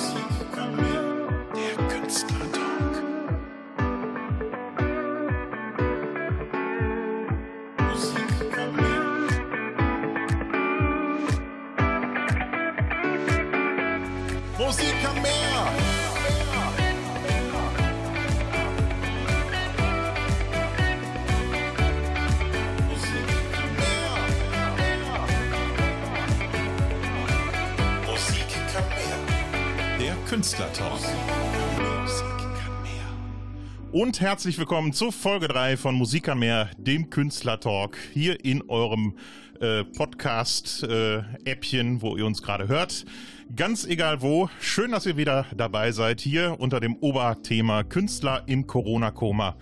Der Und herzlich willkommen zu Folge 3 von Musik am Meer, dem Künstlertalk, hier in eurem äh, Podcast-Appchen, wo ihr uns gerade hört. Ganz egal wo, schön, dass ihr wieder dabei seid, hier unter dem Oberthema Künstler im Corona-Koma.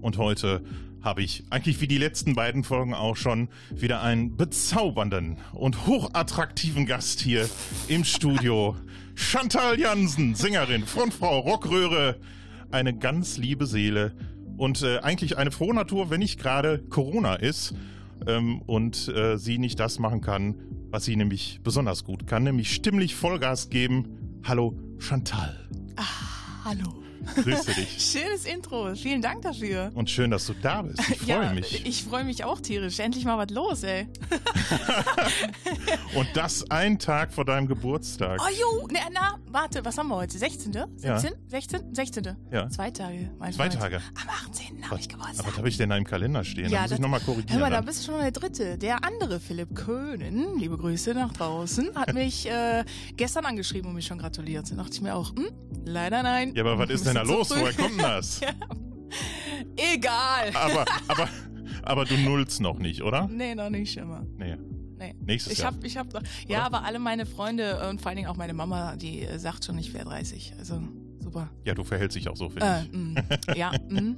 Und heute habe ich, eigentlich wie die letzten beiden Folgen auch schon, wieder einen bezaubernden und hochattraktiven Gast hier im Studio. Chantal Jansen, Sängerin, Frontfrau, Rockröhre, eine ganz liebe Seele und äh, eigentlich eine frohe Natur, wenn nicht gerade Corona ist ähm, und äh, sie nicht das machen kann, was sie nämlich besonders gut kann, nämlich stimmlich Vollgas geben. Hallo Chantal, Hallo. Grüße dich. Schönes Intro. Vielen Dank dafür. Und schön, dass du da bist. Ich freue ja, mich. Ich freue mich auch tierisch. Endlich mal was los, ey. Und das ein Tag vor deinem Geburtstag. Oh, jo. Na, na, warte, was haben wir heute? 16.? Ja. 17? 16? 16. Ja. Zwei Tage. mein Zwei Freund. Tage. Am 18. habe ich Aber Geburtstag. was habe ich denn da im Kalender stehen? da muss ich das- nochmal Hör korrigieren. mal, da dann. bist du schon der Dritte. Der andere Philipp Köhnen, liebe Grüße nach draußen, hat mich äh, gestern angeschrieben und mich schon gratuliert. Da dachte ich mir auch, hm, leider nein. ja, aber was ist denn da Bisschen zu los? Woher kommt denn das? Egal. aber, aber, aber du nullst noch nicht, oder? Nee, noch nicht immer. Nee. Nee. Nächstes ich Jahr. Hab, ich hab noch, ja, aber alle meine Freunde und vor allen Dingen auch meine Mama, die äh, sagt schon, ich wäre 30. Also super. Ja, du verhältst dich auch so, finde Äh, ich. mm, ja, mm.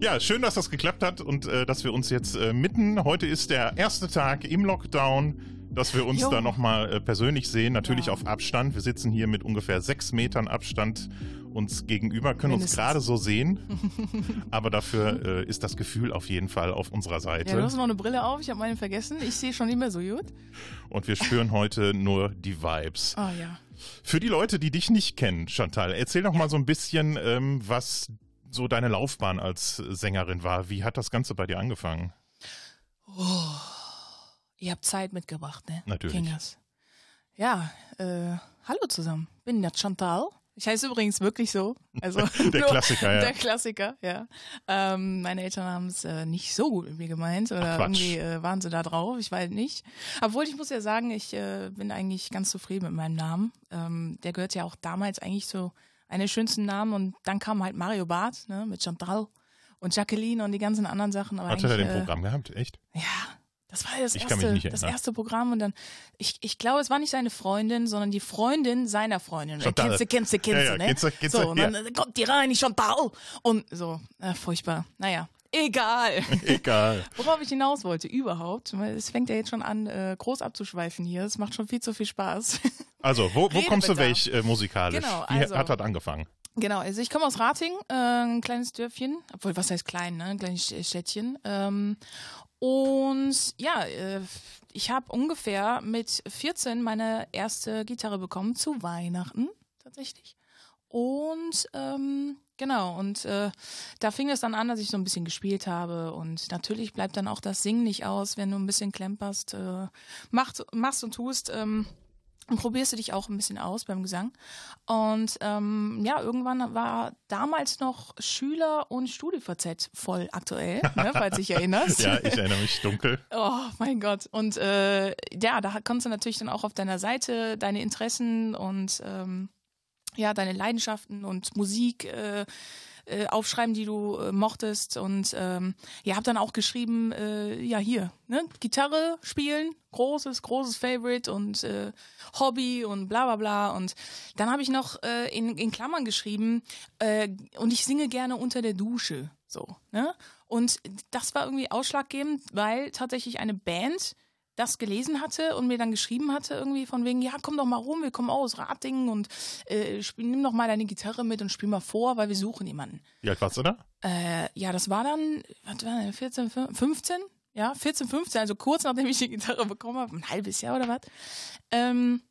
Ja, schön, dass das geklappt hat und äh, dass wir uns jetzt äh, mitten, heute ist der erste Tag im Lockdown, dass wir uns Jo. da nochmal äh, persönlich sehen, natürlich Ja. auf Abstand. Wir sitzen hier mit ungefähr sechs Metern Abstand uns gegenüber, können uns Mindestens. gerade so sehen, aber dafür äh, ist das Gefühl auf jeden Fall auf unserer Seite. ja, du hast noch eine Brille auf, ich habe meine vergessen. Ich sehe schon nicht mehr so gut. Und wir spüren heute nur die Vibes. Oh ja. Für die Leute, die dich nicht kennen, Chantal, erzähl doch mal so ein bisschen, ähm, was so deine Laufbahn als Sängerin war. Wie hat das Ganze bei dir angefangen? Ihr habt Zeit mitgebracht, ne? Natürlich. Kingers. Ja, äh, hallo zusammen. Bin der Chantal. Ich heiße übrigens wirklich so. Also Der nur- Klassiker, ja. Der Klassiker, ja. Ähm, meine Eltern haben es äh, nicht so gut mit mir gemeint oder Ach, irgendwie äh, waren sie da drauf. Ich weiß nicht. Obwohl ich muss ja sagen, ich äh, bin eigentlich ganz zufrieden mit meinem Namen. Ähm, der gehört ja auch damals eigentlich zu einer schönsten Namen und dann kam halt Mario Barth ne, mit Chantal und Jacqueline und die ganzen anderen Sachen. Aber Hat er eigentlich, den äh, Programm gehabt? Echt? ja, das war das Ich erste, das erste Programm und dann, ich, ich glaube, es war nicht seine Freundin, sondern die Freundin seiner Freundin. Kennst du, kennst du, kennst Ja, du, ja, ne? kennst du, kennst du, so, und dann äh, kommt die rein, die Chantal. Und so, äh, furchtbar. Naja, egal. Egal. Worauf ich hinaus wollte, überhaupt, weil es fängt ja jetzt schon an, äh, groß abzuschweifen hier. Es macht schon viel zu viel Spaß. Also, wo, wo kommst du weg äh, musikalisch? Genau, Wie also- hat das angefangen? Genau, also ich komme aus Rating, äh, ein kleines Dörfchen, obwohl was heißt klein, ne, ein kleines Städtchen. Ähm, und ja, äh, ich habe ungefähr mit 14 meine erste Gitarre bekommen zu Weihnachten tatsächlich. Und ähm, genau, und äh, da fing es dann an, dass ich so ein bisschen gespielt habe. Und natürlich bleibt dann auch das Singen nicht aus, wenn du ein bisschen klemperst, äh, macht, machst und tust. Ähm, und probierst du dich auch ein bisschen aus beim Gesang. Und ähm, ja, irgendwann war damals noch Schüler und StudiVZ voll aktuell, ne, falls dich erinnerst. Ja, ich erinnere mich dunkel. Oh mein Gott. Und äh, ja, da konntest du natürlich dann auch auf deiner Seite deine Interessen und ähm, ja, deine Leidenschaften und Musik äh, äh, aufschreiben, die du äh, mochtest. Und ähm, ja, hab dann auch geschrieben, äh, ja, hier, ne, Gitarre spielen, großes, großes Favorite und äh, Hobby und bla bla bla. Und dann habe ich noch äh, in, in Klammern geschrieben, äh, und ich singe gerne unter der Dusche. So, ne? Und das war irgendwie ausschlaggebend, weil tatsächlich eine Band das gelesen hatte und mir dann geschrieben hatte, irgendwie von wegen, ja, komm doch mal rum, wir kommen aus Ratingen und äh, spiel, nimm doch mal deine Gitarre mit und spiel mal vor, weil wir suchen jemanden. Wie alt warst du da? Äh, ja, das war dann, was war das, 14, 15? Ja, 14, 15, also kurz nachdem ich die Gitarre bekommen habe, ein halbes Jahr oder was. Ähm,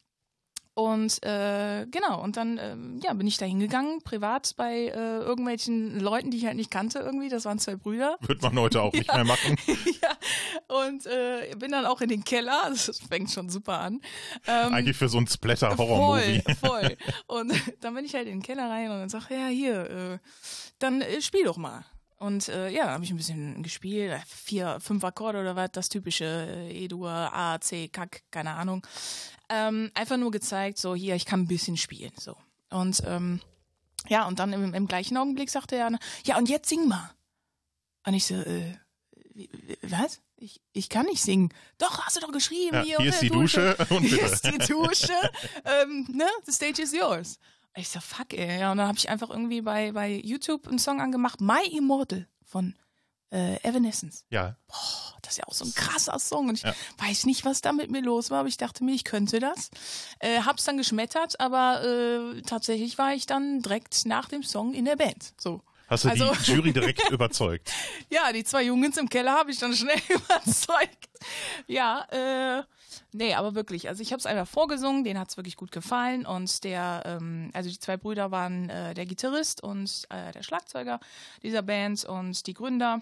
Und äh, genau, und dann ähm, ja, bin ich da hingegangen, privat bei äh, irgendwelchen Leuten, die ich halt nicht kannte irgendwie. Das waren zwei Brüder. Wird man heute auch nicht mehr machen. ja, und äh, bin dann auch in den Keller. Das fängt schon super an. Ähm, Eigentlich für so ein Splatter-Horror-Movie. Voll, voll. Und dann bin ich halt in den Keller rein und dann sag ja, hier, äh, dann äh, spiel doch mal. Und äh, ja, habe ich ein bisschen gespielt, vier, fünf Akkorde oder was, das typische äh, E-Dur, A, C, Kack, keine Ahnung. Ähm, einfach nur gezeigt, so hier, ich kann ein bisschen spielen, so. Und ähm, ja, und dann im, im gleichen Augenblick sagte er, ja, und jetzt sing mal. Und ich so, äh, wie, wie, was? Ich, ich kann nicht singen. Doch, hast du doch geschrieben. Ja, hier, hier ist die Dusche und hier ist die Dusche. ähm, ne? The stage is yours. Ich so, fuck, ey. Ja, und dann habe ich einfach irgendwie bei, bei YouTube einen Song angemacht, My Immortal von äh, Evanescence. Ja, Oh, das ist ja auch so ein krasser Song. Und ich Ja. weiß nicht, was da mit mir los war, aber ich dachte mir, ich könnte das. Äh, hab's dann geschmettert, aber äh, tatsächlich war ich dann direkt nach dem Song in der Band. So. hast du Also- die Jury direkt überzeugt. Ja, die zwei Jungs im Keller habe ich dann schnell überzeugt. Ja, äh, nee, aber wirklich. Also ich habe es einfach vorgesungen, denen hat's wirklich gut gefallen und der, ähm, also die zwei Brüder waren äh, der Gitarrist und äh, der Schlagzeuger dieser Band und die Gründer.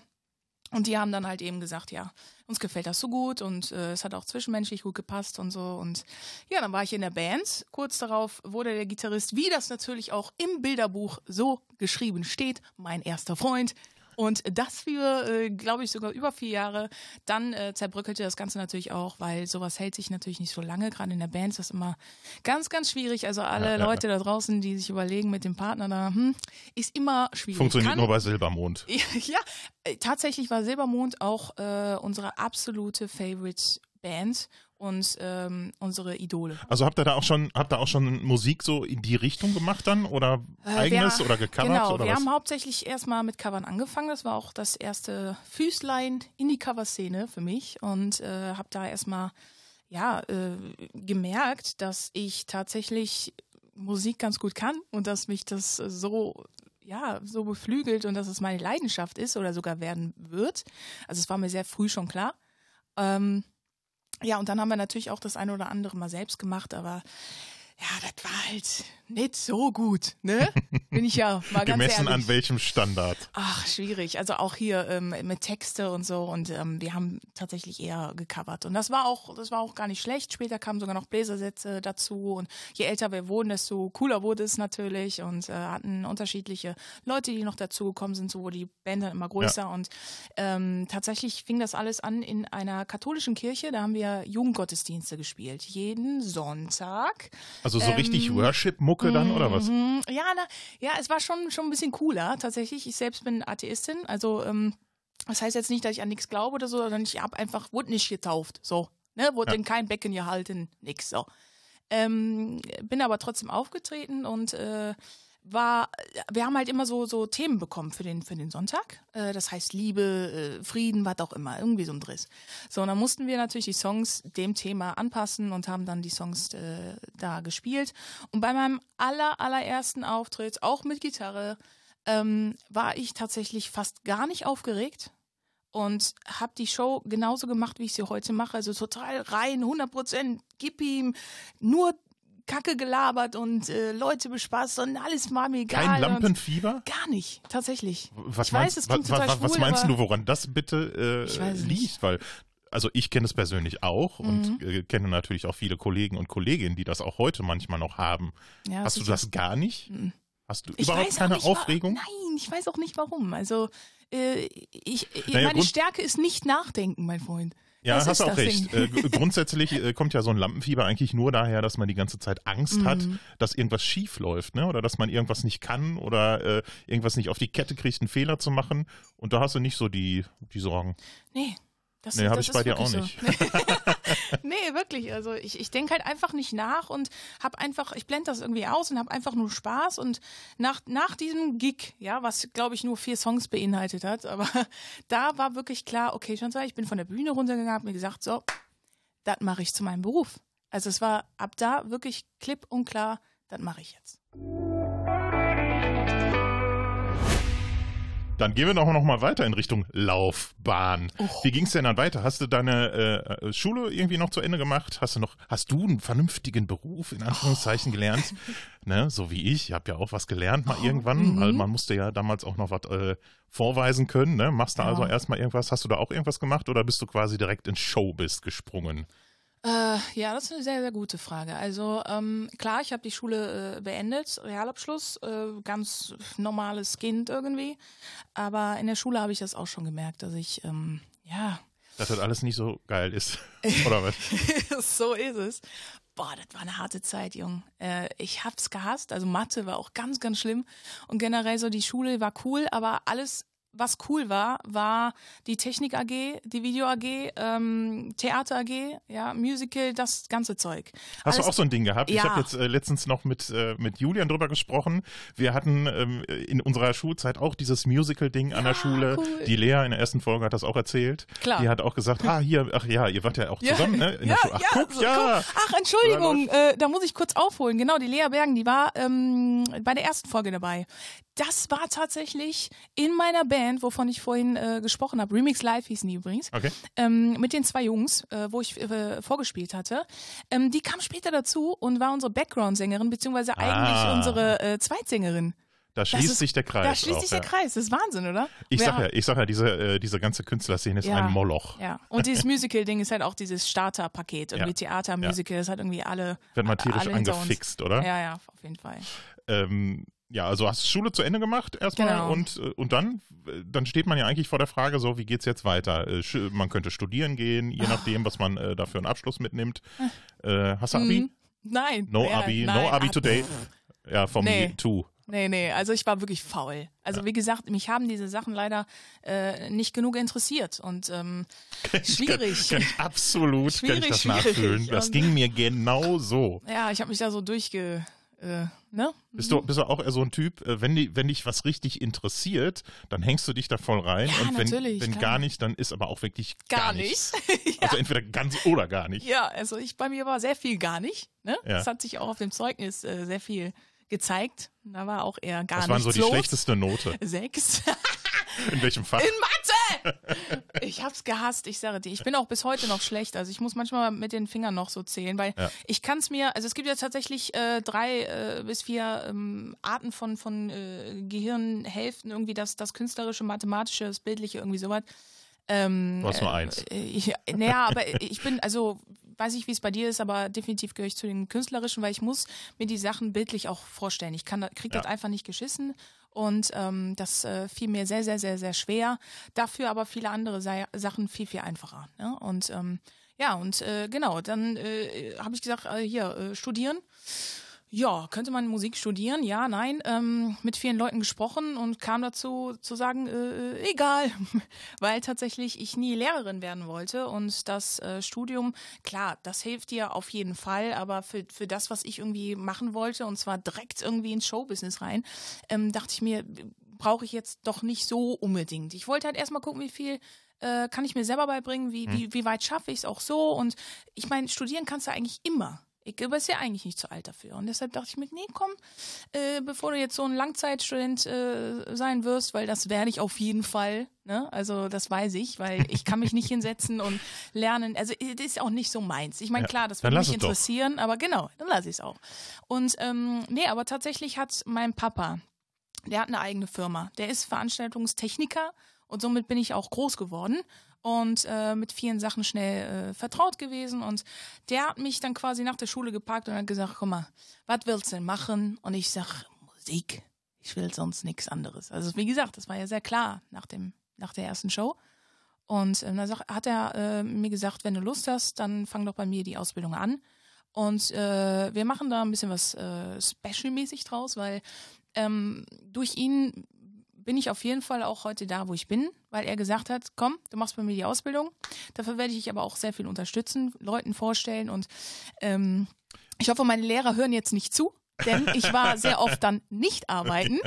Und die haben dann halt eben gesagt, ja, uns gefällt das so gut und äh, es hat auch zwischenmenschlich gut gepasst und so. Und ja, dann war ich in der Band. Kurz darauf wurde der Gitarrist, wie das natürlich auch im Bilderbuch so geschrieben steht, mein erster Freund. Und das für, äh, glaube ich, sogar über vier Jahre. Dann äh, zerbröckelte das Ganze natürlich auch, weil sowas hält sich natürlich nicht so lange. Gerade in der Band ist das immer ganz, ganz schwierig. Also alle Ja, ja, Leute da draußen, die sich überlegen mit dem Partner da, hm, ist immer schwierig. Funktioniert Kann- nur bei Silbermond. ja, äh, tatsächlich war Silbermond auch äh, unsere absolute Favorite Band und ähm, unsere Idole. Also habt ihr da auch schon, habt ihr auch schon Musik so in die Richtung gemacht dann? Oder Äh, eigenes wir- oder gecovert Genau, oder wir was? haben hauptsächlich erstmal mit Covern angefangen. Das war auch das erste Füßlein in die Coverszene für mich und äh, habe da erstmal ja äh, gemerkt, dass ich tatsächlich Musik ganz gut kann und dass mich das so ja so beflügelt und dass es meine Leidenschaft ist oder sogar werden wird. Also es war mir sehr früh schon klar. Ähm, ja, und dann haben wir natürlich auch das eine oder andere mal selbst gemacht, aber ja, das war halt nicht so gut, ne? Bin ich ja mal ganz Gemessen ehrlich. an welchem Standard? Ach, schwierig. Also auch hier ähm, mit Texte und so. Und ähm, wir haben tatsächlich eher gecovert. Und das war auch, das war auch gar nicht schlecht. Später kamen sogar noch Bläsersätze dazu. Und je älter wir wurden, desto cooler wurde es natürlich. Und äh, hatten unterschiedliche Leute, die noch dazu gekommen sind. So wurde die Band dann immer größer. Und ähm, tatsächlich fing das alles an in einer katholischen Kirche. Da haben wir Jugendgottesdienste gespielt. Jeden Sonntag. Also so richtig Worship-Mucke dann oder was? Mhm. Ja, na, ja, es war schon, schon ein bisschen cooler tatsächlich. Ich selbst bin Atheistin, also ähm, das heißt jetzt nicht, dass ich an nichts glaube oder so, sondern ich habe einfach, wurde nicht getauft, so, ne, wurde Ja. in kein Becken gehalten, nix, so. Ähm, bin aber trotzdem aufgetreten und äh, war, wir haben halt immer so, so Themen bekommen für den, für den Sonntag. Äh, das heißt Liebe, äh, Frieden, was auch immer, irgendwie so ein Driss. So, und dann mussten wir natürlich die Songs dem Thema anpassen und haben dann die Songs äh, da gespielt. Und bei meinem aller, allerersten Auftritt, auch mit Gitarre, ähm, war ich tatsächlich fast gar nicht aufgeregt und habe die Show genauso gemacht, wie ich sie heute mache. Also total rein, 100 Prozent, gib ihm, nur Kacke gelabert und äh, Leute bespaßt und alles war mir egal. Kein Lampenfieber? Gar nicht, tatsächlich. Was ich meinst, weiß, es klingt wa- wa- total was schwul, meinst aber du, woran das bitte äh, liegt? Weil, also ich kenne es persönlich auch Mhm. und äh, kenne natürlich auch viele Kollegen und Kolleginnen, die das auch heute manchmal noch haben. Ja, Hast du das gar nicht? Mhm. Hast du Ich überhaupt keine nicht, Aufregung? Nein, ich weiß auch nicht warum. Also äh, ich, ich, Naja, meine Grund- Stärke ist nicht nachdenken, mein Freund. Ja, Das hast auch recht. Äh, grundsätzlich äh, kommt ja so ein Lampenfieber eigentlich nur daher, dass man die ganze Zeit Angst hat, Mhm. dass irgendwas schief läuft, ne? Oder dass man irgendwas nicht kann oder äh, irgendwas nicht auf die Kette kriegt, einen Fehler zu machen. Und da hast du nicht so die, die Sorgen. Nee. Das, Nee, hab das ich bei dir auch nicht. Nee, wirklich. Also ich, ich denke halt einfach nicht nach und habe einfach, ich blende das irgendwie aus und habe einfach nur Spaß. Und nach, nach diesem Gig, ja, was glaube ich nur vier Songs beinhaltet hat, aber da war wirklich klar, okay, schon ich bin von der Bühne runtergegangen, habe mir gesagt, so, das mache ich zu meinem Beruf. Also es war ab da wirklich klipp und klar, das mache ich jetzt. Dann gehen wir doch noch mal weiter in Richtung Laufbahn. Oh. Wie ging es denn dann weiter? Hast du deine äh, Schule irgendwie noch zu Ende gemacht? Hast du noch, hast du einen vernünftigen Beruf in Anführungszeichen gelernt? ne, so wie ich. Ich habe ja auch was gelernt mal irgendwann. mhm. weil man musste ja damals auch noch was äh, vorweisen können. Ne? Machst du Ja. also erstmal irgendwas? Hast du da auch irgendwas gemacht oder bist du quasi direkt ins Showbiz gesprungen? Äh, ja, das ist eine sehr, sehr gute Frage. Also ähm, klar, ich habe die Schule äh, beendet, Realabschluss, äh, ganz normales Kind irgendwie. Aber in der Schule habe ich das auch schon gemerkt, dass ich, ähm, ja, Dass das alles nicht so geil ist. oder was? so ist es. Boah, das war eine harte Zeit, Jung. Äh, ich hab's gehasst. Also Mathe war auch ganz, ganz schlimm. Und generell so die Schule war cool, aber alles, was cool war, war die Technik AG, die Video AG, ähm, Theater AG, ja, Musical, das ganze Zeug. Hast du Alles- auch so ein Ding gehabt? Ich Ja. habe jetzt äh, letztens noch mit, äh, mit Julian drüber gesprochen. Wir hatten ähm, in unserer Schulzeit auch dieses Musical-Ding an der Schule. cool. Die Lea in der ersten Folge hat das auch erzählt. Klar. Die hat auch gesagt, ah, hier, ach ja, ihr wart ja auch zusammen, ne? In ja, der Schule. Ach, ja, guck, so, ja. Ach, Entschuldigung, äh, da muss ich kurz aufholen. Genau, die Lea Bergen, die war ähm, bei der ersten Folge dabei. Das war tatsächlich in meiner Band, wovon ich vorhin äh, gesprochen habe. Remix Live hießen die übrigens. Okay. Ähm, mit den zwei Jungs, äh, wo ich äh, vorgespielt hatte. Ähm, die kam später dazu und war unsere Background-Sängerin, beziehungsweise eigentlich Ah. unsere äh, Zweitsängerin. Da schließt ist- sich der Kreis. Da schließt auch, sich ja. der Kreis. Das ist Wahnsinn, oder? Ich sag ja, ich sag ja, diese, äh, diese ganze Künstlerszene ist Ja. ein Moloch. Ja, und dieses Musical-Ding ist halt auch dieses Starter-Paket. Irgendwie Ja. Theater, Musical, das hat irgendwie alle. Wird mal tierisch angefixt, oder? Ja, ja, auf jeden Fall. Ähm, ja, also hast Schule zu Ende gemacht erstmal Genau. und, äh, und dann, äh, dann steht man ja eigentlich vor der Frage, so, wie geht's jetzt weiter? Äh, Man könnte studieren gehen, je nachdem, was man äh, dafür einen Abschluss mitnimmt. Äh, hast du Abi? Mhm. Nein. No ja, Abi, nein, no Abi Ab- today. Ja, from Nee. me too. Nee, nee, also ich war wirklich faul. Also wie gesagt, mich haben diese Sachen leider äh, nicht genug interessiert und ähm, schwierig. Kann, kann absolut kann ich Schwierig, das schwierig. nachfühlen. Das ging mir genau so. Ja, ich habe mich da so durchge... Äh, ne? Bist du, bist du auch eher so ein Typ, äh, wenn, die, wenn dich was richtig interessiert, dann hängst du dich da voll rein. Ja, und wenn, natürlich, wenn gar nicht, dann ist aber auch wirklich gar, Gar nichts. nicht. Also entweder ganz oder gar nicht. Ja, also ich bei mir war sehr viel gar nicht. Ne? Ja. Das hat sich auch auf dem Zeugnis äh, sehr viel gezeigt. Da war auch eher gar Das war nichts so die los. schlechteste Note. Sechs. In welchem Fach? In Mathe! Ich hab's gehasst, ich sage dir. Ich bin auch bis heute noch schlecht. Also ich muss manchmal mit den Fingern noch so zählen, weil Ja. ich kann's mir, also es gibt ja tatsächlich äh, drei äh, bis vier ähm, Arten von, von äh, Gehirnhälften, irgendwie das, das künstlerische, mathematische, das bildliche, irgendwie sowas. Ähm, Du hast nur eins. Äh, naja, aber ich bin, also weiß ich, wie es bei dir ist, aber definitiv gehöre ich zu den künstlerischen, weil ich muss mir die Sachen bildlich auch vorstellen. Ich kann, da- krieg Ja. das einfach nicht geschissen und ähm, das äh, fiel mir sehr, sehr, sehr, sehr schwer. Dafür aber viele andere Sa Sachen viel, viel einfacher. Ne? Und ähm, ja, und äh, genau, dann äh, habe ich gesagt, äh, hier, äh, studieren. Ja, könnte man Musik studieren? Ja, nein. Ähm, mit vielen Leuten gesprochen und kam dazu zu sagen, äh, äh, egal, weil tatsächlich ich nie Lehrerin werden wollte und das äh, Studium, klar, das hilft dir auf jeden Fall, aber für, für das, was ich irgendwie machen wollte und zwar direkt irgendwie ins Showbusiness rein, ähm, dachte ich mir, brauche ich jetzt doch nicht so unbedingt. Ich wollte halt erstmal gucken, wie viel äh, kann ich mir selber beibringen, wie, wie, wie weit schaffe ich es auch so und ich meine, studieren kannst du eigentlich immer. Ich bist ja eigentlich nicht zu alt dafür. Und deshalb dachte ich mir, nee, komm, äh, bevor du jetzt so ein Langzeitstudent äh, sein wirst, weil das werde ich auf jeden Fall. Ne? Also das weiß ich, weil ich kann mich nicht hinsetzen und lernen. Also das ist auch nicht so meins. Ich meine, Ja, klar, das würde mich es doch. interessieren, aber genau, dann lasse ich es auch. Und ähm, nee, aber tatsächlich hat mein Papa, der hat eine eigene Firma. Der ist Veranstaltungstechniker und somit bin ich auch groß geworden und äh, mit vielen Sachen schnell äh, vertraut gewesen. Und der hat mich dann quasi nach der Schule gepackt und hat gesagt, guck mal, was willst du denn machen? Und ich sag, Musik. Ich will sonst nichts anderes. Also wie gesagt, das war ja sehr klar nach, dem, nach der ersten Show. Und ähm, da sag- hat er äh, mir gesagt, wenn du Lust hast, dann fang doch bei mir die Ausbildung an. Und äh, wir machen da ein bisschen was äh, Special-mäßig draus, weil ähm, durch ihn bin ich auf jeden Fall auch heute da, wo ich bin, weil er gesagt hat, komm, du machst bei mir die Ausbildung. Dafür werde ich dich aber auch sehr viel unterstützen, Leuten vorstellen und ähm, ich hoffe, meine Lehrer hören jetzt nicht zu. Denn ich war sehr oft dann nicht arbeiten.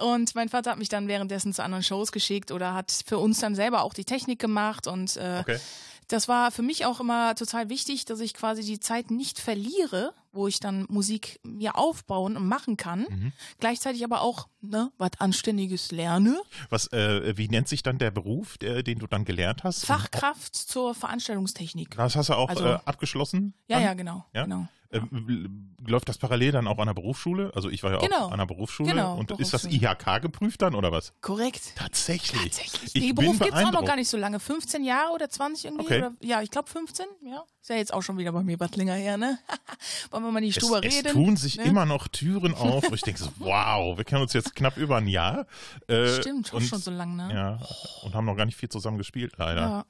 Und mein Vater hat mich dann währenddessen zu anderen Shows geschickt oder hat für uns dann selber auch die Technik gemacht. Und äh, Okay. Das war für mich auch immer total wichtig, dass ich quasi die Zeit nicht verliere, wo ich dann Musik mir aufbauen und machen kann. Mhm. Gleichzeitig aber auch ne, was Anständiges lerne. Was, äh, wie nennt sich dann der Beruf, der, den du dann gelernt hast? Fachkraft zur Veranstaltungstechnik. Das hast du auch Also- äh, abgeschlossen? Ja, dann? ja, genau. Ja? genau. Ähm, läuft das parallel dann auch an der Berufsschule? Also ich war ja Genau. auch an der Berufsschule. Genau, und ist das Berufsschule. IHK geprüft dann oder was? Korrekt. Tatsächlich. Tatsächlich. Ich Den Beruf gibt es auch noch gar nicht so lange. 15 Jahre oder 20 irgendwie? Okay. Oder, ja, ich glaube 15. Ja. Ist ja jetzt auch schon wieder bei mir was länger her, ne? Wollen wir mal nicht Es, drüber es reden? tun sich ne? immer noch Türen auf. ich denke so, wow, wir kennen uns jetzt knapp über ein Jahr. Äh, Stimmt, und, schon so lang, ne? Ja, und haben noch gar nicht viel zusammen gespielt, leider. Ja.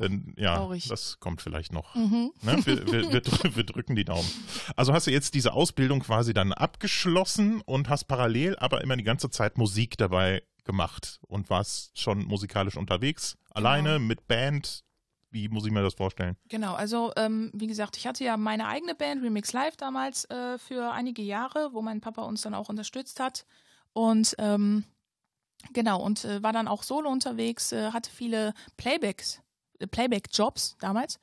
Ähm, ja, Traurig. Mhm. das kommt vielleicht noch. Ne? Wir, wir, wir, wir drücken die Daumen. Also hast du jetzt diese Ausbildung quasi dann abgeschlossen und hast parallel aber immer die ganze Zeit Musik dabei gemacht und warst schon musikalisch unterwegs, Genau. alleine mit Band. Wie muss ich mir das vorstellen? Genau, also ähm, wie gesagt, ich hatte ja meine eigene Band, Remix Live damals, äh, für einige Jahre, wo mein Papa uns dann auch unterstützt hat. Und ähm, genau, und äh, war dann auch solo unterwegs, äh, hatte viele Playbacks, äh, Playback-Jobs damals.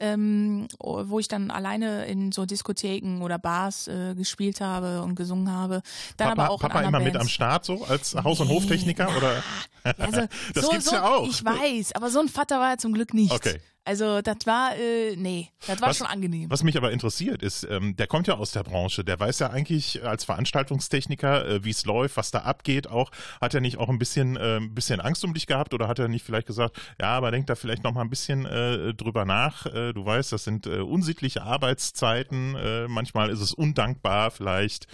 Ähm, wo ich dann alleine in so Diskotheken oder Bars äh, gespielt habe und gesungen habe. Dann Papa, aber auch Papa immer mit Bands. am Start so als Haus- und Hoftechniker oder? Also, Das so, gibt's so, ja auch. Ich weiß, aber so ein Vater war er zum Glück nicht. Okay. Also das war, äh, nee, das war Was- schon angenehm. Was mich aber interessiert ist, ähm, der kommt ja aus der Branche, der weiß ja eigentlich als Veranstaltungstechniker, äh, wie es läuft, was da abgeht auch. Hat er nicht auch ein bisschen, äh, ein bisschen Angst um dich gehabt oder hat er nicht vielleicht gesagt, ja, aber denk da vielleicht noch mal ein bisschen äh, drüber nach. Äh, du weißt, das sind äh, unsittliche Arbeitszeiten, äh, manchmal ist es undankbar vielleicht.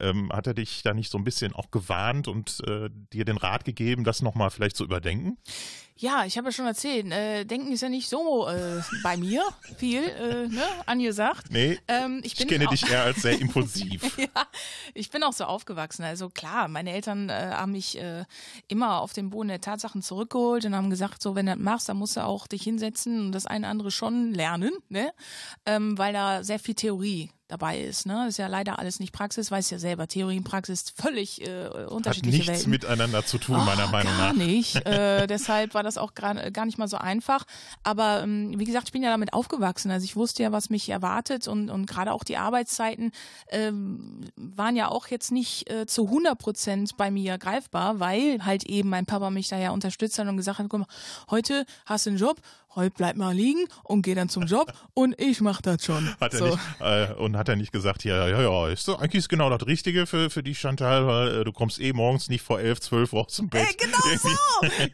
Ähm, hat er dich da nicht so ein bisschen auch gewarnt und äh, dir den Rat gegeben, das noch mal vielleicht zu überdenken? Ja, ich habe ja schon erzählt, äh, Denken ist ja nicht so äh, bei mir viel, äh, ne, angesagt. Nee, Ähm, ich ich kenne dich eher als sehr impulsiv. ja, ich bin auch so aufgewachsen. Also klar, meine Eltern äh, haben mich äh, immer auf den Boden der Tatsachen zurückgeholt und haben gesagt, so wenn du das machst, dann musst du auch dich hinsetzen und das eine andere schon lernen, ne? Ähm, weil da sehr viel Theorie dabei ist. Ne? Ist ja leider alles nicht Praxis, weiß ja selber, Theorie und Praxis völlig äh, Hat unterschiedliche nichts Welten. miteinander zu tun, meiner Oh, Meinung gar nach. nicht. Äh, deshalb war das auch gar, gar nicht mal so einfach. Aber ähm, wie gesagt, ich bin ja damit aufgewachsen. Also ich wusste ja, was mich erwartet und, und gerade auch die Arbeitszeiten ähm, waren ja auch jetzt nicht äh, zu 100 Prozent bei mir greifbar, weil halt eben mein Papa mich da ja unterstützt hat und gesagt hat, guck mal, heute hast du einen Job, heute bleib mal liegen und geh dann zum Job und ich mach das schon. Hat er so. nicht, äh, und hat er nicht gesagt, ja, ja, ja, ist doch eigentlich ist genau das Richtige für, für dich, Chantal, weil äh, du kommst eh morgens nicht vor elf, zwölf Uhr aus dem Bett. Ey, genau so,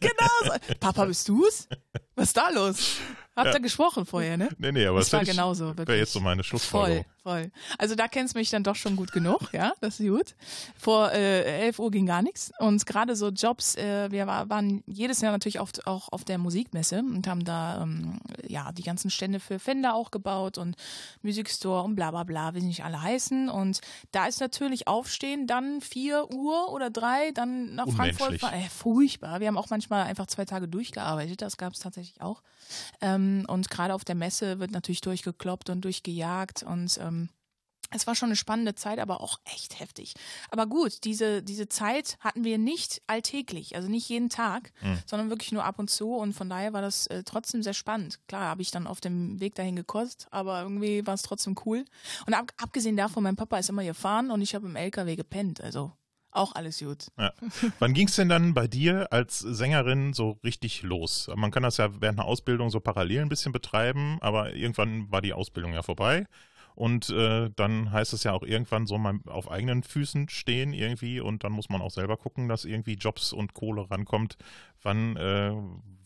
genau so. Papa, bist du's? Was ist da los? Habt ihr gesprochen vorher, ne? Nee, nee, aber Das war genauso, Wäre jetzt so meine Schlussfolgerung. Voll, voll. Also da kennst du mich dann doch schon gut genug, ja, das ist gut. Vor äh, 11 Uhr ging gar nichts und gerade so Jobs, äh, wir war, waren jedes Jahr natürlich oft auch auf der Musikmesse und haben da ähm, ja die ganzen Stände für Fender auch gebaut und Musikstore und bla bla bla, wie sie nicht alle heißen und da ist natürlich Aufstehen dann 4 Uhr oder 3, dann nach Frankfurt, fahren. äh, furchtbar. Wir haben auch manchmal einfach zwei Tage durchgearbeitet, das gab es tatsächlich auch. Ähm, und gerade auf der Messe wird natürlich durchgekloppt und durchgejagt und ähm, es war schon eine spannende Zeit, aber auch echt heftig. Aber gut, diese, diese Zeit hatten wir nicht alltäglich, also nicht jeden Tag, sondern wirklich nur ab und zu. Und von daher war das äh, trotzdem sehr spannend. Klar, habe ich dann auf dem Weg dahin gekostet, aber irgendwie war es trotzdem cool. Und ab, abgesehen davon, mein Papa ist immer gefahren und ich habe im LKW gepennt. Also auch alles gut. Ja. Wann ging es denn dann bei dir als Sängerin so richtig los? Man kann das ja während einer Ausbildung so parallel ein bisschen betreiben, aber irgendwann war die Ausbildung ja vorbei. Und äh, dann heißt es ja auch irgendwann so mal auf eigenen Füßen stehen irgendwie und dann muss man auch selber gucken, dass irgendwie Jobs und Kohle rankommt. Wann äh,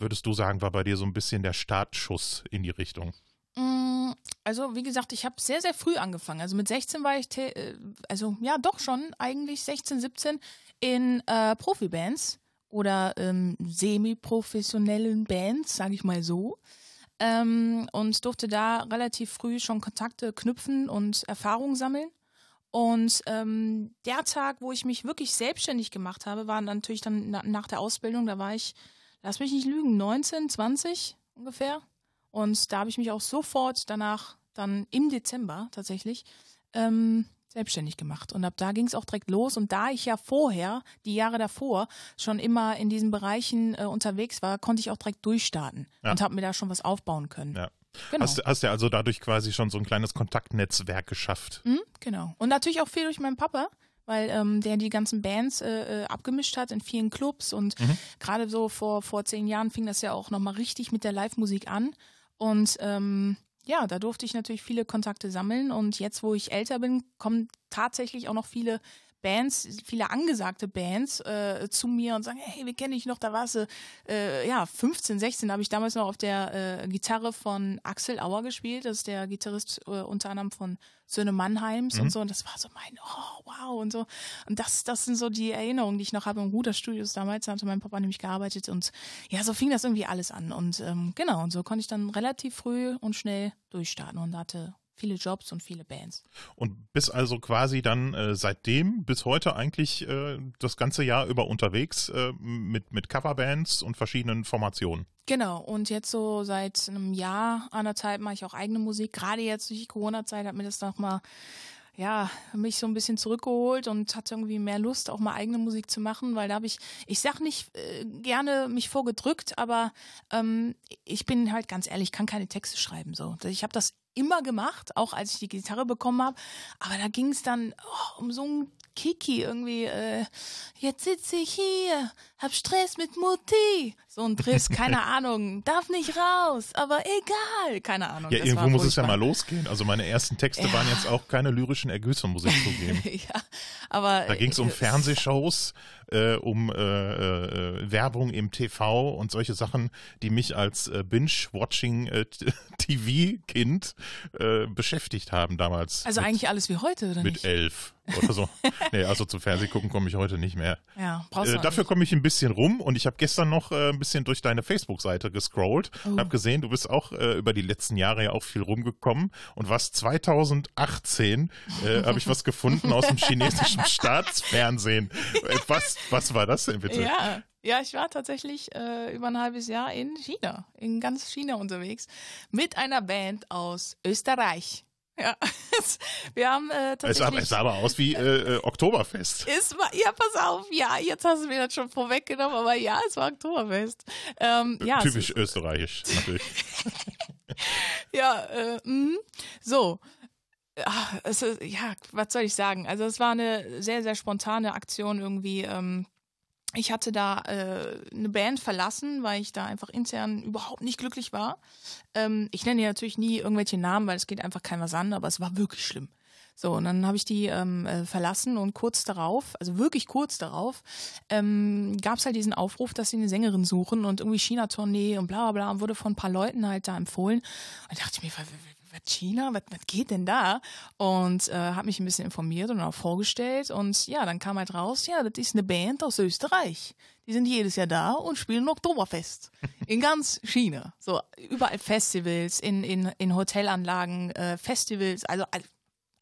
würdest du sagen, war bei dir so ein bisschen der Startschuss in die Richtung? Mm, Also, wie gesagt, ich habe sehr, sehr früh angefangen. Also mit 16 war ich, äh, also ja, doch schon eigentlich 16, 17 in äh, Profibands oder ähm, semi-professionellen Bands, sage ich mal so. Ähm, und durfte da relativ früh schon Kontakte knüpfen und Erfahrungen sammeln. Und ähm, der Tag, wo ich mich wirklich selbstständig gemacht habe, war natürlich dann na, nach der Ausbildung. Da war ich, lass mich nicht lügen, 19, 20 ungefähr. Und da habe ich mich auch sofort danach, dann im Dezember tatsächlich, ähm, selbstständig gemacht. Und ab da ging es auch direkt los. Und da ich ja vorher, die Jahre davor, schon immer in diesen Bereichen äh, unterwegs war, konnte ich auch direkt durchstarten Ja. und habe mir da schon was aufbauen können. Ja. Genau. Hast, hast ja also dadurch quasi schon so ein kleines Kontaktnetzwerk geschafft. Mhm, genau. Und natürlich auch viel durch meinen Papa, weil ähm, der die ganzen Bands äh, äh, abgemischt hat in vielen Clubs und gerade so vor, vor zehn Jahren fing das ja auch nochmal richtig mit der Live-Musik an. Und ähm, ja, da durfte ich natürlich viele Kontakte sammeln und jetzt, wo ich älter bin, kommen tatsächlich auch noch viele Bands, viele angesagte Bands äh, zu mir und sagen, hey, wir kennen dich noch, da warst du, äh, ja, 15, 16, habe ich damals noch auf der äh, Gitarre von Axel Auer gespielt, das ist der Gitarrist äh, unter anderem von Söhne Mannheims und so. Und das war so mein, oh, wow und so. Und das, das sind so die Erinnerungen, die ich noch habe. Im Ruder Studios damals, da hatte mein Papa nämlich gearbeitet und ja, so fing das irgendwie alles an. Und ähm, genau, und so konnte ich dann relativ früh und schnell durchstarten und hatte viele Jobs und viele Bands. Und bist also quasi dann äh, seitdem bis heute eigentlich äh, das ganze Jahr über unterwegs äh, mit, mit Coverbands und verschiedenen Formationen. Genau, und jetzt so seit einem Jahr, anderthalb mache ich auch eigene Musik. Gerade jetzt durch die Corona-Zeit hat mir das nochmal, ja, mich so ein bisschen zurückgeholt und hatte irgendwie mehr Lust, auch mal eigene Musik zu machen, weil da habe ich, ich sag nicht äh, gerne mich vorgedrückt, aber ähm, ich bin halt ganz ehrlich, kann keine Texte schreiben. So, ich habe das immer gemacht, auch als ich die Gitarre bekommen habe. Aber da ging es dann oh, um so ein Kiki irgendwie. Äh, jetzt sitze ich hier, hab Stress mit Mutti. So ein Driss, keine Ahnung, darf nicht raus, aber egal, keine Ahnung. Ja, irgendwo muss es ja mal losgehen. Also meine ersten Texte Ja. waren jetzt auch keine lyrischen Ergüsse, muss ich zugeben. ja, aber Da ging es um äh, Fernsehshows, äh, um äh, äh, Werbung im TV und solche Sachen, die mich als äh, Binge-Watching äh, äh, beschäftigt haben damals. Also mit, eigentlich alles wie heute, oder mit nicht? elf oder so. nee, also zum Fernsehgucken komme ich heute nicht mehr. Ja, brauchst du Äh, dafür komme ich ein bisschen rum und ich habe gestern noch äh, ein bisschen durch deine Facebook-Seite gescrollt und Oh. habe gesehen, du bist auch äh, über die letzten Jahre ja auch viel rumgekommen und was 2018 äh, habe ich was gefunden aus dem chinesischen Staatsfernsehen. Äh, was, was war das denn bitte? Ja, ja, ich war tatsächlich äh, über ein halbes Jahr in China, in ganz China unterwegs, mit einer Band aus Österreich. Ja, wir haben äh, Es sah, tatsächlich. es sah aber aus wie äh, äh, Oktoberfest. Es war, ja, pass auf, ja, jetzt hast du mir das schon vorweggenommen, aber ja, es war Oktoberfest. Ähm, ja, es Typisch österreichisch natürlich. Ja, äh, mh. so. Ah, es ist, ja, was soll ich sagen? Also es war eine sehr, sehr spontane Aktion irgendwie. Ähm, ich hatte da äh, eine Band verlassen, weil ich da einfach intern überhaupt nicht glücklich war. Ähm, ich nenne ja natürlich nie irgendwelche Namen, weil es geht einfach keinem was an, aber es war wirklich schlimm. So, und dann habe ich die ähm, äh, verlassen und kurz darauf, also wirklich kurz darauf, ähm, gab es halt diesen Aufruf, dass sie eine Sängerin suchen und irgendwie China-Tournee und bla bla bla und wurde von ein paar Leuten halt da empfohlen. Und da dachte ich mir, was, China, was, was geht denn da? Und äh, habe mich ein bisschen informiert und auch vorgestellt und ja, dann kam halt raus, ja, das ist eine Band aus Österreich. Die sind jedes Jahr da und spielen Oktoberfest. In ganz China. So, überall Festivals, in, in, in Hotelanlagen, äh, Festivals, also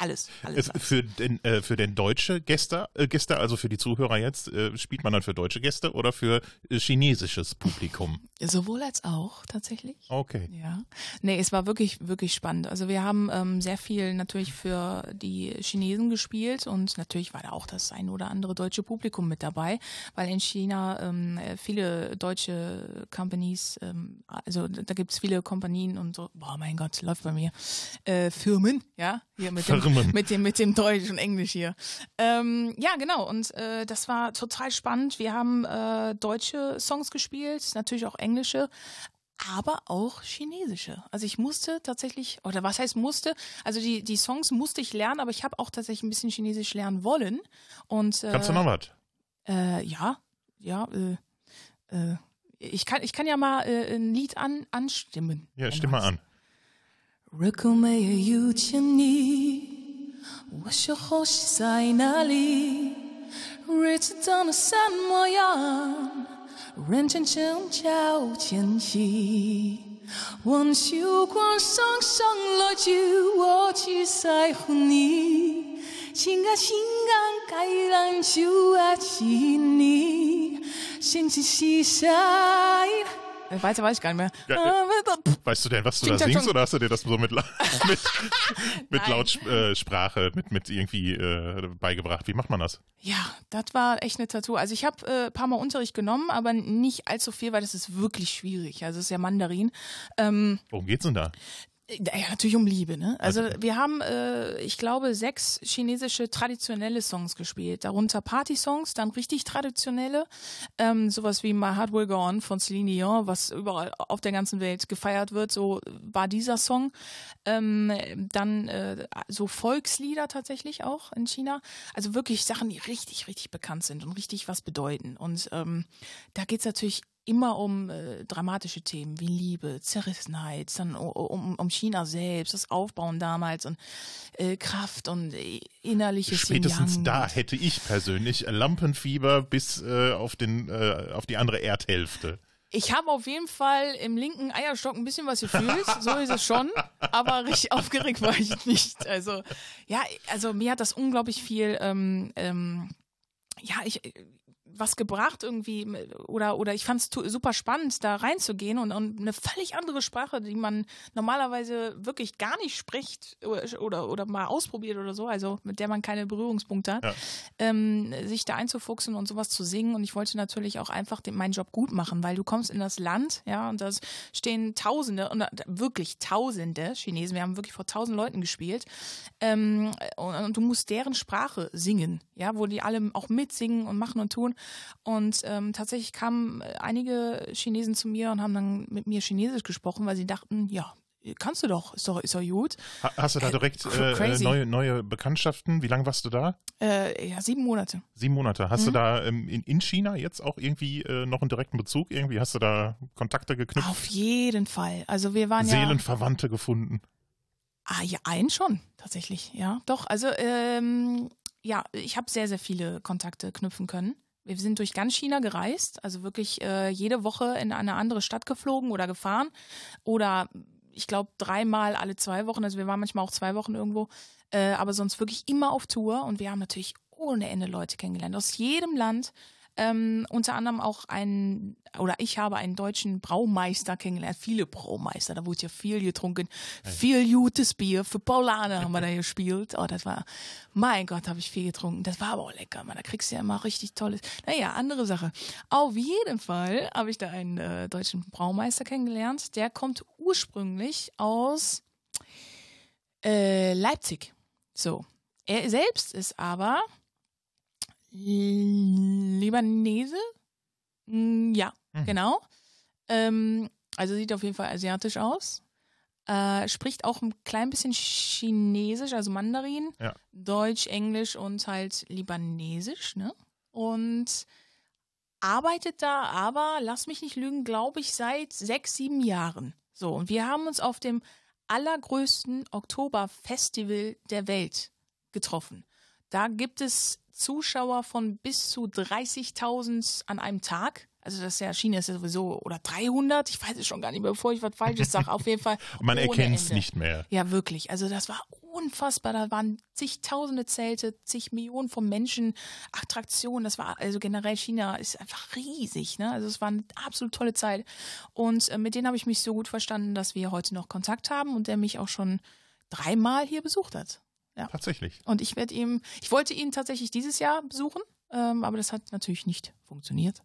alles. alles, Es-. Für den, äh, für den deutsche Gäste, äh, Gäste, also für die Zuhörer jetzt, äh, spielt man dann für deutsche Gäste oder für äh, chinesisches Publikum? Sowohl als auch, tatsächlich. Okay. Ja. Nee, es war wirklich, wirklich spannend. Also wir haben ähm, sehr viel natürlich für die Chinesen gespielt und natürlich war da auch das ein oder andere deutsche Publikum mit dabei, weil in China ähm, äh, viele deutsche Companies, ähm, also da gibt's viele Kompanien und so, boah mein Gott, läuft bei mir, äh, Firmen, ja, hier mit dem, Firmen mit, dem, mit dem Deutsch und Englisch hier. Ähm, ja, genau. Und äh, das war total spannend. Wir haben äh, deutsche Songs gespielt, natürlich auch englische aber auch chinesische. Also ich musste tatsächlich, oder was heißt musste? Also die, die Songs musste ich lernen, aber ich habe auch tatsächlich ein bisschen Chinesisch lernen wollen. Und, äh, Kannst du noch was? Äh, ja, ja, äh, äh, ich kann, ich kann ja mal äh, ein Lied an, anstimmen. Ja, stimme an. 如果没有遇见你，我守候是在哪里？日子长得什么样？人间正交前夕，我的烛光上上了酒，我只在乎你。情啊情啊，该让就爱起你，心情西晒。Weiter weiß ich gar nicht mehr. Ja, Weißt du denn, was du Ching, da singst chong. oder hast du dir das so mit, La- mit, mit. Lautsprache, mit, mit irgendwie äh, beigebracht? Wie macht man das? Ja, das war echt eine Tattoo. Also ich habe äh, ein paar Mal Unterricht genommen, aber nicht allzu viel, weil das ist wirklich schwierig. Also es ist ja Mandarin. Ähm, Worum geht's denn da? Ja, natürlich um Liebe, ne? Also wir haben, äh, ich glaube, sechs chinesische traditionelle Songs gespielt. Darunter Party-Songs, dann richtig traditionelle, ähm, sowas wie My Heart Will Go On von Celine Dion, was überall auf der ganzen Welt gefeiert wird. So war dieser Song. Ähm, dann äh, so Volkslieder tatsächlich auch in China. Also wirklich Sachen, die richtig, richtig bekannt sind und richtig was bedeuten. Und ähm, da geht's natürlich immer um äh, dramatische Themen wie Liebe, Zerrissenheit, dann um, um China selbst, das Aufbauen damals und äh, Kraft und äh, innerliches Spätestens da hätte ich persönlich Lampenfieber bis äh, auf, den, äh, auf die andere Erdhälfte. Ich habe auf jeden Fall im linken Eierstock ein bisschen was gefühlt, so ist es schon, aber richtig aufgeregt war ich nicht. Also ja, also mir hat das unglaublich viel, ähm, ähm, ja, ich was gebracht irgendwie oder oder ich fand es super spannend da reinzugehen und, und eine völlig andere Sprache, die man normalerweise wirklich gar nicht spricht oder oder, oder mal ausprobiert oder so, also mit der man keine Berührungspunkte hat, Ja. ähm, sich da einzufuchsen und sowas zu singen und ich wollte natürlich auch einfach den, meinen Job gut machen, weil du kommst in das Land, ja, und da stehen Tausende und da- wirklich Tausende Chinesen, wir haben wirklich vor tausend Leuten gespielt ähm, und, und du musst deren Sprache singen, ja, wo die alle auch mitsingen und machen und tun. Und ähm, tatsächlich kamen einige Chinesen zu mir und haben dann mit mir Chinesisch gesprochen, weil sie dachten, ja, kannst du doch, ist doch, ist doch gut. Ha- Hast du da direkt cr- äh, neue, neue Bekanntschaften? Wie lange warst du da? Äh, ja, sieben Monate. Sieben Monate. Hast Mhm. du da ähm, in, in China jetzt auch irgendwie äh, noch einen direkten Bezug? Irgendwie hast du da Kontakte geknüpft? Auf jeden Fall. Also wir waren ja. Seelenverwandte gefunden? Ah, ja, einen schon, tatsächlich, ja. Doch, also, ähm, ja, ich habe sehr, sehr viele Kontakte knüpfen können. Wir sind durch ganz China gereist, also wirklich äh, jede Woche in eine andere Stadt geflogen oder gefahren. Oder ich glaube dreimal alle zwei Wochen, also wir waren manchmal auch zwei Wochen irgendwo, äh, aber sonst wirklich immer auf Tour und wir haben natürlich ohne Ende Leute kennengelernt aus jedem Land. Ähm, unter anderem auch einen, oder ich habe einen deutschen Braumeister kennengelernt. Viele Braumeister, da wurde ja viel getrunken. Viel gutes Bier. Für Paulaner haben wir da gespielt. Oh, das war, mein Gott, habe ich viel getrunken. Das war aber auch lecker, man. Da kriegst du ja immer richtig tolles. Naja, andere Sache. Auf jeden Fall habe ich da einen äh, deutschen Braumeister kennengelernt. Der kommt ursprünglich aus äh, Leipzig. So. Er selbst ist aber Libanese? Mm, Ja, Mhm. genau. Ähm, also sieht auf jeden Fall asiatisch aus. Äh, spricht auch ein klein bisschen Chinesisch, also Mandarin, Ja. Deutsch, Englisch und halt Libanesisch, ne? Und arbeitet da aber, lass mich nicht lügen, glaube ich, seit sechs, sieben Jahren. So, und wir haben uns auf dem allergrößten Oktoberfestival der Welt getroffen. Da gibt es Zuschauer von bis zu 30.000 an einem Tag. Also das ist ja, China ist ja sowieso, oder 300, ich weiß es schon gar nicht mehr, bevor ich was Falsches sage. Auf jeden Fall. Man erkennt es nicht mehr. Ja, wirklich. Also das war unfassbar. Da waren zigtausende Zelte, zig Millionen von Menschen, Attraktionen. Das war, also generell China ist einfach riesig. Ne? Also es war eine absolut tolle Zeit. Und äh, mit denen habe ich mich so gut verstanden, dass wir heute noch Kontakt haben und der mich auch schon dreimal hier besucht hat. Tatsächlich. Und ich werde ihm, ich wollte ihn tatsächlich dieses Jahr besuchen, ähm, aber das hat natürlich nicht funktioniert.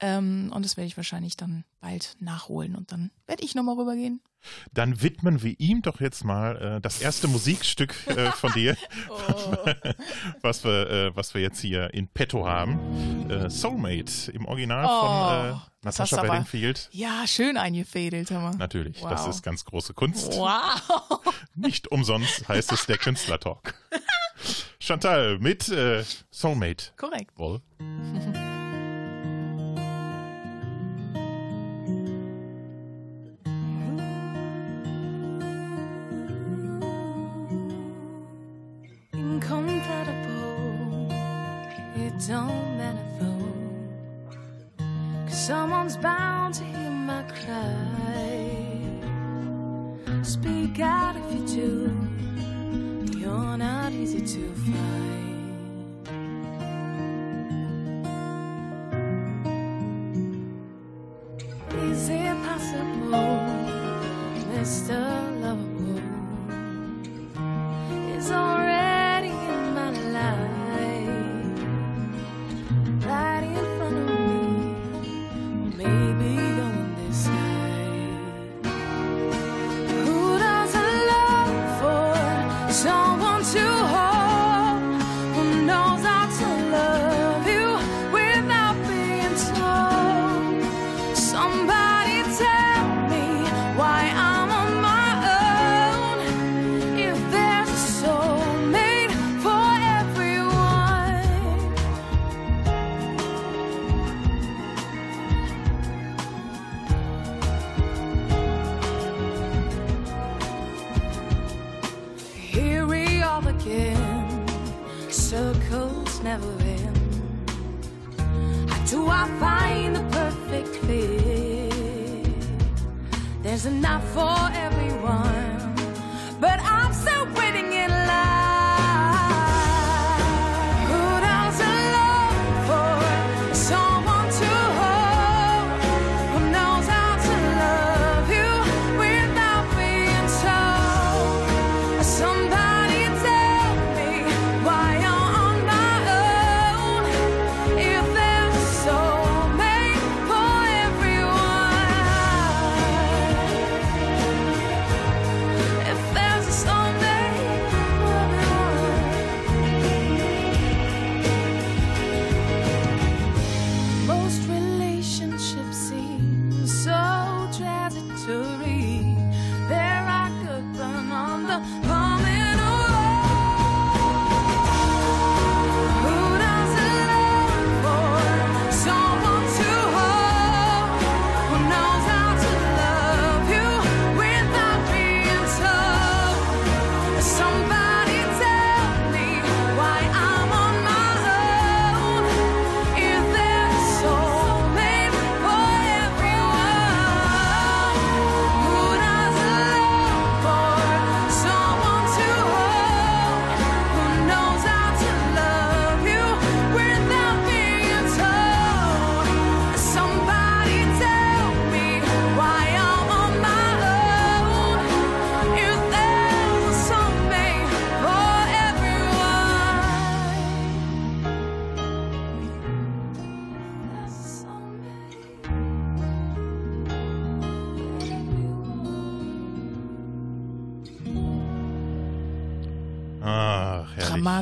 Ähm, und das werde ich wahrscheinlich dann bald nachholen und dann werde ich nochmal rübergehen. Dann widmen wir ihm doch jetzt mal äh, das erste Musikstück äh, von dir, was, wir, äh, was wir jetzt hier in petto haben. Äh, Soulmate im Original Oh, von äh, das Natascha Bedingfield. Ja, schön eingefädelt, hör mal. Natürlich, das Wow. ist ganz große Kunst. Wow. Nicht umsonst heißt es der Künstlertalk. Chantal mit äh, Soulmate. Korrekt. Wohl. Don't though. Cause someone's bound to hear my cry. Speak out if you do. You're not easy to find.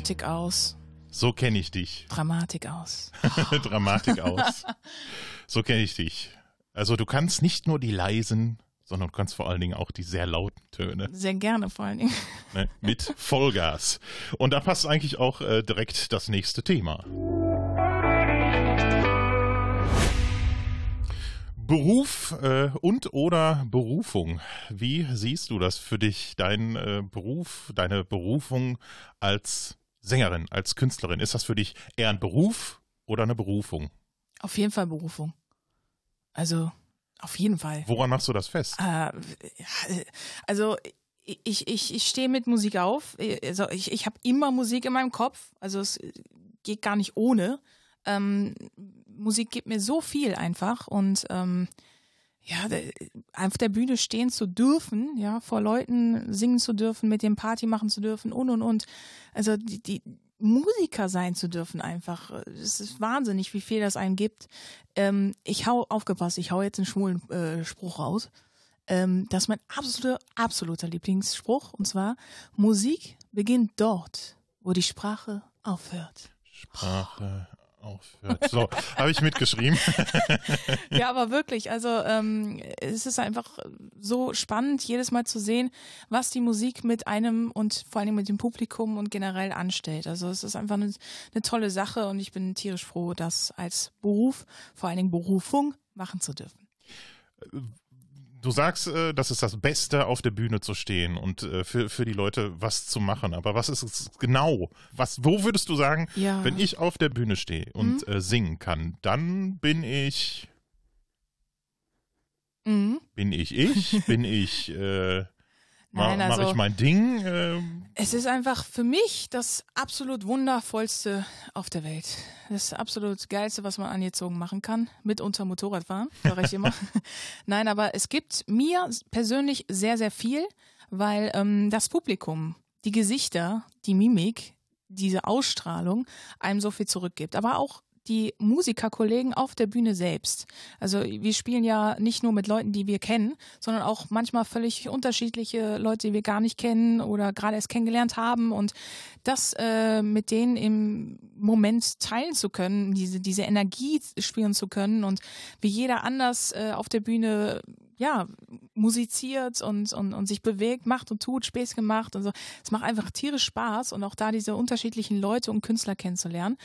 Dramatik aus. So kenne ich dich. Dramatik aus. Dramatik aus. So kenne ich dich. Also du kannst nicht nur die leisen, sondern du kannst vor allen Dingen auch die sehr lauten Töne Sehr gerne vor allen Dingen. ne? mit Vollgas. Und da passt eigentlich auch äh, direkt das nächste Thema. Beruf äh, und oder Berufung. Wie siehst du das für dich, dein äh, Beruf, deine Berufung als Sängerin, als Künstlerin? Ist das für dich eher ein Beruf oder eine Berufung? Auf jeden Fall Berufung. Also, auf jeden Fall. Woran machst du das fest? Äh, also ich, ich, ich stehe mit Musik auf. Also ich, ich habe immer Musik in meinem Kopf. Also es geht gar nicht ohne. Ähm, Musik gibt mir so viel einfach und ähm, ja, auf der Bühne stehen zu dürfen, ja, vor Leuten singen zu dürfen, mit dem Party machen zu dürfen und und und. Also die, die Musiker sein zu dürfen einfach. Es ist wahnsinnig, wie viel das einem gibt. Ähm, ich hau, aufgepasst, ich hau jetzt einen schwulen äh, Spruch raus. Ähm, das ist mein absoluter, absoluter Lieblingsspruch. Und zwar, Musik beginnt dort, wo die Sprache aufhört. Sprache aufhört. So, habe ich mitgeschrieben. Ja, aber wirklich, also ähm, es ist einfach so spannend, jedes Mal zu sehen, was die Musik mit einem und vor allem mit dem Publikum und generell anstellt. Also es ist einfach eine, eine tolle Sache und ich bin tierisch froh, das als Beruf, vor allen Dingen Berufung, machen zu dürfen. Du sagst, äh, das ist das Beste, auf der Bühne zu stehen und äh, für, für die Leute was zu machen. Aber was ist es genau? Was, wo würdest du sagen, Ja. wenn ich auf der Bühne stehe und äh, singen kann, dann bin ich, Mhm. bin ich ich, bin ich, äh, Nein, Mache also- ich mein Ding? ähm, Es ist einfach für mich das absolut wundervollste auf der Welt. Das absolut geilste, was man angezogen machen kann. Mit unter Motorradfahren, sage ich immer. Nein, aber es gibt mir persönlich sehr, sehr viel, weil ähm, das Publikum, die Gesichter, die Mimik, diese Ausstrahlung einem so viel zurückgibt. Aber auch die Musikerkollegen auf der Bühne selbst. Also wir spielen ja nicht nur mit Leuten, die wir kennen, sondern auch manchmal völlig unterschiedliche Leute, die wir gar nicht kennen oder gerade erst kennengelernt haben. Und das äh, mit denen im Moment teilen zu können, diese, diese Energie spüren zu können und wie jeder anders äh, auf der Bühne ja, musiziert und, und, und sich bewegt, macht und tut, Späßchen macht und so. Es macht einfach tierisch Spaß und auch da diese unterschiedlichen Leute und Künstler kennenzulernen.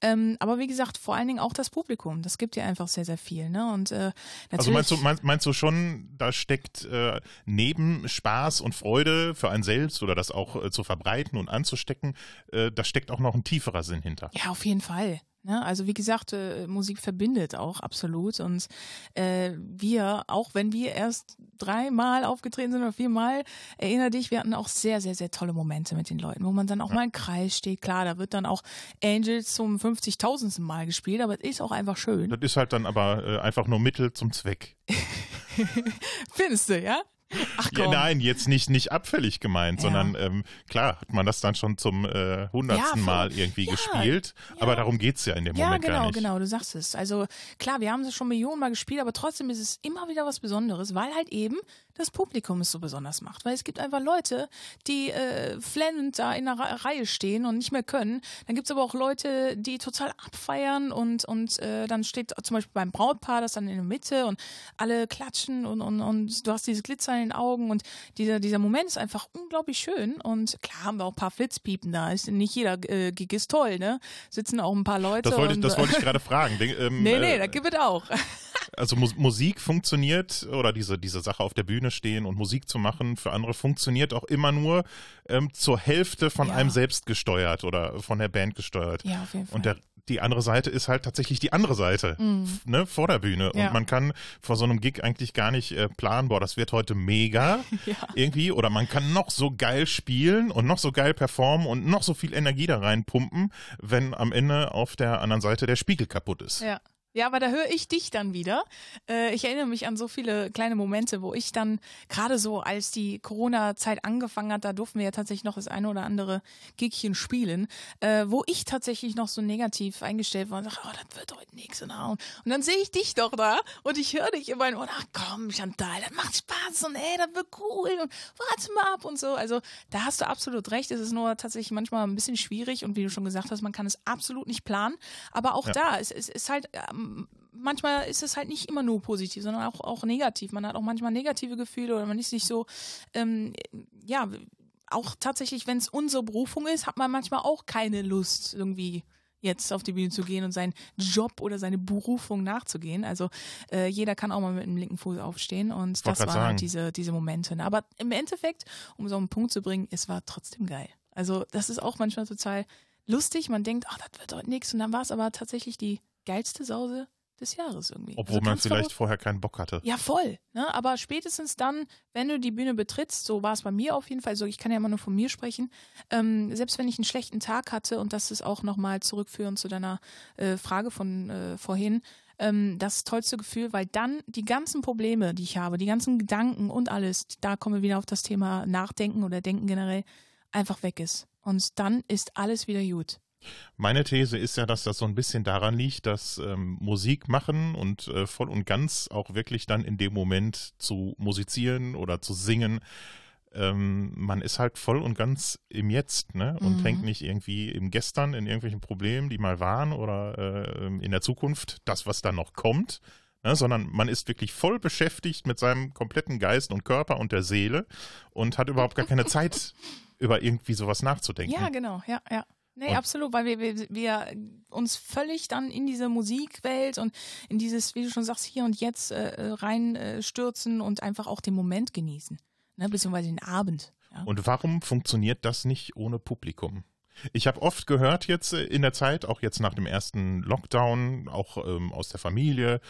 Ähm, aber wie gesagt, vor allen Dingen auch das Publikum. Das gibt dir einfach sehr, sehr viel. Ne? Und äh, Also meinst du, meinst, meinst du schon, da steckt äh, neben Spaß und Freude für einen selbst oder das auch äh, zu verbreiten und anzustecken, äh, da steckt auch noch ein tieferer Sinn hinter. Ja, auf jeden Fall. Ne? Also wie gesagt, äh, Musik verbindet auch absolut. Und äh, wir, auch wenn wir erst dreimal aufgetreten sind oder viermal, erinnere dich, wir hatten auch sehr, sehr, sehr tolle Momente mit den Leuten, wo man dann auch mal im Kreis steht. Klar, da wird dann auch Angels zum 50.000. Mal gespielt, aber es ist auch einfach schön. Das ist halt dann aber äh, einfach nur Mittel zum Zweck. Findest du, ja? Ach Ja, nein, jetzt nicht, nicht abfällig gemeint, Ja. sondern ähm, klar hat man das dann schon zum äh, hundertsten Ja, voll. Mal irgendwie Ja, gespielt. Aber darum geht's ja in dem Ja, Moment genau, gar nicht. genau, du sagst es. Also klar, wir haben es schon Millionen Mal gespielt, aber trotzdem ist es immer wieder was Besonderes, weil halt eben das Publikum es so besonders macht. Weil es gibt einfach Leute, die äh, flennend da in der Ra Reihe stehen und nicht mehr können. Dann gibt's aber auch Leute, die total abfeiern und, und äh, dann steht zum Beispiel beim Brautpaar das dann in der Mitte und alle klatschen und, und, und du hast dieses Glitzer den Augen und dieser, dieser Moment ist einfach unglaublich schön. Und klar haben wir auch ein paar Flitzpiepen da. Ist nicht jeder äh, Gig ist toll, ne? Sitzen auch ein paar Leute. Das wollte ich, und, das wollte ich gerade fragen. Den, ähm, Nee, nee, äh, da gibt es auch. Also Mus Musik funktioniert oder diese, diese Sache auf der Bühne stehen und Musik zu machen für andere funktioniert auch immer nur ähm, zur Hälfte von Ja. einem selbst gesteuert oder von der Band gesteuert. Ja, auf jeden Fall. Und der, die andere Seite ist halt tatsächlich die andere Seite, f- ne, vor der Bühne. Ja. Und man kann vor so einem Gig eigentlich gar nicht äh, planen, boah, das wird heute mega Ja. irgendwie. Oder man kann noch so geil spielen und noch so geil performen und noch so viel Energie da reinpumpen, wenn am Ende auf der anderen Seite der Spiegel kaputt ist. Ja. Ja, aber da höre ich dich dann wieder. Äh, ich erinnere mich an so viele kleine Momente, wo ich dann, gerade so als die Corona-Zeit angefangen hat, da durften wir ja tatsächlich noch das eine oder andere Gigchen spielen, äh, wo ich tatsächlich noch so negativ eingestellt war und dachte, oh, das wird heute nichts. Und, und dann sehe ich dich doch da und ich höre dich immer und ach komm, Chantal, das macht Spaß und ey, das wird cool und warte mal ab und so. Also da hast du absolut recht. Es ist nur tatsächlich manchmal ein bisschen schwierig und wie du schon gesagt hast, man kann es absolut nicht planen. Aber auch Ja. da, es, es ist halt, ähm, manchmal ist es halt nicht immer nur positiv, sondern auch, auch negativ. Man hat auch manchmal negative Gefühle oder man ist nicht so, ähm, ja, auch tatsächlich, wenn es unsere Berufung ist, hat man manchmal auch keine Lust, irgendwie jetzt auf die Bühne zu gehen und seinen Job oder seine Berufung nachzugehen. Also äh, jeder kann auch mal mit dem linken Fuß aufstehen und Wollt das waren sagen. halt diese, diese Momente. Ne? Aber im Endeffekt, um so einen Punkt zu bringen, es war trotzdem geil. Also das ist auch manchmal total lustig. Man denkt, ach, das wird heute nichts. Und dann war es aber tatsächlich die geilste Sause des Jahres irgendwie. Obwohl Also man vielleicht vorher keinen Bock hatte. Ja, voll. Ne? Aber spätestens dann, wenn du die Bühne betrittst, so war es bei mir auf jeden Fall, so ich kann ja immer nur von mir sprechen, ähm, selbst wenn ich einen schlechten Tag hatte, und das ist auch nochmal zurückführend zu deiner äh, Frage von äh, vorhin, ähm, das tollste Gefühl, weil dann die ganzen Probleme, die ich habe, die ganzen Gedanken und alles, da kommen wir wieder auf das Thema Nachdenken oder Denken generell, einfach weg ist. Und dann ist alles wieder gut. Meine These ist ja, dass das so ein bisschen daran liegt, dass ähm, Musik machen und äh, voll und ganz auch wirklich dann in dem Moment zu musizieren oder zu singen, ähm, man ist halt voll und ganz im Jetzt, ne? Und Mhm. hängt nicht irgendwie im Gestern in irgendwelchen Problemen, die mal waren oder äh, in der Zukunft, das, was dann noch kommt. Ne, sondern man ist wirklich voll beschäftigt mit seinem kompletten Geist und Körper und der Seele und hat überhaupt gar keine Zeit, über irgendwie sowas nachzudenken. Ja, genau, ja, ja. Nee, Und- absolut, weil wir, wir, wir uns völlig dann in diese Musikwelt und in dieses, wie du schon sagst, hier und jetzt äh, reinstürzen äh, und einfach auch den Moment genießen. Ne, beziehungsweise den Abend. Ja. Und warum funktioniert das nicht ohne Publikum? Ich habe oft gehört jetzt äh, in der Zeit, auch jetzt nach dem ersten Lockdown, auch ähm, aus der Familie,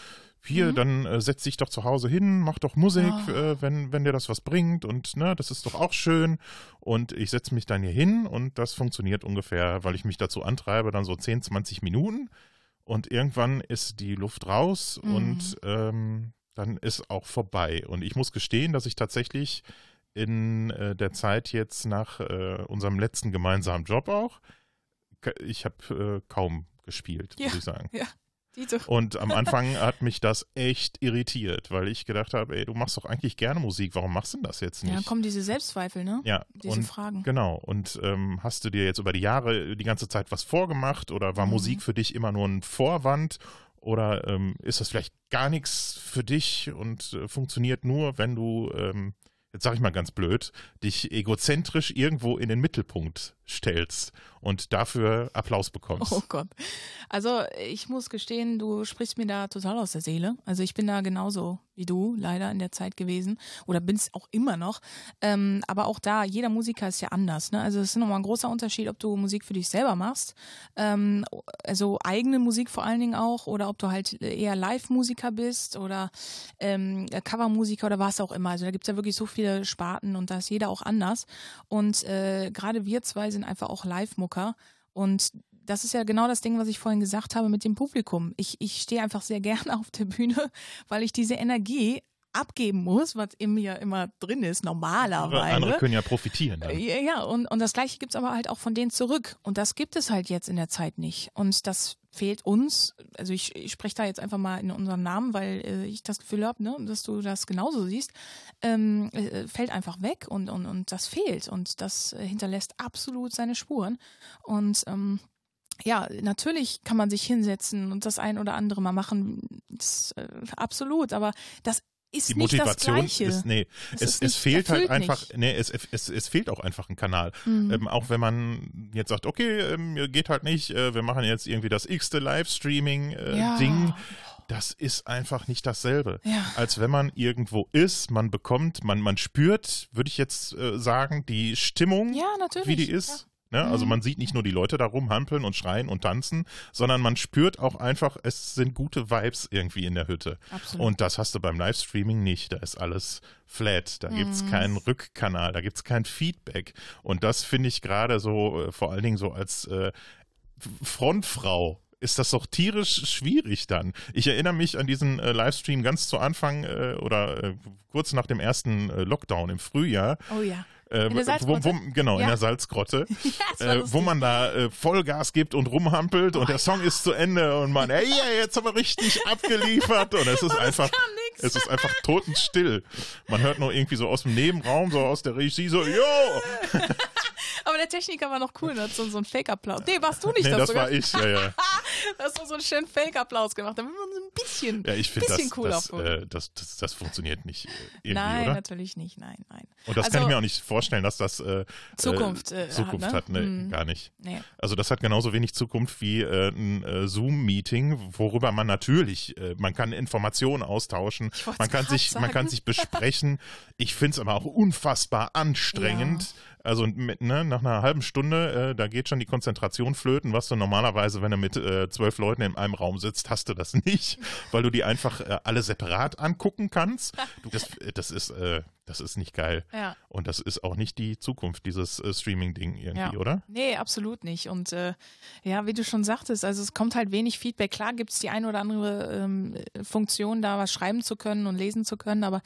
hier, Mhm. dann äh, setz dich doch zu Hause hin, mach doch Musik, Oh. äh, wenn, wenn dir das was bringt und ne, das ist doch auch schön. Und ich setze mich dann hier hin und das funktioniert ungefähr, weil ich mich dazu antreibe, dann so 10, 20 Minuten und irgendwann ist die Luft raus Mhm. und ähm, dann ist auch vorbei. Und ich muss gestehen, dass ich tatsächlich in äh, der Zeit jetzt nach äh, unserem letzten gemeinsamen Job auch, ich habe äh, kaum gespielt, Ja. muss ich sagen. Dieter. Und am Anfang hat mich das echt irritiert, weil ich gedacht habe, ey, du machst doch eigentlich gerne Musik, warum machst du denn das jetzt nicht? Ja, kommen diese Selbstzweifel, ne? Ja, Diese und Fragen. genau. Und ähm, hast du dir jetzt über die Jahre die ganze Zeit was vorgemacht oder war Mhm. Musik für dich immer nur ein Vorwand? Oder ähm, ist das vielleicht gar nichts für dich und äh, funktioniert nur, wenn du, ähm, jetzt sag ich mal ganz blöd, dich egozentrisch irgendwo in den Mittelpunkt stellst und dafür Applaus bekommst? Oh Gott. Also ich muss gestehen, du sprichst mir da total aus der Seele. Also ich bin da genauso wie du leider in der Zeit gewesen oder bin es auch immer noch. Ähm, aber auch da, jeder Musiker ist ja anders. Ne? Also es ist nochmal ein großer Unterschied, ob du Musik für dich selber machst, ähm, also eigene Musik vor allen Dingen auch, oder ob du halt eher Live-Musiker bist oder ähm, Covermusiker oder was auch immer. Also da gibt es ja wirklich so viele Sparten und da ist jeder auch anders. Und äh, gerade wir zwei sind einfach auch Live-Mucker. Und das ist ja genau das Ding, was ich vorhin gesagt habe mit dem Publikum. Ich, ich stehe einfach sehr gerne auf der Bühne, weil ich diese Energie abgeben muss, was in mir immer drin ist, normalerweise. Andere können ja profitieren dann. Ja, ja und, und das Gleiche gibt's aber halt auch von denen zurück. Und das gibt es halt jetzt in der Zeit nicht. Und das fehlt uns, also ich, ich spreche da jetzt einfach mal in unserem Namen, weil äh, ich das Gefühl habe, ne, dass du das genauso siehst, ähm, äh, fällt einfach weg und, und, und das fehlt. Und das hinterlässt absolut seine Spuren. Und ähm, ja, natürlich kann man sich hinsetzen und das ein oder andere mal machen. Das, äh, absolut, aber das ist die nicht das Motivation Gleiche. ist, nee, Es es, ist es fehlt halt einfach, nicht. nee, es, es, es fehlt auch einfach ein Kanal. Mhm. Ähm, auch wenn man jetzt sagt, okay, ähm, geht halt nicht, äh, wir machen jetzt irgendwie das x-te Livestreaming-Ding. Ja. Ding. Das ist einfach nicht dasselbe. Ja. Als wenn man irgendwo ist, man bekommt, man, man spürt, würde ich jetzt äh, sagen, die Stimmung, Ja, natürlich. wie die ist. Ne? Also Mhm. man sieht nicht nur die Leute da rumhampeln und schreien und tanzen, sondern man spürt auch einfach, es sind gute Vibes irgendwie in der Hütte. Absolut. Und das hast du beim Livestreaming nicht. Da ist alles flat. Da Mhm. keinen Rückkanal, da gibt's kein Feedback. Und das finde ich gerade so, äh, vor allen Dingen so als äh, Frontfrau ist das doch tierisch schwierig dann. Ich erinnere mich an diesen äh, Livestream ganz zu Anfang äh, oder äh, kurz nach dem ersten äh, Lockdown im Frühjahr. Oh ja. Äh, In der wo, wo, genau, in Ja. der Salzgrotte, Ja, äh, wo man da äh, Vollgas gibt und rumhampelt Oh und der Song ist zu Ende und man, ey, ja, jetzt haben wir richtig abgeliefert und es ist einfach, kam nix. es ist einfach totenstill. Man hört nur irgendwie so aus dem Nebenraum, so aus der Regie, so, yo! Aber der Techniker war noch cool, hat so, so einen Fake-Applaus. Nee, warst du nicht Nee, das das sogar? war ich, ja, ja. Du hast doch so einen schönen Fake-Applaus gemacht, damit man so ein bisschen, Ja, ich finde, bisschen das, cooler das, äh, das, das, das funktioniert nicht äh, irgendwie, Nein, oder? natürlich nicht, nein, nein. Und das also, kann ich mir auch nicht vorstellen, dass das äh, Zukunft, äh, äh, Zukunft hat, hat, ne? ne? Mhm. gar nicht. Nee. Also das hat genauso wenig Zukunft wie äh, ein äh, Zoom-Meeting, worüber man natürlich, man kann Informationen austauschen, man kann sich, man kann sich besprechen. Ich finde es aber auch unfassbar anstrengend. Also mit, ne, nach einer halben Stunde, äh, da geht schon die Konzentration flöten, was du normalerweise, wenn du mit äh, zwölf Leuten in einem Raum sitzt, hast du das nicht, weil du die einfach äh, alle separat angucken kannst. Du, das, das ist, äh, das ist nicht geil. Ja. Und das ist auch nicht die Zukunft, dieses äh, Streaming-Ding irgendwie, Ja. oder? Nee, absolut nicht. Und äh, ja, wie du schon sagtest, also es kommt halt wenig Feedback. Klar gibt es die eine oder andere ähm, Funktion, da was schreiben zu können und lesen zu können, aber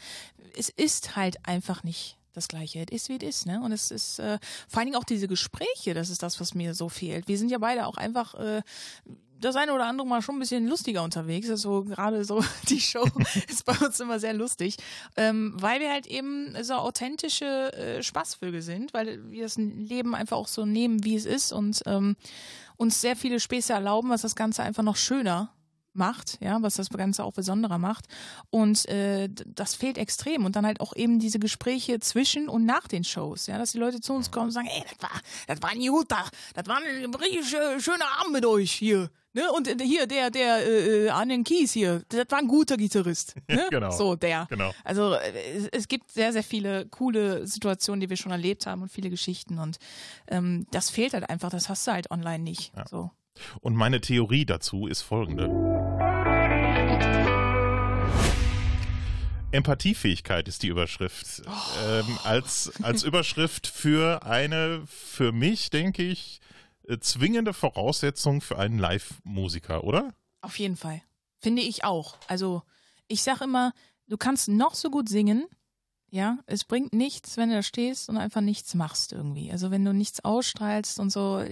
es ist halt einfach nicht das Gleiche. Es ist, wie es ist, ne? Und es ist äh, vor allen Dingen auch diese Gespräche, das ist das, was mir so fehlt. Wir sind ja beide auch einfach äh, das eine oder andere Mal schon ein bisschen lustiger unterwegs. Also gerade so die Show ist bei uns immer sehr lustig, ähm, weil wir halt eben so authentische äh, Spaßvögel sind, weil wir das Leben einfach auch so nehmen, wie es ist und ähm, uns sehr viele Späße erlauben, was das Ganze einfach noch schöner macht, ja, was das Ganze auch besonderer macht. Und äh, das fehlt extrem. Und dann halt auch eben diese Gespräche zwischen und nach den Shows, ja, dass die Leute zu uns kommen und sagen, ey, das war, das war ein guter, das war ein richtig schö- schöner Abend mit euch hier. Ne? Und äh, hier, der, der äh, äh, an den Kies hier, das war ein guter Gitarrist. Ne? genau. So, der. Genau. Also äh, es, es gibt sehr, sehr viele coole Situationen, die wir schon erlebt haben und viele Geschichten. Und ähm, das fehlt halt einfach, das hast du halt online nicht. So. Und meine Theorie dazu ist folgende. Empathiefähigkeit ist die Überschrift. Ähm, als, als Überschrift für eine, für mich, denke ich, äh, zwingende Voraussetzung für einen Live-Musiker, oder? Auf jeden Fall. Finde ich auch. Also, ich sag immer, du kannst noch so gut singen, ja, es bringt nichts, wenn du da stehst und einfach nichts machst irgendwie. Also wenn du nichts ausstrahlst und so.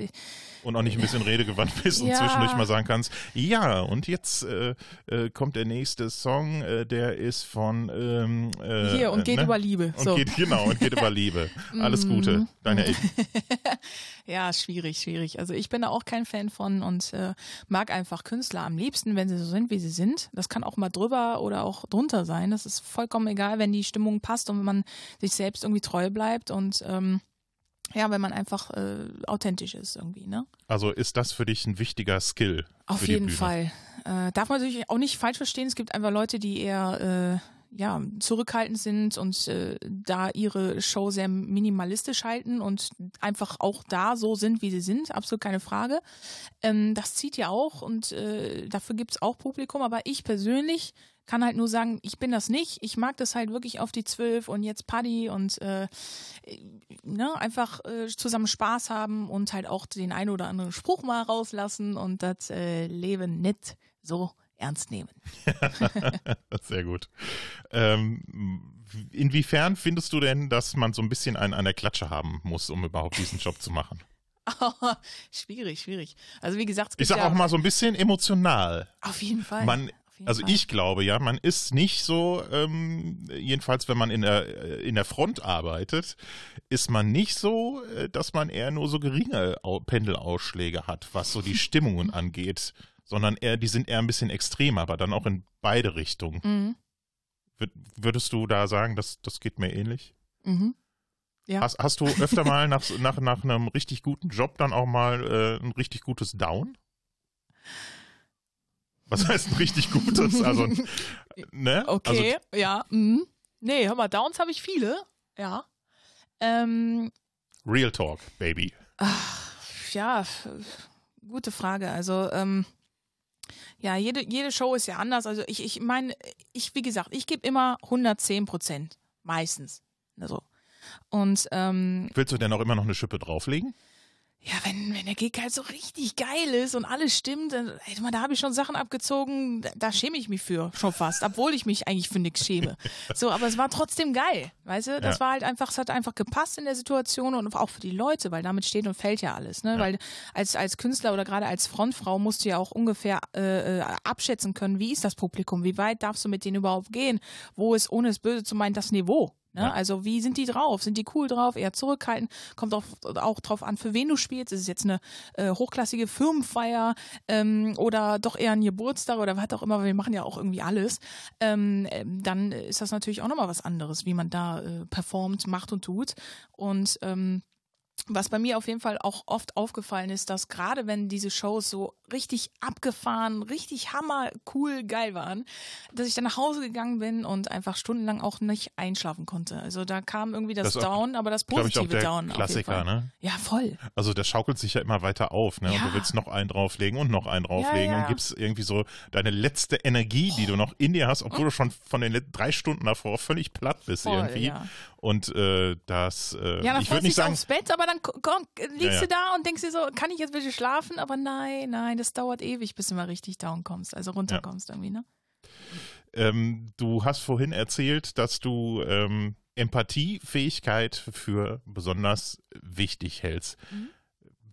Und auch nicht ein bisschen redegewandt bist und Ja. zwischendurch mal sagen kannst, ja, und jetzt äh, äh, kommt der nächste Song, äh, der ist von ähm, äh, Hier und äh, geht ne? über Liebe. Und So. Mhm. geht, genau, und geht über Liebe. Alles Gute, deine Eltern. Ja, schwierig, schwierig. Also ich bin da auch kein Fan von und äh, mag einfach Künstler am liebsten, wenn sie so sind, wie sie sind. Das kann auch mal drüber oder auch drunter sein. Das ist vollkommen egal, wenn die Stimmung passt und wenn man sich selbst irgendwie treu bleibt und ähm, ja, wenn man einfach äh, authentisch ist irgendwie, ne? Also ist das für dich ein wichtiger Skill? Auf jeden? Fall. Äh, darf man natürlich auch nicht falsch verstehen. Es gibt einfach Leute, die eher äh, ja, zurückhaltend sind und äh, da ihre Show sehr minimalistisch halten und einfach auch da so sind, wie sie sind. Absolut keine Frage. Ähm, das zieht ja auch und äh, dafür gibt's auch Publikum. Aber ich persönlich kann halt nur sagen, ich bin das nicht. Ich mag das halt wirklich auf die Zwölf und jetzt Paddy und äh, ne, einfach äh, zusammen Spaß haben und halt auch den einen oder anderen Spruch mal rauslassen und das äh, Leben nicht so ernst nehmen. Sehr gut. Ähm, inwiefern findest du denn, dass man so ein bisschen einen an der Klatsche haben muss, um überhaupt diesen Job zu machen? schwierig, schwierig. Also wie gesagt, es Ich gibt sag ja auch mal so ein bisschen emotional. auf jeden Fall. Man, also Fall. ich glaube ja, man ist nicht so, ähm, jedenfalls wenn man in der, äh, in der Front arbeitet, ist man nicht so, äh, dass man eher nur so geringe Au- Pendelausschläge hat, was so die Stimmungen angeht, sondern eher, die sind eher ein bisschen extremer, aber dann auch in beide Richtungen. Mhm. Wür- Würdest du da sagen, das, das geht mir ähnlich? Mhm. Ja. Hast, hast du öfter mal nach, nach, nach einem richtig guten Job dann auch mal äh, ein richtig gutes Down? Was heißt ein richtig gutes? Also, ne? Okay, ja. Mhm. Nee, hör mal, Downs habe ich viele. Ja. Ähm, Also Real Talk, Baby. ja, f- gute Frage. Also, ähm, ja, jede, jede Show ist ja anders. Also ich, ich meine, ich, wie gesagt, ich gebe immer 110 Prozent. Meistens. Also. Und ähm, Willst du denn auch immer noch eine Schippe drauflegen? Ja, wenn, wenn der Gig halt so richtig geil ist und alles stimmt, dann, ey, da habe ich schon Sachen abgezogen, da, da schäme ich mich für, schon fast, obwohl ich mich eigentlich für nichts schäme. So, aber es war trotzdem geil, weißt du? Das Ja. war halt einfach, es hat einfach gepasst in der Situation und auch für die Leute, weil damit steht und fällt ja alles, ne? Weil als, als Künstler oder gerade als Frontfrau musst du ja auch ungefähr äh, äh, abschätzen können, wie ist das Publikum, wie weit darfst du mit denen überhaupt gehen, wo ist, ohne es böse zu meinen, das Niveau. Ne? Ja. Also wie sind die drauf? Sind die cool drauf? Eher zurückhaltend? Kommt auch, auch drauf an, für wen du spielst. Ist es jetzt eine äh, hochklassige Firmenfeier ähm, oder doch eher ein Geburtstag oder was auch immer, weil wir machen ja auch irgendwie alles. Ähm, ähm, dann ist das natürlich auch nochmal was anderes, wie man da äh, performt, macht und tut. Und ähm, was bei mir auf jeden Fall auch oft aufgefallen ist, dass gerade wenn diese Shows so richtig abgefahren, richtig hammer, cool, geil waren, dass ich dann nach Hause gegangen bin und einfach stundenlang auch nicht einschlafen konnte. Also da kam irgendwie das, Das ist auch, Down, aber das Glaube ich positive auch der Down. auf jeden Klassiker, Fall. ne? Ja, voll. Also das schaukelt sich ja immer weiter auf, ne? Und Ja. du willst noch einen drauflegen und noch einen drauflegen Ja, ja. und gibst irgendwie so deine letzte Energie, die du noch in dir hast, obwohl du schon von den drei Stunden davor völlig platt bist Voll, irgendwie. ja. Und äh, das, äh, Ja, dann ich freust du nicht dich sagen, aufs Bett, aber dann ko- komm, liegst du da und denkst dir so, kann ich jetzt bitte schlafen? Aber nein, nein, das dauert ewig, bis du mal richtig down kommst, also runterkommst irgendwie, ne? ähm, du hast vorhin erzählt, dass du ähm, Empathiefähigkeit für besonders wichtig hältst. Mhm.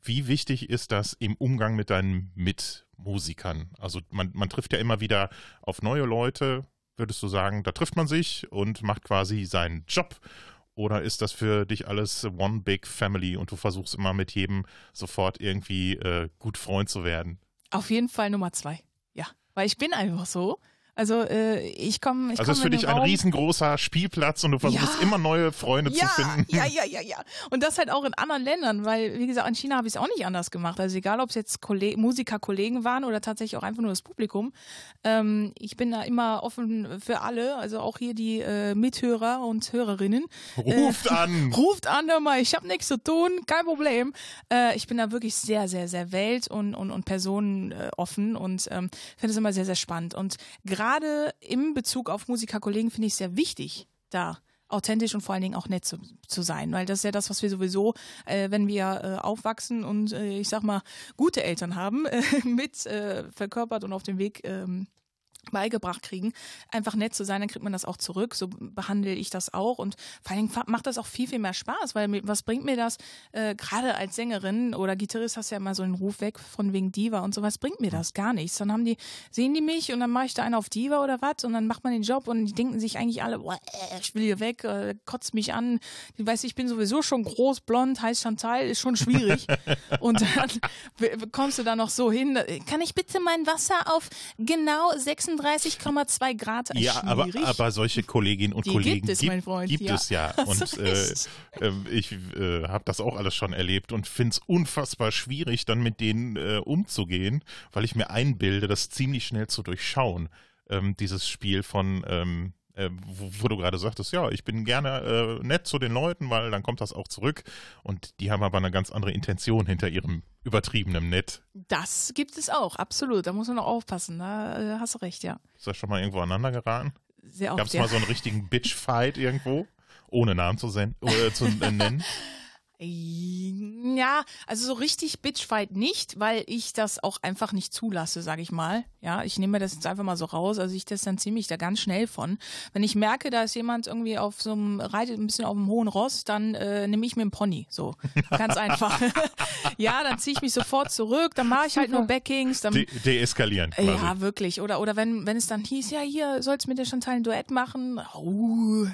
Wie wichtig ist das im Umgang mit deinen Mitmusikern? Also man, man trifft ja immer wieder auf neue Leute, würdest du sagen, da trifft man sich und macht quasi seinen Job. Oder ist das für dich alles one big family und du versuchst immer mit jedem sofort irgendwie äh, gut Freund zu werden? Auf jeden Fall Nummer zwei. Ja. Weil ich bin einfach so. Also äh, ich komme. Ich Also komm ist für dich ein Raum. riesengroßer Spielplatz und du versuchst Ja. immer neue Freunde ja, zu finden. Ja, ja, ja, ja. Und das halt auch in anderen Ländern, weil, wie gesagt, in China habe ich es auch nicht anders gemacht. Also egal, ob es jetzt Kolle Musikerkollegen waren oder tatsächlich auch einfach nur das Publikum. Ähm, ich bin da immer offen für alle, also auch hier die äh, Mithörer und Hörerinnen. Ruft Äh, an. Ruft an, hör mal, ich habe nichts zu tun, kein Problem. Äh, ich bin da wirklich sehr, sehr, sehr welt- und, und, und personenoffen äh, offen und ähm, finde es immer sehr, sehr spannend. Und gerade im Bezug auf Musikerkollegen finde ich es sehr wichtig, da authentisch und vor allen Dingen auch nett zu, zu sein, weil das ist ja das, was wir sowieso, äh, wenn wir äh, aufwachsen und äh, ich sag mal gute Eltern haben, äh, mit äh, verkörpert und auf dem Weg ähm, beigebracht kriegen, einfach nett zu sein, dann kriegt man das auch zurück. So behandle ich das auch und vor allen Dingen macht das auch viel, viel mehr Spaß, weil was bringt mir das, äh, gerade als Sängerin oder Gitarrist hast du ja immer so einen Ruf weg von wegen Diva und sowas, bringt mir das gar nichts. Dann haben die, sehen die mich und dann mache ich da einen auf Diva oder was und dann macht man den Job und die denken sich eigentlich alle, boah, äh, ich will hier weg, äh, kotzt mich an. Die weiß, ich bin sowieso schon groß, blond, heißt Chantal, ist schon schwierig. und dann kommst du da noch so hin, kann ich bitte mein Wasser auf genau 36,2 Grad Ja, aber, aber solche Kolleginnen und Die Kollegen gibt es, gibt, mein Freund, gibt ja. es ja. Und äh, recht. äh, ich äh, habe das auch alles schon erlebt und finde es unfassbar schwierig, dann mit denen äh, umzugehen, weil ich mir einbilde, das ziemlich schnell zu durchschauen, ähm, dieses Spiel von ähm, äh, wo, wo du gerade sagtest, ja, ich bin gerne äh, nett zu den Leuten, weil dann kommt das auch zurück. Und die haben aber eine ganz andere Intention hinter ihrem übertriebenen Nett. Das gibt es auch, absolut. Da muss man auch aufpassen. Da äh, hast du recht, ja. Ist das schon mal irgendwo aneinander geraten? Sehr Gab oft, es ja. mal so einen richtigen Bitch-Fight irgendwo? Ohne Namen zu, sen oder zu äh, nennen? Ja, also so richtig Bitchfight nicht, weil ich das auch einfach nicht zulasse, sage ich mal. Ja, ich nehme das jetzt einfach mal so raus. Also ich distanziere mich da ganz schnell von. Wenn ich merke, da ist jemand irgendwie auf so einem, reitet ein bisschen auf einem hohen Ross, dann äh, nehme ich mir einen Pony. So, ganz einfach. ja, dann ziehe ich mich sofort zurück, dann mache ich halt nur Backings, dann De deeskalieren quasi. ja, wirklich. Oder, oder wenn, wenn es dann hieß, ja, hier sollst du mit der Chantal ein Duett machen. Oh,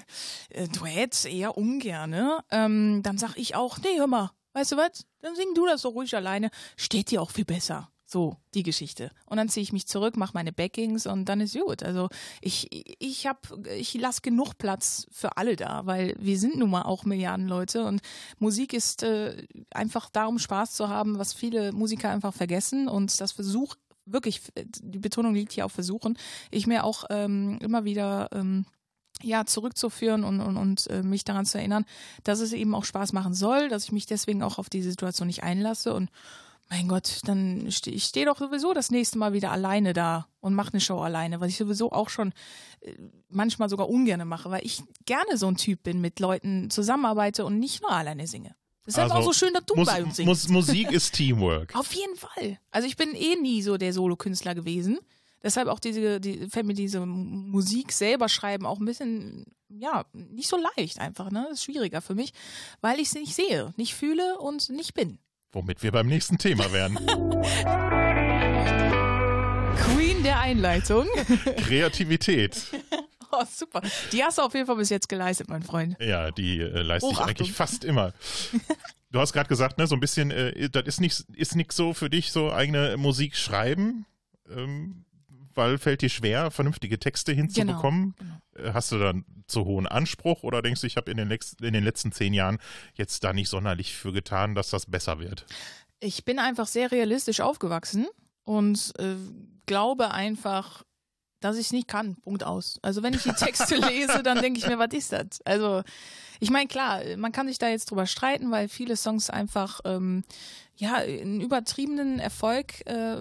äh, Duett eher ungern, ne? Ähm, dann sag ich auch, nee, hör mal, weißt du was? Dann sing du das so ruhig alleine. Steht dir auch viel besser. So, die Geschichte. Und dann ziehe ich mich zurück, mache meine Backings und dann ist gut. Also ich, ich hab, ich lasse genug Platz für alle da, weil wir sind nun mal auch Milliarden Leute und Musik ist äh, einfach darum Spaß zu haben, was viele Musiker einfach vergessen und das Versuch wirklich, die Betonung liegt hier auf Versuchen, ich mir auch ähm, immer wieder ähm, ja, zurückzuführen und, und, und äh, mich daran zu erinnern, dass es eben auch Spaß machen soll, dass ich mich deswegen auch auf die Situation nicht einlasse und mein Gott, dann stehe ich stehe doch sowieso das nächste Mal wieder alleine da und mache eine Show alleine, was ich sowieso auch schon äh, manchmal sogar ungerne mache, weil ich gerne so ein Typ bin, mit Leuten zusammenarbeite und nicht nur alleine singe. Deshalb auch so schön, dass du muss, bei uns singst. muss, Musik ist Teamwork. Auf jeden Fall. Also ich bin eh nie so der Solokünstler gewesen. Deshalb auch diese, die, fällt mir diese Musik selber schreiben auch ein bisschen, ja, nicht so leicht einfach, ne? Das ist schwieriger für mich, weil ich sie nicht sehe, nicht fühle und nicht bin. Womit wir beim nächsten Thema wären. Queen der Einleitung. Kreativität. Oh, super. Die hast du auf jeden Fall bis jetzt geleistet, mein Freund. Ja, die äh, leiste ich eigentlich fast immer. Du hast gerade gesagt, ne, so ein bisschen, äh, das ist nicht, ist nix so für dich, so eigene Musik schreiben, ähm, weil fällt dir schwer, vernünftige Texte hinzubekommen. Äh, Hast du dann zu hohen Anspruch oder denkst du, ich habe in, den in den letzten zehn Jahren jetzt da nicht sonderlich für getan, dass das besser wird? Ich bin einfach sehr realistisch aufgewachsen und äh, glaube einfach, dass ich es nicht kann. Punkt aus. Also wenn ich die Texte lese, dann denke ich mir, was ist das? Also ich meine, klar, man kann sich da jetzt drüber streiten, weil viele Songs einfach ähm, ja einen übertriebenen Erfolg äh,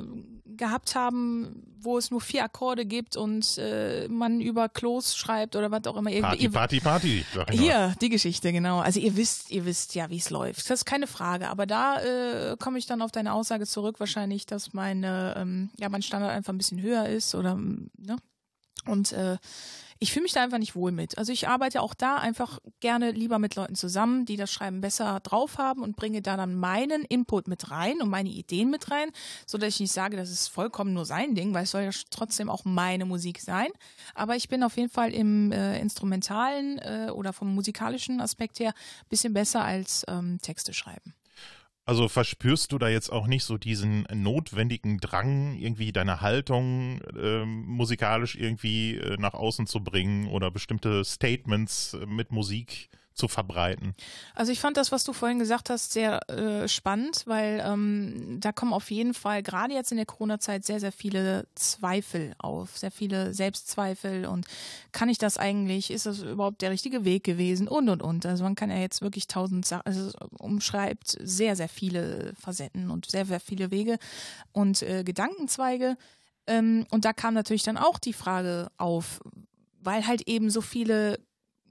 gehabt haben, wo es nur vier Akkorde gibt und äh, man über Klos schreibt oder was auch immer. Ihr- Party, ihr- Party, Party. Hier, die Geschichte, genau. Also ihr wisst, ihr wisst ja, wie es läuft. Das ist keine Frage. Aber da äh, komme ich dann auf deine Aussage zurück, wahrscheinlich, dass meine, ähm, ja, mein Standard einfach ein bisschen höher ist oder ne? Und äh, ich fühle mich da einfach nicht wohl mit. Also ich arbeite auch da einfach gerne lieber mit Leuten zusammen, die das Schreiben besser drauf haben und bringe da dann meinen Input mit rein und meine Ideen mit rein, so dass ich nicht sage, das ist vollkommen nur sein Ding, weil es soll ja trotzdem auch meine Musik sein. Aber ich bin auf jeden Fall im äh, instrumentalen äh, oder vom musikalischen Aspekt her bisschen besser als ähm, Texte schreiben. Also verspürst du da jetzt auch nicht so diesen notwendigen Drang, irgendwie deine Haltung ähm, musikalisch irgendwie äh, nach außen zu bringen oder bestimmte Statements äh, mit Musik zu verbreiten? Also ich fand das, was du vorhin gesagt hast, sehr äh, spannend, weil ähm, da kommen auf jeden Fall gerade jetzt in der Corona-Zeit sehr, sehr viele Zweifel auf, sehr viele Selbstzweifel und kann ich das eigentlich, ist das überhaupt der richtige Weg gewesen und und und. Also man kann ja jetzt wirklich tausend Sachen, also umschreibt sehr, sehr viele Facetten und sehr, sehr viele Wege und äh, Gedankenzweige. Ähm, und da kam natürlich dann auch die Frage auf, weil halt eben so viele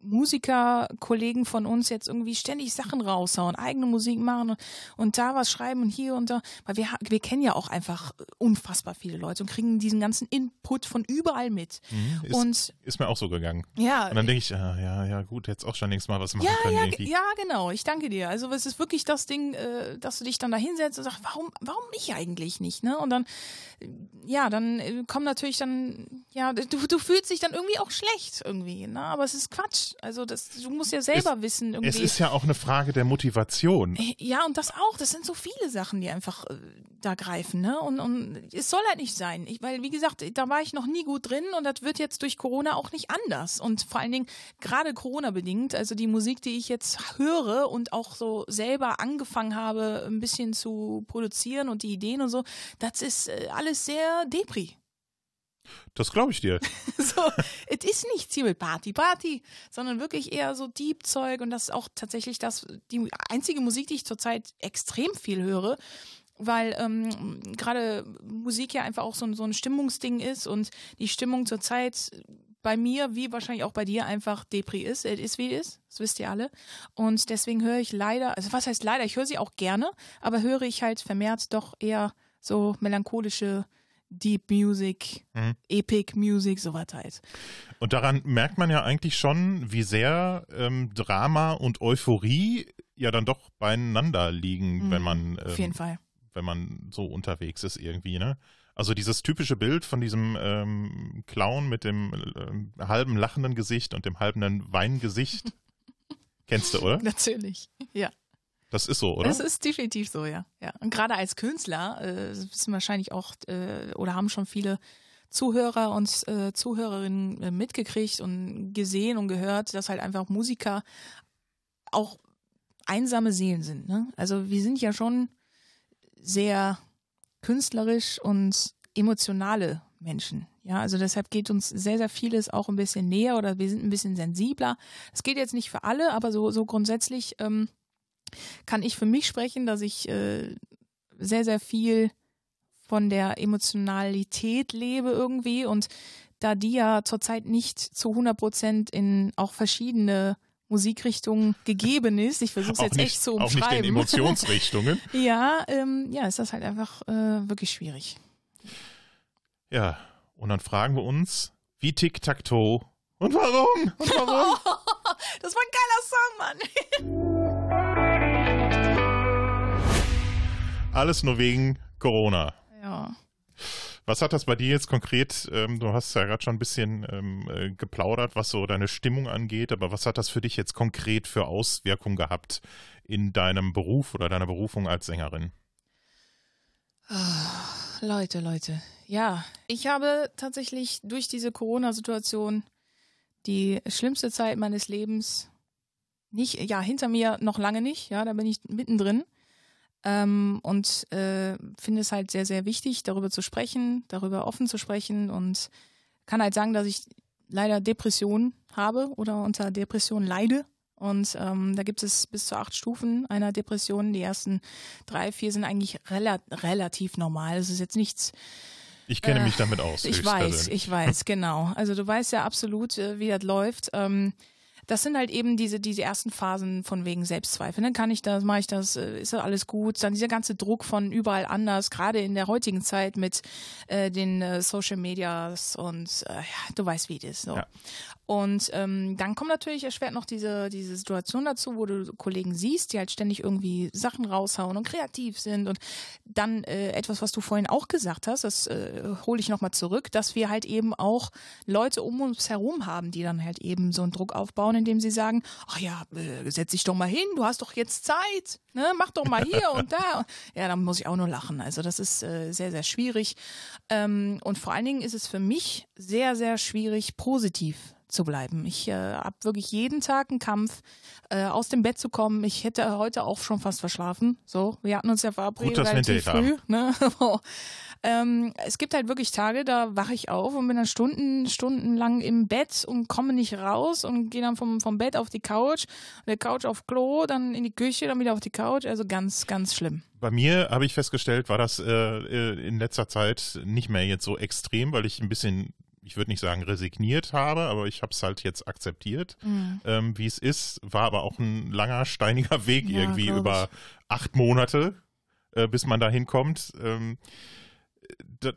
Musiker, Kollegen von uns jetzt irgendwie ständig Sachen raushauen, eigene Musik machen und, und da was schreiben und hier und da. Weil wir, wir kennen ja auch einfach unfassbar viele Leute und kriegen diesen ganzen Input von überall mit. Ist, und ist mir auch so gegangen. ja, Und dann denke ich, ah, ja, ja, gut, jetzt auch schon längst mal was machen ja, können ja, irgendwie. ja, genau. Ich danke dir. Also es ist wirklich das Ding, äh, dass du dich dann da hinsetzt und sagst, warum, warum ich eigentlich nicht, ne? Und dann, äh, ja, dann äh, kommen natürlich dann, ja, du, du fühlst dich dann irgendwie auch schlecht irgendwie, ne? Aber es ist Quatsch. Also das, du musst ja selber wissen irgendwie. Es ist ja auch eine Frage der Motivation. Ja, und das auch. Das sind so viele Sachen, die einfach äh, da greifen, ne? Und, und es soll halt nicht sein. Ich, weil, wie gesagt, da war ich noch nie gut drin und das wird jetzt durch Corona auch nicht anders. Und vor allen Dingen gerade Corona-bedingt, also die Musik, die ich jetzt höre und auch so selber angefangen habe, ein bisschen zu produzieren und die Ideen und so, das ist äh, alles sehr Depri. Das glaube ich dir. So, es ist nicht mit Party, Party, sondern wirklich eher so Deep-Zeug und das ist auch tatsächlich das, die einzige Musik, die ich zurzeit extrem viel höre, weil ähm, gerade Musik ja einfach auch so, so ein Stimmungsding ist und die Stimmung zurzeit bei mir, wie wahrscheinlich auch bei dir, einfach Depri ist. Es ist, wie es ist. Das wisst ihr alle. Und deswegen höre ich leider, also was heißt leider, ich höre sie auch gerne, aber höre ich halt vermehrt doch eher so melancholische Deep Music, Mhm. Epic Music, sowas halt. Und daran merkt man ja eigentlich schon, wie sehr ähm, Drama und Euphorie ja dann doch beieinander liegen, Mhm, wenn man Auf jeden ähm, Fall. wenn man so unterwegs ist irgendwie, ne? Also dieses typische Bild von diesem ähm, Clown mit dem ähm, halben lachenden Gesicht und dem halben Weingesicht. Kennst du, oder? Natürlich. Ja. Das ist so, oder? Das ist definitiv so, ja. ja. Und gerade als Künstler äh, wissen wahrscheinlich auch äh, oder haben schon viele Zuhörer und äh, Zuhörerinnen äh, mitgekriegt und gesehen und gehört, dass halt einfach Musiker auch einsame Seelen sind. Ne? Also wir sind ja schon sehr künstlerisch und emotionale Menschen. Ja, also deshalb geht uns sehr, sehr vieles auch ein bisschen näher oder wir sind ein bisschen sensibler. Es geht jetzt nicht für alle, aber so, so grundsätzlich ähm, kann ich für mich sprechen, dass ich äh, sehr, sehr viel von der Emotionalität lebe irgendwie und da die ja zurzeit nicht zu 100 Prozent in auch verschiedene Musikrichtungen gegeben ist, ich versuche es jetzt nicht, echt zu auch nicht in umschreiben. Emotionsrichtungen. ja, ähm, ja, ist das halt einfach äh, wirklich schwierig. ja, und dann fragen wir uns, wie tic-tac-toe und warum? Und warum? Das war ein geiler Song, Mann. Alles nur wegen Corona. Ja. Was hat das bei dir jetzt konkret, ähm, du hast ja gerade schon ein bisschen ähm, äh, geplaudert, was so deine Stimmung angeht, aber was hat das für dich jetzt konkret für Auswirkungen gehabt in deinem Beruf oder deiner Berufung als Sängerin? Leute, Leute. Ja, ich habe tatsächlich durch diese Corona-Situation die schlimmste Zeit meines Lebens nicht, ja, hinter mir noch lange nicht, ja, da bin ich mittendrin. Ähm, und äh, finde es halt sehr, sehr wichtig, darüber zu sprechen, darüber offen zu sprechen und kann halt sagen, dass ich leider Depression habe oder unter Depression leide. Und ähm, da gibt es bis zu acht Stufen einer Depression. Die ersten drei, vier sind eigentlich rela relativ normal. Es ist jetzt nichts Ich kenne mich damit aus. Äh, ich weiß, ich weiß, genau. Also du weißt ja absolut, äh, wie das läuft. Ähm, das sind halt eben diese, diese ersten Phasen von wegen Selbstzweifel. Dann kann ich das, mache ich das, äh, ist das alles gut? Dann dieser ganze Druck von überall anders, gerade in der heutigen Zeit mit äh, den äh, Social Medias und äh, ja, du weißt, wie es ist. So. Ja. Und ähm, dann kommt natürlich erschwert noch diese, diese Situation dazu, wo du Kollegen siehst, die halt ständig irgendwie Sachen raushauen und kreativ sind. Und dann äh, etwas, was du vorhin auch gesagt hast, das äh, hole ich nochmal zurück, dass wir halt eben auch Leute um uns herum haben, die dann halt eben so einen Druck aufbauen, indem sie sagen, ach ja, äh, setz dich doch mal hin, du hast doch jetzt Zeit, ne? mach doch mal hier und da. Ja, dann muss ich auch nur lachen. Also das ist äh, sehr, sehr schwierig. Ähm, und vor allen Dingen ist es für mich sehr, sehr schwierig, positiv zu bleiben. Ich äh, habe wirklich jeden Tag einen Kampf, äh, aus dem Bett zu kommen. Ich hätte heute auch schon fast verschlafen. So, wir hatten uns ja verabredet Gut, dass wir ein relativ früh. Ne? ähm, es gibt halt wirklich Tage, da wache ich auf und bin dann Stunden, stundenlang im Bett und komme nicht raus und gehe dann vom, vom Bett auf die Couch, der Couch auf Klo, dann in die Küche, dann wieder auf die Couch. Also ganz, ganz schlimm. Bei mir habe ich festgestellt, war das äh, äh, in letzter Zeit nicht mehr jetzt so extrem, weil ich ein bisschen, ich würde nicht sagen resigniert habe, aber ich habe es halt jetzt akzeptiert, Mhm. ähm, wie es ist. War aber auch ein langer, steiniger Weg Ja, irgendwie über acht Monate, äh, bis man da hinkommt, ähm,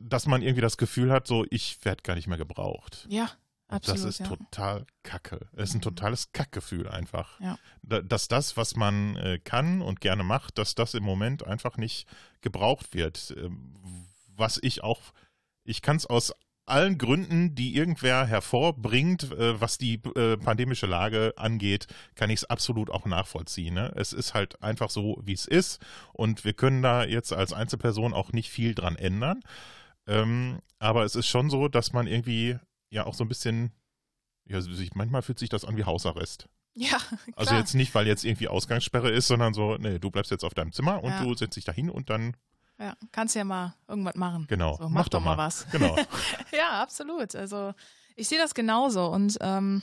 dass man irgendwie das Gefühl hat, so ich werde gar nicht mehr gebraucht. Ja, absolut. das ist ja. total kacke. Es ist ein Mhm. totales Kackgefühl einfach. Ja. Da- Dass das, was man äh, kann und gerne macht, dass das im Moment einfach nicht gebraucht wird. Ähm, Was ich auch, ich kann es aus allen Gründen, die irgendwer hervorbringt, äh, was die äh, pandemische Lage angeht, kann ich es absolut auch nachvollziehen. Ne? Es ist halt einfach so, wie es ist und wir können da jetzt als Einzelperson auch nicht viel dran ändern. Ähm, aber es ist schon so, dass man irgendwie ja auch so ein bisschen, ja, sich, manchmal fühlt sich das an wie Hausarrest. Ja, Also klar. jetzt nicht, weil jetzt irgendwie Ausgangssperre ist, sondern so, nee, du bleibst jetzt auf deinem Zimmer und Ja. du setzt dich da hin und dann, Ja, kannst ja mal irgendwas machen. genau, So, mach, doch mal was. Genau. Ja, absolut. Also ich sehe das genauso. Und ähm,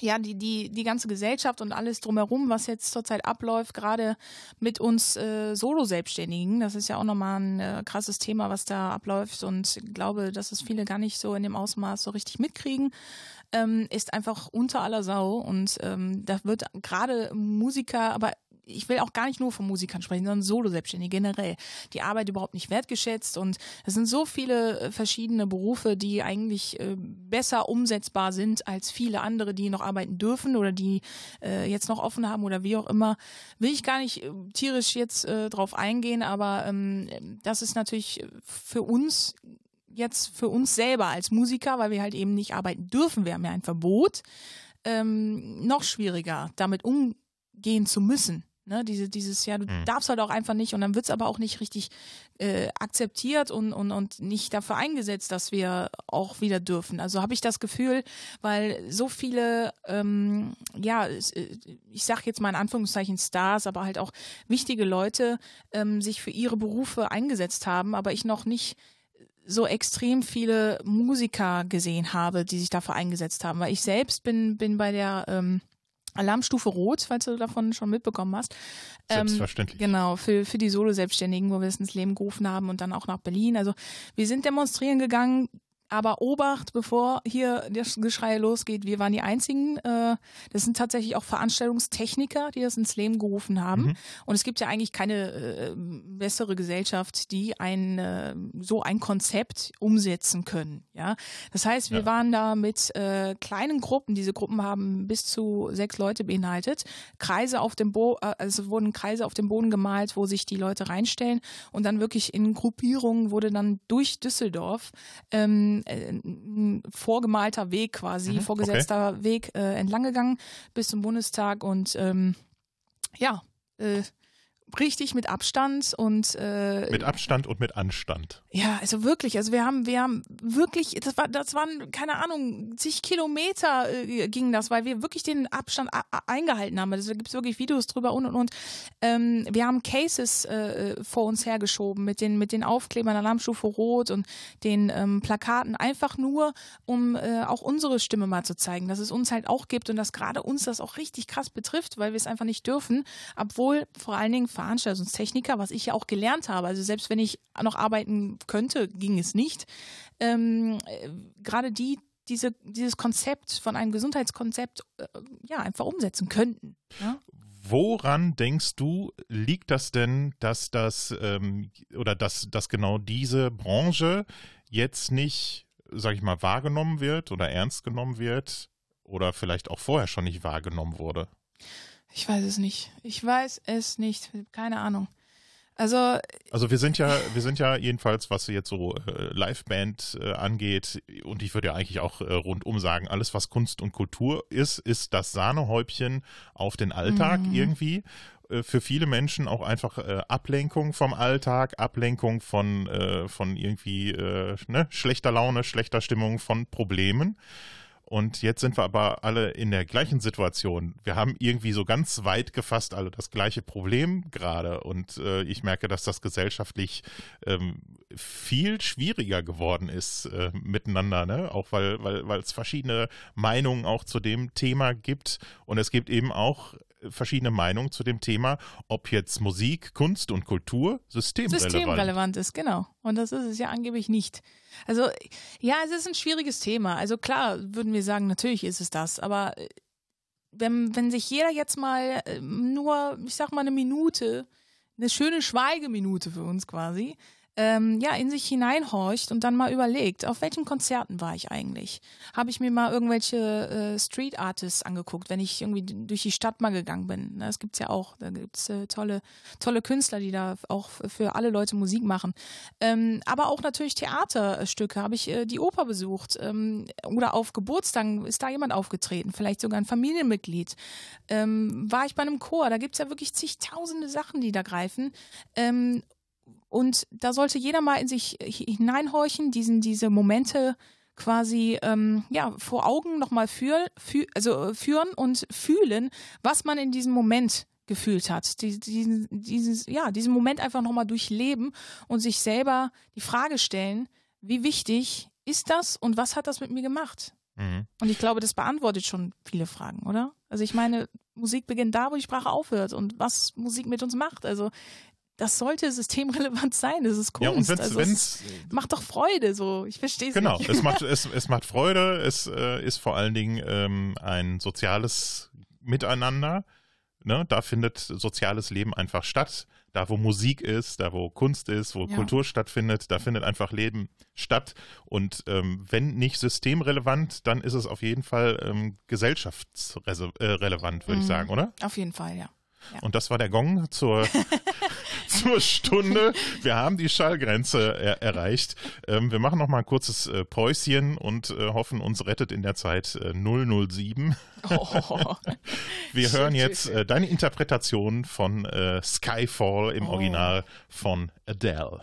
ja, die, die, die ganze Gesellschaft und alles drumherum, was jetzt zurzeit abläuft, gerade mit uns äh, Solo-Selbstständigen, das ist ja auch nochmal ein äh, krasses Thema, was da abläuft. Und ich glaube, dass es viele gar nicht so in dem Ausmaß so richtig mitkriegen, ähm, ist einfach unter aller Sau. Und ähm, da wird gerade Musiker, aber ich will auch gar nicht nur von Musikern sprechen, sondern Solo-Selbstständige generell. Die Arbeit überhaupt nicht wertgeschätzt und es sind so viele äh, verschiedene Berufe, die eigentlich äh, besser umsetzbar sind als viele andere, die noch arbeiten dürfen oder die äh, jetzt noch offen haben oder wie auch immer. Will ich gar nicht tierisch jetzt drauf eingehen, aber ähm, das ist natürlich für uns jetzt für uns selber als Musiker, weil wir halt eben nicht arbeiten dürfen, wir haben ja ein Verbot, ähm, noch schwieriger, damit umgehen zu müssen. Ne, diese, dieses, ja, du Mhm. darfst halt auch einfach nicht und dann wird's aber auch nicht richtig äh, akzeptiert und, und, und nicht dafür eingesetzt, dass wir auch wieder dürfen. Also habe ich das Gefühl, weil so viele, ähm, ja, es, äh, ich sag jetzt mal in Anführungszeichen Stars, aber halt auch wichtige Leute ähm, sich für ihre Berufe eingesetzt haben, aber ich noch nicht so extrem viele Musiker gesehen habe, die sich dafür eingesetzt haben. Weil ich selbst bin, bin bei der ähm, Alarmstufe Rot, falls du davon schon mitbekommen hast. Ähm, Selbstverständlich. Genau, für, für die Solo-Selbstständigen, wo wir es ins Leben gerufen haben und dann auch nach Berlin. Also wir sind demonstrieren gegangen, aber Obacht, bevor hier das Geschrei losgeht, wir waren die Einzigen. Äh, das sind tatsächlich auch Veranstaltungstechniker, die das ins Leben gerufen haben. Mhm. Und es gibt ja eigentlich keine äh, bessere Gesellschaft, die ein äh, so ein Konzept umsetzen können. Ja, das heißt, wir Ja. waren da mit äh, kleinen Gruppen. Diese Gruppen haben bis zu sechs Leute beinhaltet. Kreise auf dem Bo äh, also wurden Kreise auf dem Boden gemalt, wo sich die Leute reinstellen und dann wirklich in Gruppierungen wurde dann durch Düsseldorf ähm, äh, ein vorgemalter Weg quasi, Mhm, vorgesetzter Weg äh, entlang gegangen bis zum Bundestag und ähm, ja, äh, richtig mit Abstand und äh, Mit Abstand und mit Anstand. ja, also wirklich, also wir haben, wir haben wirklich, das war, das waren, keine Ahnung, zig Kilometer äh, ging das, weil wir wirklich den Abstand eingehalten haben. Also da gibt's wirklich Videos drüber und und und. Ähm, wir haben Cases äh, vor uns hergeschoben mit den, mit den Aufklebern Alarmstufe Rot und den ähm, Plakaten, einfach nur, um äh, auch unsere Stimme mal zu zeigen, dass es uns halt auch gibt und dass gerade uns das auch richtig krass betrifft, weil wir es einfach nicht dürfen, obwohl vor allen Dingen Veranstaltungstechniker, was ich ja auch gelernt habe, also selbst wenn ich noch arbeiten könnte, ging es nicht. Ähm, äh, gerade die diese, dieses Konzept von einem Gesundheitskonzept äh, ja einfach umsetzen könnten. Ja? Woran denkst du, liegt das denn, dass das ähm, oder dass, dass genau diese Branche jetzt nicht, sag ich mal, wahrgenommen wird oder ernst genommen wird oder vielleicht auch vorher schon nicht wahrgenommen wurde? Ich weiß es nicht. Ich weiß es nicht. Keine Ahnung. Also Also wir sind ja, wir sind ja jedenfalls, was jetzt so äh, Liveband äh, angeht, und ich würde ja eigentlich auch äh, rundum sagen, alles was Kunst und Kultur ist, ist das Sahnehäubchen auf den Alltag irgendwie. Äh, Für viele Menschen auch einfach äh, Ablenkung vom Alltag, Ablenkung von, äh, von irgendwie äh, ne, schlechter Laune, schlechter Stimmung, von Problemen. Und jetzt sind wir aber alle in der gleichen Situation. Wir haben irgendwie so ganz weit gefasst alle das gleiche Problem gerade. Und äh, ich merke, dass das gesellschaftlich ähm, viel schwieriger geworden ist äh, miteinander, ne? Auch weil, weil, weil es verschiedene Meinungen auch zu dem Thema gibt. Und es gibt eben auch verschiedene Meinungen zu dem Thema, ob jetzt Musik, Kunst und Kultur systemrelevant. systemrelevant ist, genau. Und das ist es ja angeblich nicht. Also, ja, es ist ein schwieriges Thema. Also klar, würden wir sagen, natürlich ist es das, aber äh, wenn, wenn sich jeder jetzt mal äh, nur, ich sag mal, eine Minute, eine schöne Schweigeminute für uns quasi, ähm, ja, in sich hineinhorcht und dann mal überlegt, auf welchen Konzerten war ich eigentlich? Habe ich mir mal irgendwelche äh, Street Artists angeguckt, wenn ich irgendwie durch die Stadt mal gegangen bin. Ne, Das gibt's ja auch. Da gibt's äh, tolle, tolle Künstler, die da auch für alle Leute Musik machen. Ähm, aber auch natürlich Theaterstücke. Habe ich äh, die Oper besucht ähm, oder auf Geburtstagen ist da jemand aufgetreten, vielleicht sogar ein Familienmitglied. Ähm, war ich bei einem Chor? Da gibt's ja wirklich zigtausende Sachen, die da greifen. Ähm, und da sollte jeder mal in sich hineinhorchen, diesen, diese Momente quasi ähm, ja, vor Augen nochmal führ, führ, also, äh, führen und fühlen, was man in diesem Moment gefühlt hat. Die, diesen, dieses, ja, diesen Moment einfach nochmal durchleben und sich selber die Frage stellen, wie wichtig ist das und was hat das mit mir gemacht? Mhm. Und ich glaube, das beantwortet schon viele Fragen, oder? Also ich meine, Musik beginnt da, wo die Sprache aufhört und was Musik mit uns macht. Also das sollte systemrelevant sein. Das ist Kunst. Ja, und wenn's, also wenn's, es macht doch Freude so. Ich verstehe es Genau, nicht. es macht, es, es macht Freude, es äh, ist vor allen Dingen ähm, ein soziales Miteinander. Ne? Da findet soziales Leben einfach statt. Da, wo Musik ist, da, wo Kunst ist, wo Ja. Kultur stattfindet, da findet einfach Leben statt. Und ähm, wenn nicht systemrelevant, dann ist es auf jeden Fall ähm, gesellschaftsrelevant, würde ich Mhm. sagen, oder? Auf jeden Fall, ja. Ja. Und das war der Gong zur, zur Stunde. Wir haben die Schallgrenze er erreicht. Ähm, wir machen noch mal ein kurzes äh, Päuschen und äh, hoffen, uns rettet in der Zeit äh, 007. Oh. Wir hören jetzt äh, deine Interpretation von äh, Skyfall im Oh. Original von Adele.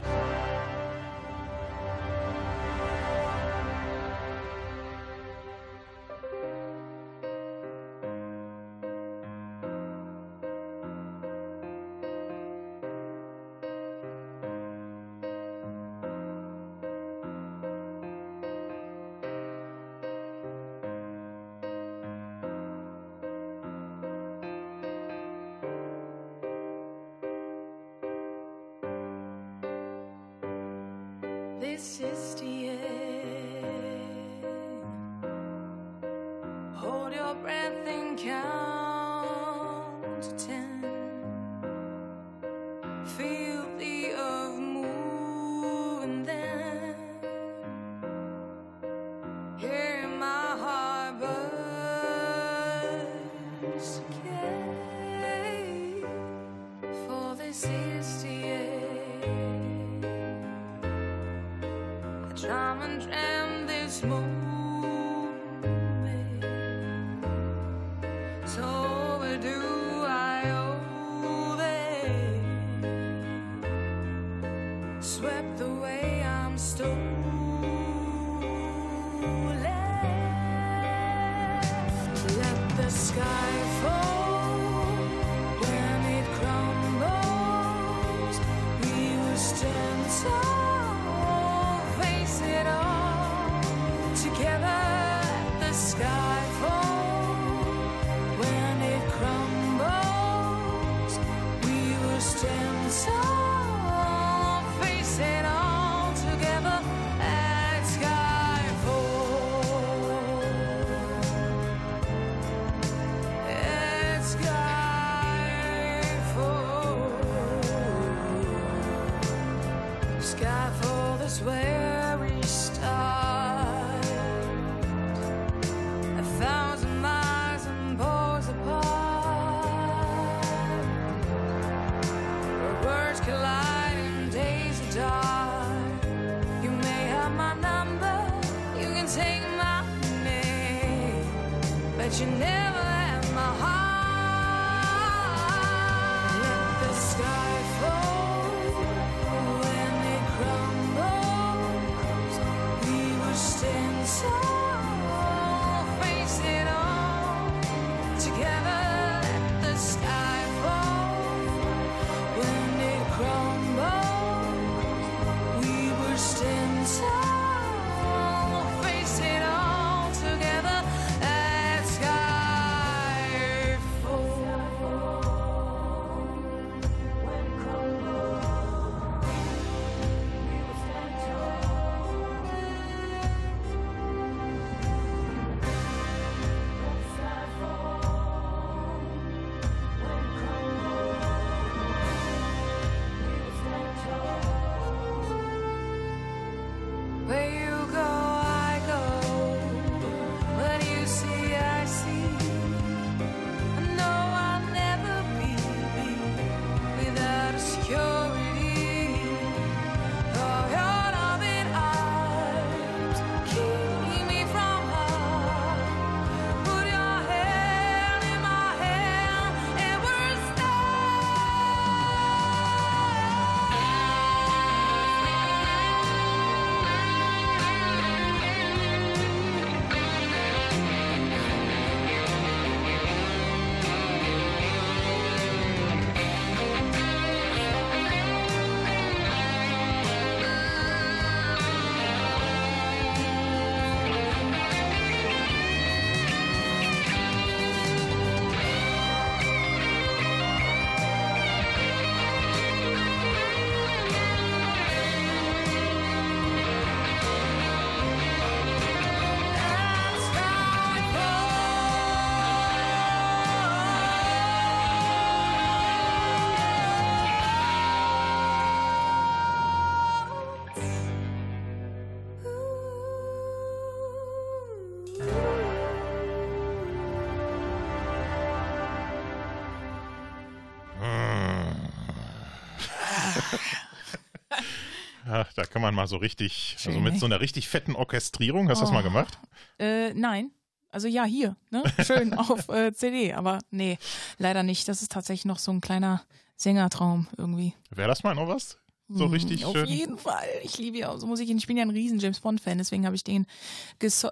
Man mal so richtig, also Schön, mit ne? so einer richtig fetten Orchestrierung, hast du das mal Oh. gemacht? Äh, nein. Also ja, hier, ne? Schön auf äh, CD, aber nee, leider nicht. Das ist tatsächlich noch so ein kleiner Sängertraum irgendwie. Wäre das mal noch was? So Hm, richtig Auf schön. jeden Fall. Ich liebe ja auch so Musik. Ich bin ja ein riesen James Bond-Fan, deswegen habe ich den,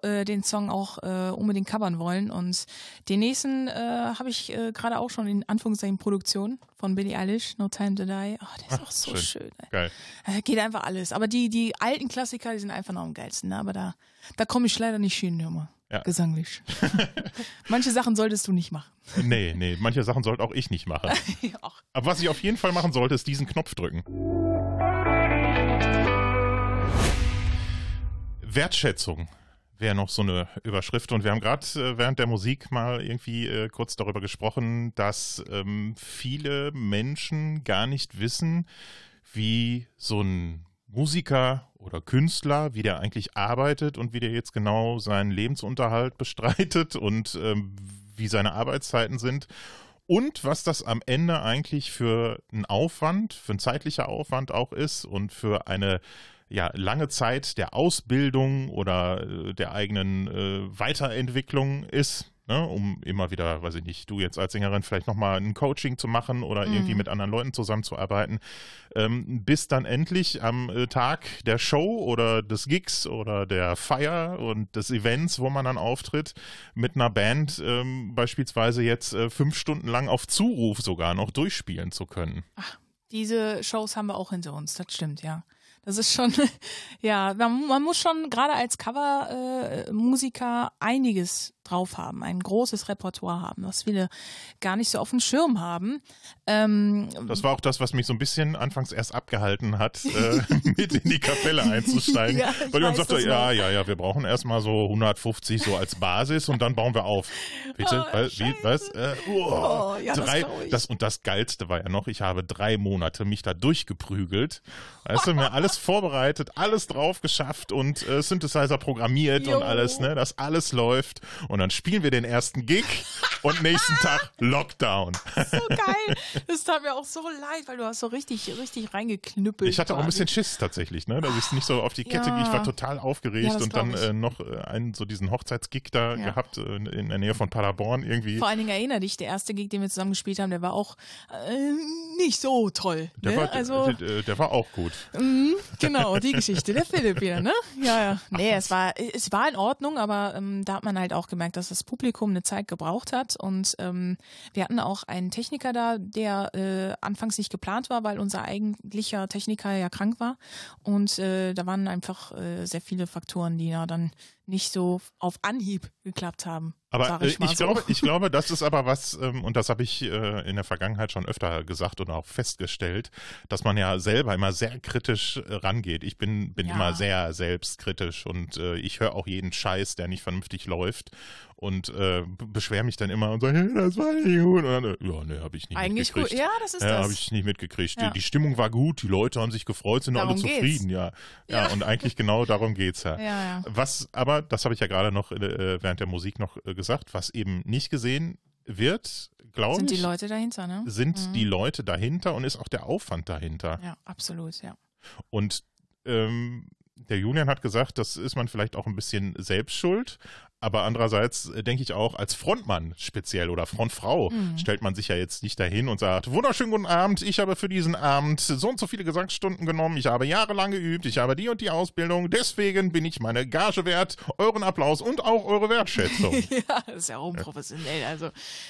äh, den Song auch äh, unbedingt covern wollen. Und den nächsten äh, habe ich äh, gerade auch schon in Anführungszeichen Produktion von Billie Eilish, No Time to Die. Oh, der ist Ach, auch so schön. schön. Geil. Äh, geht einfach alles. Aber die, die alten Klassiker, die sind einfach noch am geilsten. Ne? Aber da, da komme ich leider nicht hin, hör mal. Ja. Gesanglich. Manche Sachen solltest du nicht machen. Nee, nee, manche Sachen sollte auch ich nicht machen. ja, auch. Aber was ich auf jeden Fall machen sollte, ist diesen Knopf drücken. Wertschätzung wäre noch so eine Überschrift. Und wir haben gerade äh, während der Musik mal irgendwie äh, kurz darüber gesprochen, dass ähm, viele Menschen gar nicht wissen, wie so ein Musiker oder Künstler, wie der eigentlich arbeitet und wie der jetzt genau seinen Lebensunterhalt bestreitet und ähm, wie seine Arbeitszeiten sind. Und was das am Ende eigentlich für ein Aufwand, für ein zeitlicher Aufwand auch ist und für eine ja, lange Zeit der Ausbildung oder äh, der eigenen äh, Weiterentwicklung ist, ne, um immer wieder, weiß ich nicht, du jetzt als Sängerin vielleicht nochmal ein Coaching zu machen oder irgendwie Mhm. mit anderen Leuten zusammenzuarbeiten, ähm, bis dann endlich am äh, Tag der Show oder des Gigs oder der Feier und des Events, wo man dann auftritt, mit einer Band ähm, beispielsweise jetzt äh, fünf Stunden lang auf Zuruf sogar noch durchspielen zu können. Diese Shows haben wir auch hinter uns, das stimmt, ja. Das ist schon, ja, man, man muss schon gerade als Cover-Musiker äh, einiges drauf haben, ein großes Repertoire haben, was viele gar nicht so auf dem Schirm haben. Ähm, Das war auch das, was mich so ein bisschen anfangs erst abgehalten hat, äh, mit in die Kapelle einzusteigen. Ja, ich weil weiß sagte, das ja, ja, ja, wir brauchen erstmal so 150 so als Basis und dann bauen wir auf. Bitte? Oh, was? Wie, was? Äh, oh, Oh, ja, das drei, ich. das und das Geilste war ja noch, ich habe drei Monate mich da durchgeprügelt. Weißt du, mir alles vorbereitet, alles drauf geschafft und äh, Synthesizer programmiert Jo. und alles, ne, dass alles läuft. Und dann spielen wir den ersten Gig und nächsten Tag Lockdown. so geil. Das tat mir auch so leid, weil du hast so richtig, richtig reingeknüppelt. Ich hatte auch ein bisschen Schiss tatsächlich, ne? Dass ich es nicht so auf die Kette Ja. kriege. Ich war total aufgeregt Ja, und dann äh, noch äh, einen so diesen Hochzeitsgig da Ja. gehabt äh, in der Nähe von Paderborn irgendwie. Vor allen Dingen erinnere dich, der erste Gig, den wir zusammen gespielt haben, der war auch äh, nicht so toll. Der, ne? war, also, der, der war auch gut. Mhm, genau, die Geschichte, der Philipp wieder, ne? Ja, ja. Nee, es war, es war in Ordnung, aber ähm, da hat man halt auch gemerkt, dass das Publikum eine Zeit gebraucht hat. Und ähm, wir hatten auch einen Techniker da, der äh, anfangs nicht geplant war, weil unser eigentlicher Techniker ja krank war. Und äh, da waren einfach äh, sehr viele Faktoren, die da dann nicht so auf Anhieb geklappt haben. Aber äh, ich, ich, so. glaube, ich glaube, das ist aber was, ähm, und das habe ich äh, in der Vergangenheit schon öfter gesagt und auch festgestellt, dass man ja selber immer sehr kritisch äh, rangeht. Ich bin, bin Ja. immer sehr selbstkritisch und ich höre auch jeden Scheiß, der nicht vernünftig läuft und äh, beschwere mich dann immer und sage, hey, das war nicht gut. Und dann, äh, ja, nee, habe ich nicht Eigentlich mitgekriegt. gut. Ja, das ist Ja, das. habe ich nicht mitgekriegt. Ja. Die, die Stimmung war gut, die Leute haben sich gefreut, sind alle Darum geht's. zufrieden, ja. ja. Ja. und eigentlich genau darum geht's ja. Ja, ja. Was aber, das habe ich ja gerade noch äh, während der Musik noch äh, gesagt, was eben nicht gesehen wird, glaube Sind ich, die Leute dahinter, ne? sind Mhm. die Leute dahinter und ist auch der Aufwand dahinter. Ja, absolut, ja. Und ähm, der Julian hat gesagt, das ist man vielleicht auch ein bisschen selbst schuld. Aber andererseits äh, denke ich auch, als Frontmann speziell oder Frontfrau Mhm. stellt man sich ja jetzt nicht dahin und sagt, wunderschönen guten Abend, ich habe für diesen Abend so und so viele Gesangsstunden genommen, ich habe jahrelang geübt, ich habe die und die Ausbildung, deswegen bin ich meine Gage wert, euren Applaus und auch eure Wertschätzung. Ja, das ist ja unprofessionell. Also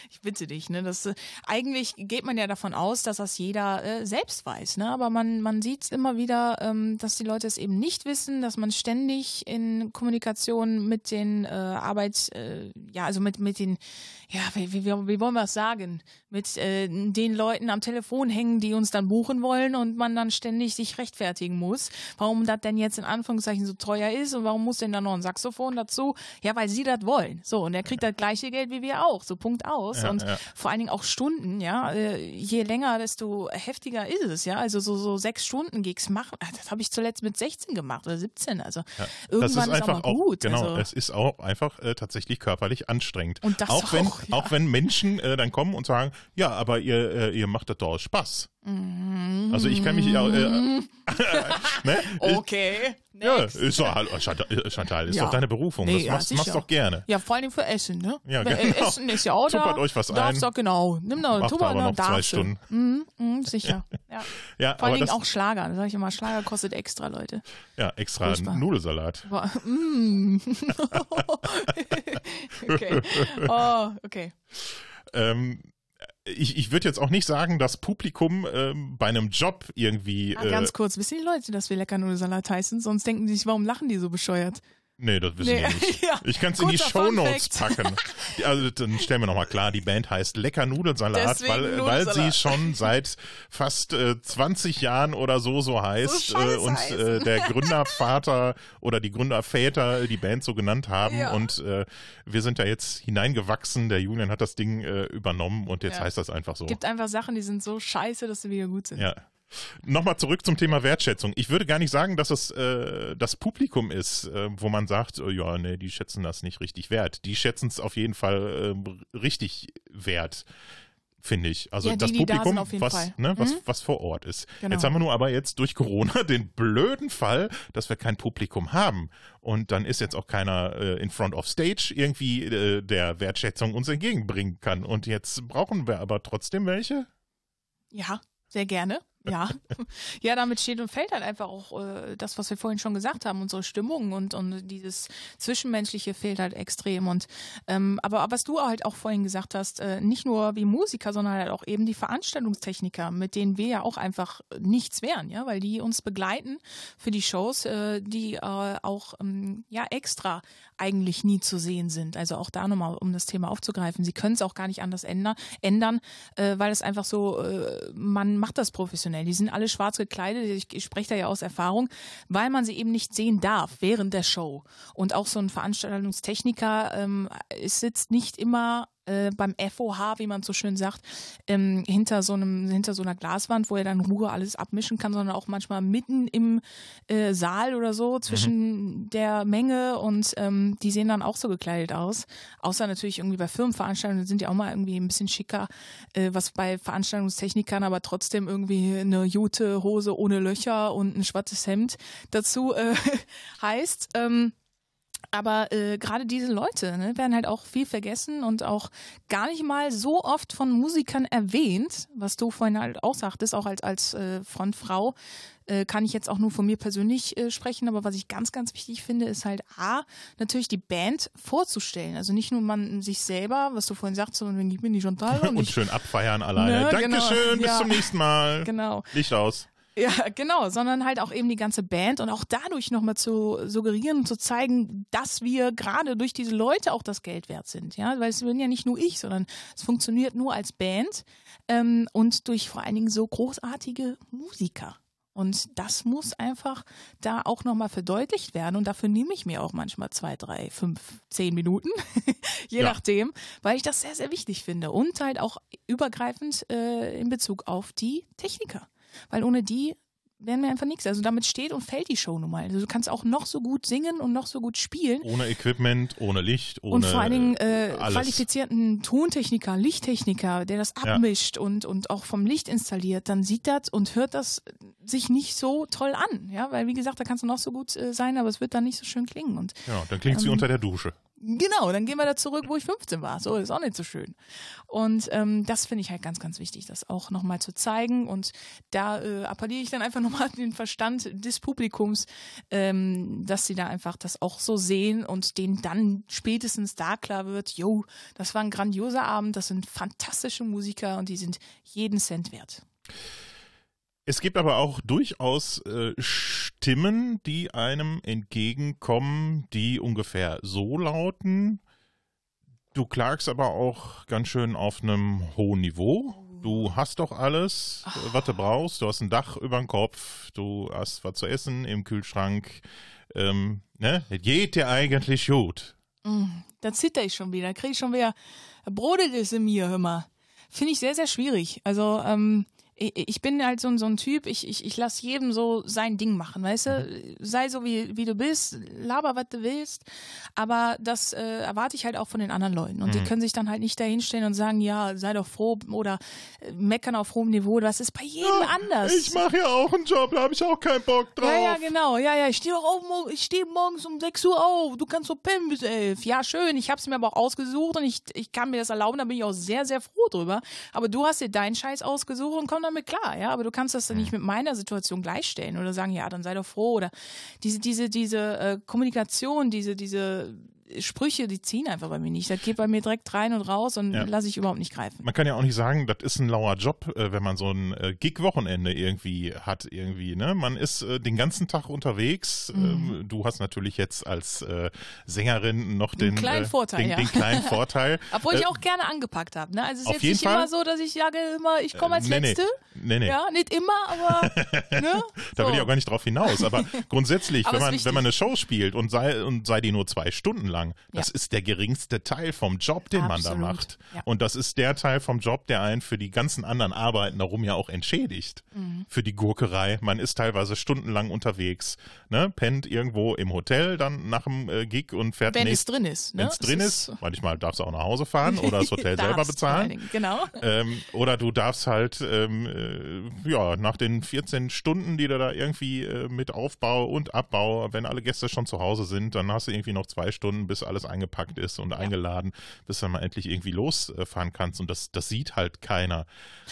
ich bitte dich, ne? Das, äh, eigentlich geht man ja davon aus, dass das jeder äh, selbst weiß, ne? Aber man, man sieht immer wieder, ähm, dass die Leute es eben nicht wissen, dass man ständig in Kommunikation mit den äh, Arbeits, äh, ja, also mit, mit den, ja, wie, wie, wie wollen wir es sagen? Mit äh, den Leuten am Telefon hängen, die uns dann buchen wollen und man dann ständig sich rechtfertigen muss, warum das denn jetzt in Anführungszeichen so teuer ist und warum muss denn da noch ein Saxophon dazu? Ja, weil sie das wollen. So, und er kriegt das gleiche Geld wie wir auch. So, Punkt aus. Ja, und ja. vor allen Dingen auch Stunden, ja. Äh, Je länger, desto heftiger ist es, ja. Also so, so sechs Stunden Gigs machen, ah, das habe ich zuletzt mit 16 gemacht oder 17. Also irgendwann das ist ist, einfach auch mal gut. genau, also, es ist auch einfach äh, tatsächlich körperlich anstrengend. Und das auch wenn auch, ja. auch wenn Menschen äh, dann kommen und sagen, ja, aber ihr äh, ihr macht das doch aus Spaß. Also ich kann mich ja, äh, ne? okay. Ja, next. ist doch, hallo, Chantal, Chantal, ist Ja. doch deine Berufung. Nee, das ja, machst, sicher. doch gerne. Ja, vor allem für Essen, ne? Ja, Weil, äh, genau. Essen ist ja auch Tuppert da. euch was darfst ein. Doch, genau. Nimm doch, Macht aber noch zwei darfst. Stunden. Mhm, mhm, sicher. Ja. Ja, Vor das, auch Schlager. Da sag ich immer, Schlager kostet extra, Leute. ja, extra Furchtbar. Nudelsalat. Mm. okay. Oh, okay. Ähm, ich ich würde jetzt auch nicht sagen, dass Publikum ähm, bei einem Job irgendwie. Ah, Äh, ganz kurz, wissen die Leute, dass wir lecker Nudelsalat heißen? Sonst denken die sich, warum lachen die so bescheuert? Nee, das wissen Nee, wir nicht. ja, Ich kann es in die kurzer Shownotes Fun packen. Die- Also dann stellen wir nochmal klar, die Band heißt Lecker Nudelsalat, Deswegen weil, weil sie Nudelsalat. schon seit fast äh, 20 Jahren oder so so heißt So äh, und äh, der Gründervater oder die Gründerväter die Band so genannt haben Ja. und äh, wir sind da jetzt hineingewachsen. Der Julian hat das Ding äh, übernommen und jetzt Ja. heißt das einfach so. Gibt einfach Sachen, die sind so scheiße, dass sie wieder gut sind. Ja. Nochmal zurück zum Thema Wertschätzung. Ich würde gar nicht sagen, dass es äh, das Publikum ist, äh, wo man sagt, äh, ja, nee, die schätzen das nicht richtig wert. Die schätzen es auf jeden Fall äh, richtig wert, finde ich. Also Ja, die, das da Publikum, jeden was. Ne, was, Mhm. was vor Ort ist. Genau. Jetzt haben wir nur aber jetzt durch Corona den blöden Fall, dass wir kein Publikum haben. Und dann ist jetzt auch keiner äh, in front of stage irgendwie äh, der Wertschätzung uns entgegenbringen kann. Und jetzt brauchen wir aber trotzdem welche. Ja, sehr gerne. Ja. ja, damit steht und fällt halt einfach auch äh, das, was wir vorhin schon gesagt haben, unsere Stimmung und, und dieses Zwischenmenschliche fehlt halt extrem. Und ähm, aber was du halt auch vorhin gesagt hast, äh, nicht nur wie Musiker, sondern halt auch eben die Veranstaltungstechniker, mit denen wir ja auch einfach nichts wären, ja, weil die uns begleiten für die Shows, äh, die äh, auch ähm, ja extra eigentlich nie zu sehen sind. Also auch da nochmal, um das Thema aufzugreifen. Sie können es auch gar nicht anders ändern, ändern äh, weil es einfach so, äh, man macht das professionell. Die sind alle schwarz gekleidet, ich, ich spreche da ja aus Erfahrung, weil man sie eben nicht sehen darf während der Show. Und auch so ein Veranstaltungstechniker ähm, sitzt nicht immer äh, beim FOH, wie man so schön sagt, ähm, hinter so einem, hinter so einer Glaswand, wo er dann in Ruhe alles abmischen kann, sondern auch manchmal mitten im äh, Saal oder so zwischen der Menge und ähm, die sehen dann auch so gekleidet aus. Außer natürlich irgendwie bei Firmenveranstaltungen sind die auch mal irgendwie ein bisschen schicker, äh, was bei Veranstaltungstechnikern aber trotzdem irgendwie eine Jute Hose ohne Löcher und ein schwarzes Hemd dazu äh, heißt. Ähm, aber äh, gerade diese Leute ne, werden halt auch viel vergessen und auch gar nicht mal so oft von Musikern erwähnt, was du vorhin halt auch sagtest, auch als, als äh, Frontfrau. Äh, kann ich jetzt auch nur von mir persönlich äh, sprechen, aber was ich ganz, ganz wichtig finde, ist halt A, natürlich die Band vorzustellen. Also nicht nur man sich selber, was du vorhin sagst, sondern ich bin die Chantal und, Und ich, schön abfeiern alleine. Ne, genau. Dankeschön, bis Ja. zum nächsten Mal. Genau. Licht aus. Ja, genau, sondern halt auch eben die ganze Band und auch dadurch nochmal zu suggerieren und zu zeigen, dass wir gerade durch diese Leute auch das Geld wert sind. Ja, weil es bin ja nicht nur ich, sondern es funktioniert nur als Band ähm, und durch vor allen Dingen so großartige Musiker. Und das muss einfach da auch nochmal verdeutlicht werden. Und dafür nehme ich mir auch manchmal zwei, drei, fünf, zehn Minuten, je Ja. nachdem, weil ich das sehr, sehr wichtig finde. Und halt auch übergreifend äh, in Bezug auf die Techniker. Weil ohne die wären wir einfach nichts. Also damit steht und fällt die Show nun mal. Also du kannst auch noch so gut singen und noch so gut spielen. Ohne Equipment, ohne Licht, ohne und vor allen Dingen äh, alles. qualifizierten Tontechniker, Lichttechniker, der das Ja. abmischt und, und auch vom Licht installiert, dann sieht das und hört das sich nicht so toll an. Ja, weil wie gesagt, da kannst du noch so gut äh, sein, aber es wird dann nicht so schön klingen. Und Ja, dann klingt sie Ähm, unter der Dusche. Genau, dann gehen wir da zurück, wo ich 15 war. So, ist auch nicht so schön. Und ähm, das finde ich halt ganz, ganz wichtig, das auch nochmal zu zeigen. Und da äh, appelliere ich dann einfach nochmal an den Verstand des Publikums, ähm, dass sie da einfach das auch so sehen und denen dann spätestens da klar wird, yo, das war ein grandioser Abend, das sind fantastische Musiker und die sind jeden Cent wert. Es gibt aber auch durchaus äh, Stimmen, die einem entgegenkommen, die ungefähr so lauten. Du klagst aber auch ganz schön auf einem hohen Niveau. Du hast doch alles, äh, was du brauchst. Du hast ein Dach über dem Kopf, du hast was zu essen im Kühlschrank. Ähm, ne? Geht dir eigentlich gut. Da zitter ich schon wieder, kriege ich schon wieder brodelt es in mir, hör mal. Finde ich sehr, sehr schwierig. Also, ähm, ich, bin halt so, ein- so ein Typ, ich, ich, ich lasse jedem so sein Ding machen, weißt du? Sei so, wie, wie du bist, laber, was du willst. Aber das äh, erwarte ich halt auch von den anderen Leuten. Und die können sich dann halt nicht dahinstellen und sagen, ja, sei doch froh oder äh, meckern auf hohem Niveau. Das ist bei jedem anders. Ich mache ja auch einen Job, da habe ich auch keinen Bock drauf. Ja, ja, genau. Ja, ja, ich stehe auch auf, mor- ich stehe morgens um 6 Uhr auf. Du kannst so pennen bis 11. Ja, schön. Ich habe es mir aber auch ausgesucht und ich, ich kann mir das erlauben. Da bin ich auch sehr, sehr froh drüber. Aber du hast dir deinen Scheiß ausgesucht und komm damit klar, ja. Aber du kannst das dann nicht mit meiner Situation gleichstellen oder sagen, ja, dann sei doch froh oder diese, diese, diese äh, Kommunikation, diese, diese Sprüche, die ziehen einfach bei mir nicht. Das geht bei mir direkt rein und raus und Ja. lasse ich überhaupt nicht greifen. Man kann ja auch nicht sagen, das ist ein lauer Job, äh, wenn man so ein äh, Gig-Wochenende irgendwie hat, irgendwie, ne? Man ist äh, den ganzen Tag unterwegs. Mhm. Ähm, du hast natürlich jetzt als Sängerin noch den, kleinen Vorteil, den, ja. den kleinen Vorteil. Obwohl ich auch gerne angepackt habe. Ne? Also es ist auf jetzt nicht Fall. immer so, dass ich sage immer, ich komme als nee, Letzte. nee, nee. Ja, nicht immer, aber ne? Da will ich auch gar nicht drauf hinaus. Aber grundsätzlich, Aber wenn man, wenn man eine Show spielt und sei, und sei die nur zwei Stunden lang, das Ja. ist der geringste Teil vom Job, den man da Absolut. macht. Ja. Und das ist der Teil vom Job, der einen für die ganzen anderen Arbeiten darum ja auch entschädigt. Mhm. Für die Gurkerei. Man ist teilweise stundenlang unterwegs, ne? pennt irgendwo im Hotel dann nach dem äh, Gig und fährt Wenn nächst- es drin ist. Ne? Wenn es drin Es ist, manchmal darfst du auch nach Hause fahren oder das Hotel selber bezahlen. Genau. Ähm, oder du darfst halt, ähm, äh, ja, nach den 14 Stunden, die du da irgendwie äh, mit Aufbau und Abbau, wenn alle Gäste schon zu Hause sind, dann hast du irgendwie noch zwei Stunden, bis alles eingepackt ist und eingeladen, bis du dann mal endlich irgendwie losfahren kannst. Und das, das sieht halt keiner.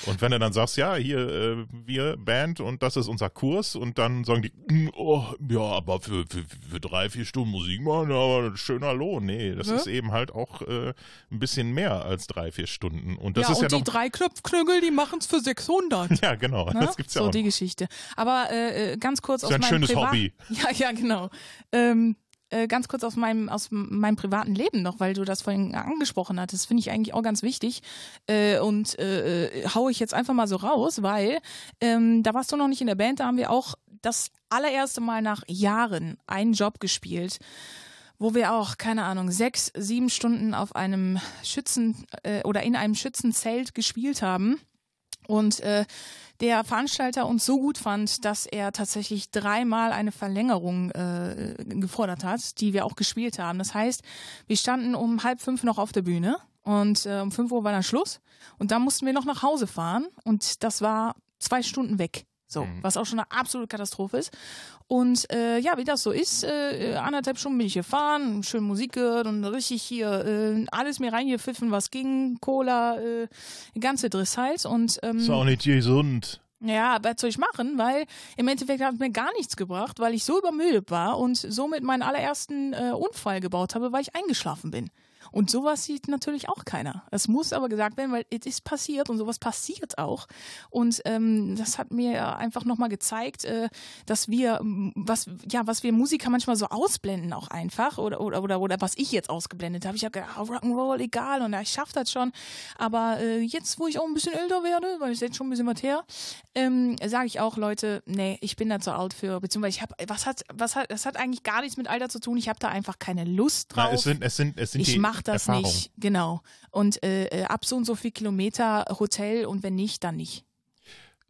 Und wenn du dann sagst, ja, hier, äh, wir Band und das ist unser Kurs und dann sagen die, "Mm, oh, ja, aber für, für, für drei, vier Stunden Musik machen, aber ein schöner Lohn. Nee, das Ja. ist eben halt auch äh, ein bisschen mehr als drei, vier Stunden. Und das ja, ist und ja die noch drei Knöpfknüppel, die machen es für 600. ja, genau. Ne? Das gibt's ja so auch. die Geschichte. Aber äh, äh, ganz kurz Ist aus ja ein meinem schönes Privat Hobby. Ja, ja, genau. Ähm, äh, ganz kurz aus meinem aus meinem privaten Leben noch, weil du das vorhin angesprochen hattest, finde ich eigentlich auch ganz wichtig äh, und äh, äh, hau ich jetzt einfach mal so raus, weil ähm, da warst du noch nicht in der Band, da haben wir auch das allererste Mal nach Jahren einen Job gespielt, wo wir auch, keine Ahnung, sechs, sieben Stunden auf einem Schützen äh, oder in einem Schützenzelt gespielt haben. Und äh, der Veranstalter uns so gut fand, dass er tatsächlich dreimal eine Verlängerung äh, gefordert hat, die wir auch gespielt haben. Das heißt, wir standen um halb fünf noch auf der Bühne und äh, um fünf Uhr war dann Schluss. Und dann mussten wir noch nach Hause fahren und das war zwei Stunden weg. So, was auch schon eine absolute Katastrophe ist. Und äh, ja, wie das so ist, äh, anderthalb Stunden bin ich gefahren, schön Musik gehört und richtig hier äh, alles mir reingepfiffen, was ging, Cola, äh, ganze Driss halt. Und ähm, Ist auch nicht gesund. ja, was soll ich machen? Weil im Endeffekt hat es mir gar nichts gebracht, weil ich so übermüdet war und somit meinen allerersten äh, Unfall gebaut habe, weil ich eingeschlafen bin. Und sowas sieht natürlich auch keiner. Es muss aber gesagt werden, weil es ist passiert und sowas passiert auch. Und ähm, das hat mir einfach nochmal gezeigt, äh, dass wir, was, ja, was wir Musiker manchmal so ausblenden auch einfach oder, oder, oder, oder was ich jetzt ausgeblendet habe. Ich habe gedacht, oh, Rock'n'Roll, egal und ja, ich schaffe das schon. Aber äh, jetzt, wo ich auch ein bisschen älter werde, weil ich jetzt schon ein bisschen was her, ähm, sage ich auch, Leute, nee, ich bin da zu alt für, beziehungsweise ich habe, was hat, was hat, das hat eigentlich gar nichts mit Alter zu tun. Ich habe da einfach keine Lust drauf Na, es sind, es sind, es sind ich die mach das Erfahrungen. nicht, genau. Und äh, äh, ab so und so viel Kilometer Hotel und wenn nicht, dann nicht.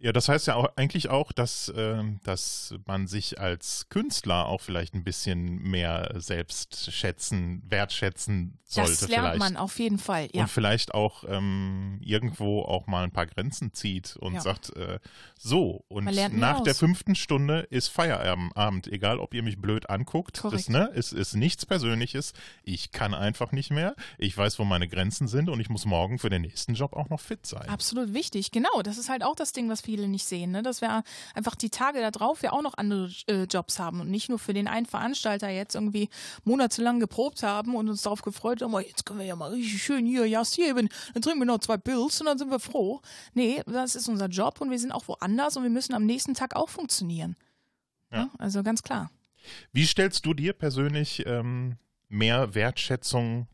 Ja, das heißt ja auch eigentlich auch, dass, ähm, dass man sich als Künstler auch vielleicht ein bisschen mehr selbst schätzen, wertschätzen sollte das lernt vielleicht. man auf jeden Fall, ja. Und vielleicht auch ähm, irgendwo auch mal ein paar Grenzen zieht und Ja. sagt, äh, so, und nach der fünften Stunde ist Feierabend, egal ob ihr mich blöd anguckt. Das Korrekt. ne, ist, ist nichts Persönliches. Ich kann einfach nicht mehr. Ich weiß, wo meine Grenzen sind und ich muss morgen für den nächsten Job auch noch fit sein. Absolut wichtig, genau. Das ist halt auch das Ding, was viele nicht sehen, ne? dass wir einfach die Tage da drauf ja auch noch andere äh, Jobs haben und nicht nur für den einen Veranstalter jetzt irgendwie monatelang geprobt haben und uns darauf gefreut haben, oh, jetzt können wir ja mal richtig schön hier Jas geben, dann trinken wir noch zwei Pills und dann sind wir froh. Nee, das ist unser Job und wir sind auch woanders und wir müssen am nächsten Tag auch funktionieren. Ja. Also ganz klar. Wie stellst du dir persönlich ähm, mehr Wertschätzung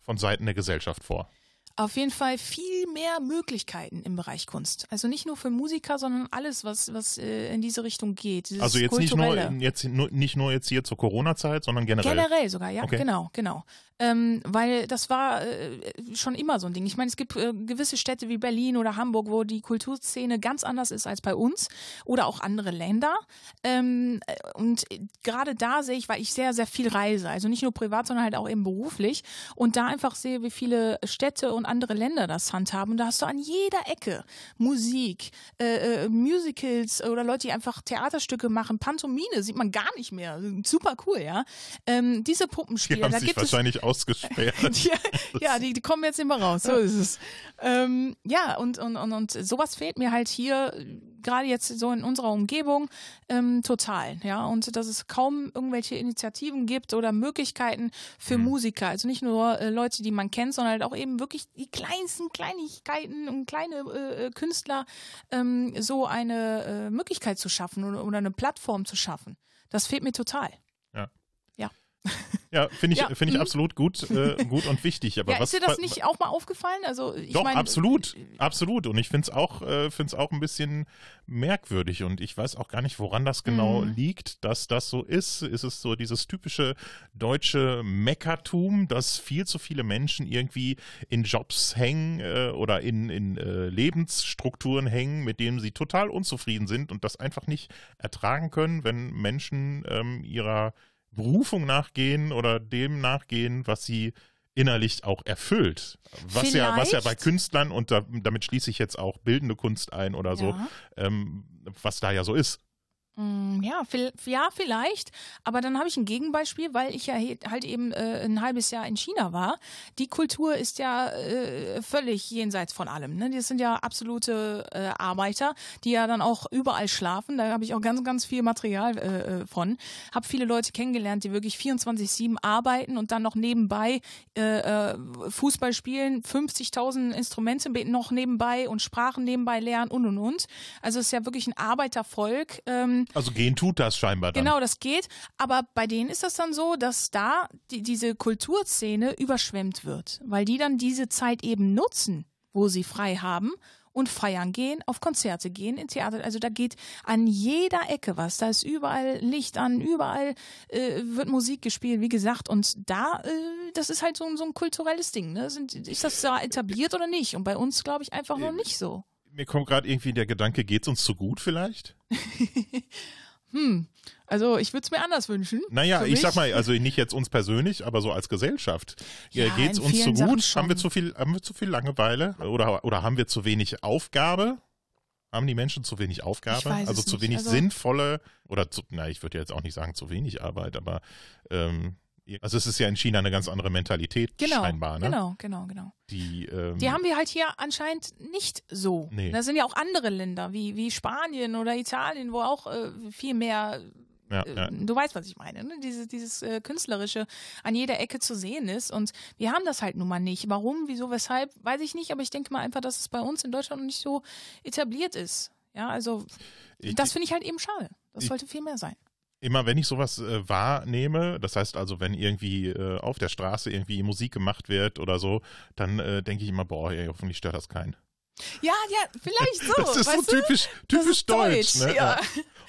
von Seiten der Gesellschaft vor? Auf jeden Fall viel mehr Möglichkeiten im Bereich Kunst. Also nicht nur für Musiker, sondern alles, was, was äh, in diese Richtung geht. Dieses Also jetzt nicht nur, jetzt nur nicht nur jetzt hier zur Corona-Zeit, sondern generell. Generell sogar, ja, Okay. genau, genau. Ähm, weil das war äh, schon immer so ein Ding. Ich meine, es gibt äh, gewisse Städte wie Berlin oder Hamburg, wo die Kulturszene ganz anders ist als bei uns oder auch andere Länder. Ähm, äh, und gerade da sehe ich, weil ich sehr, sehr viel reise, also nicht nur privat, sondern halt auch eben beruflich und da einfach sehe, wie viele Städte und andere Länder das handhaben. Und da hast du an jeder Ecke Musik, äh, äh, Musicals oder Leute, die einfach Theaterstücke machen, Pantomime sieht man gar nicht mehr. Super cool, ja. Ähm, diese Die Puppenspiele, haben da sich gibt es wahrscheinlich ausgesperrt. ja, ja die, die kommen jetzt immer raus. So ist es. Ähm, ja, und, und, und, und sowas fehlt mir halt hier, gerade jetzt so in unserer Umgebung, ähm, total. Ja, und dass es kaum irgendwelche Initiativen gibt oder Möglichkeiten für Musiker. Also nicht nur äh, Leute, die man kennt, sondern halt auch eben wirklich die kleinsten Kleinigkeiten und kleine äh, äh, Künstler ähm, so eine äh, Möglichkeit zu schaffen oder, oder eine Plattform zu schaffen. Das fehlt mir total. Ja. Ja. Finde ich, Ja, finde ich mhm. absolut gut, äh, gut und wichtig. Aber ja, was, ist dir das nicht auch mal aufgefallen? Also ich Doch, meine, absolut, absolut. Und ich finde es auch, äh, find's auch ein bisschen merkwürdig und ich weiß auch gar nicht, woran das genau Mhm. liegt, dass das so ist. Ist es so dieses typische deutsche Meckertum, dass viel zu viele Menschen irgendwie in Jobs hängen äh, oder in, in äh, Lebensstrukturen hängen, mit denen sie total unzufrieden sind und das einfach nicht ertragen können, wenn Menschen ähm, ihrer Berufung nachgehen oder dem nachgehen, was sie innerlich auch erfüllt. Was ja, was ja bei Vielleicht- Künstlern, und da, damit schließe ich jetzt auch bildende Kunst ein oder so, Ja. ähm, was da ja so ist. Mm, Ja, ja, vielleicht. Aber dann habe ich ein Gegenbeispiel, weil ich ja halt eben äh, ein halbes Jahr in China war. Die Kultur ist ja äh, völlig jenseits von allem. Ne? Das sind ja absolute äh, Arbeiter, die ja dann auch überall schlafen. Da habe ich auch ganz, ganz viel Material äh, äh, von. Habe viele Leute kennengelernt, die wirklich 24-7 arbeiten und dann noch nebenbei äh, äh, Fußball spielen, 50.000 Instrumente noch nebenbei und Sprachen nebenbei lernen und und und. Also es ist ja wirklich ein Arbeitervolk. Ähm, Also gehen tut das scheinbar dann. Genau, das geht. Aber bei denen ist das dann so, dass da die, diese Kulturszene überschwemmt wird, weil die dann diese Zeit eben nutzen, wo sie frei haben und feiern gehen, auf Konzerte gehen, in Theater. Also da geht an jeder Ecke was. Da ist überall Licht an, überall äh, wird Musik gespielt, wie gesagt. Und da, äh, das ist halt so, ein- so ein kulturelles Ding. Ne? Sind, ist das da etabliert oder nicht? Und bei uns, glaube ich, einfach noch nicht so. Mir kommt gerade irgendwie der Gedanke, geht's uns zu gut vielleicht? Hm. Also ich würde es mir anders wünschen. Naja, ich sag mal, also nicht jetzt uns persönlich, aber so als Gesellschaft. Ja, geht's in uns zu gut? Haben wir zu viel, haben wir zu viel Langeweile? Oder, oder haben wir zu wenig Aufgabe? Haben die Menschen zu wenig Aufgabe? Also es zu nicht. wenig Also- sinnvolle oder zu, na, ich würde jetzt auch nicht sagen zu wenig Arbeit, aber ähm, also es ist ja in China eine ganz andere Mentalität Genau, scheinbar, ne? genau, genau, genau. Die, ähm, Die haben wir halt hier anscheinend nicht so. Nee. Da sind ja auch andere Länder, wie, wie Spanien oder Italien, wo auch äh, viel mehr ja, äh, ja. du weißt, was ich meine, ne? dieses, dieses äh, Künstlerische an jeder Ecke zu sehen ist. Und wir haben das halt nun mal nicht. Warum, wieso, weshalb, weiß ich nicht, aber ich denke mal einfach, dass es bei uns in Deutschland noch nicht so etabliert ist. Ja, also Ich- das finde ich halt eben schade. Das ich- sollte viel mehr sein. Immer wenn ich sowas äh, wahrnehme, das heißt also, wenn irgendwie äh, auf der Straße irgendwie Musik gemacht wird oder so, dann äh, denke ich immer, boah, ey, hoffentlich stört das keinen. Ja, ja, vielleicht so. das ist so weißt du? typisch, Das typisch ist deutsch. ne? ja.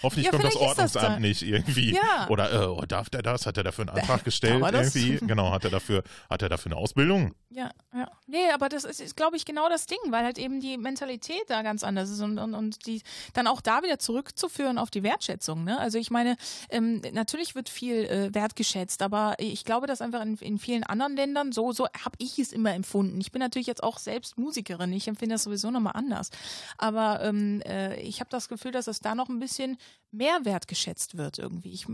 Hoffentlich Ja, kommt das das Ordnungsamt da. nicht irgendwie. Oder äh, oh, darf der das? Hat er dafür einen Antrag gestellt? das? Irgendwie? Genau, hat er dafür, hat er dafür eine Ausbildung? Ja, ja. Nee, aber das ist, ist glaube ich, genau das Ding, weil halt eben die Mentalität da ganz anders ist und, und, und die dann auch da wieder zurückzuführen auf die Wertschätzung. Ne? Also ich meine, ähm, natürlich wird viel äh, wertgeschätzt, aber ich glaube, dass einfach in, in vielen anderen Ländern, so, so habe ich es immer empfunden. Ich bin natürlich jetzt auch selbst Musikerin, ich empfinde das sowieso nochmal anders. Aber ähm, äh, ich habe das Gefühl, dass es da noch ein bisschen mehr wertgeschätzt wird irgendwie. Ich,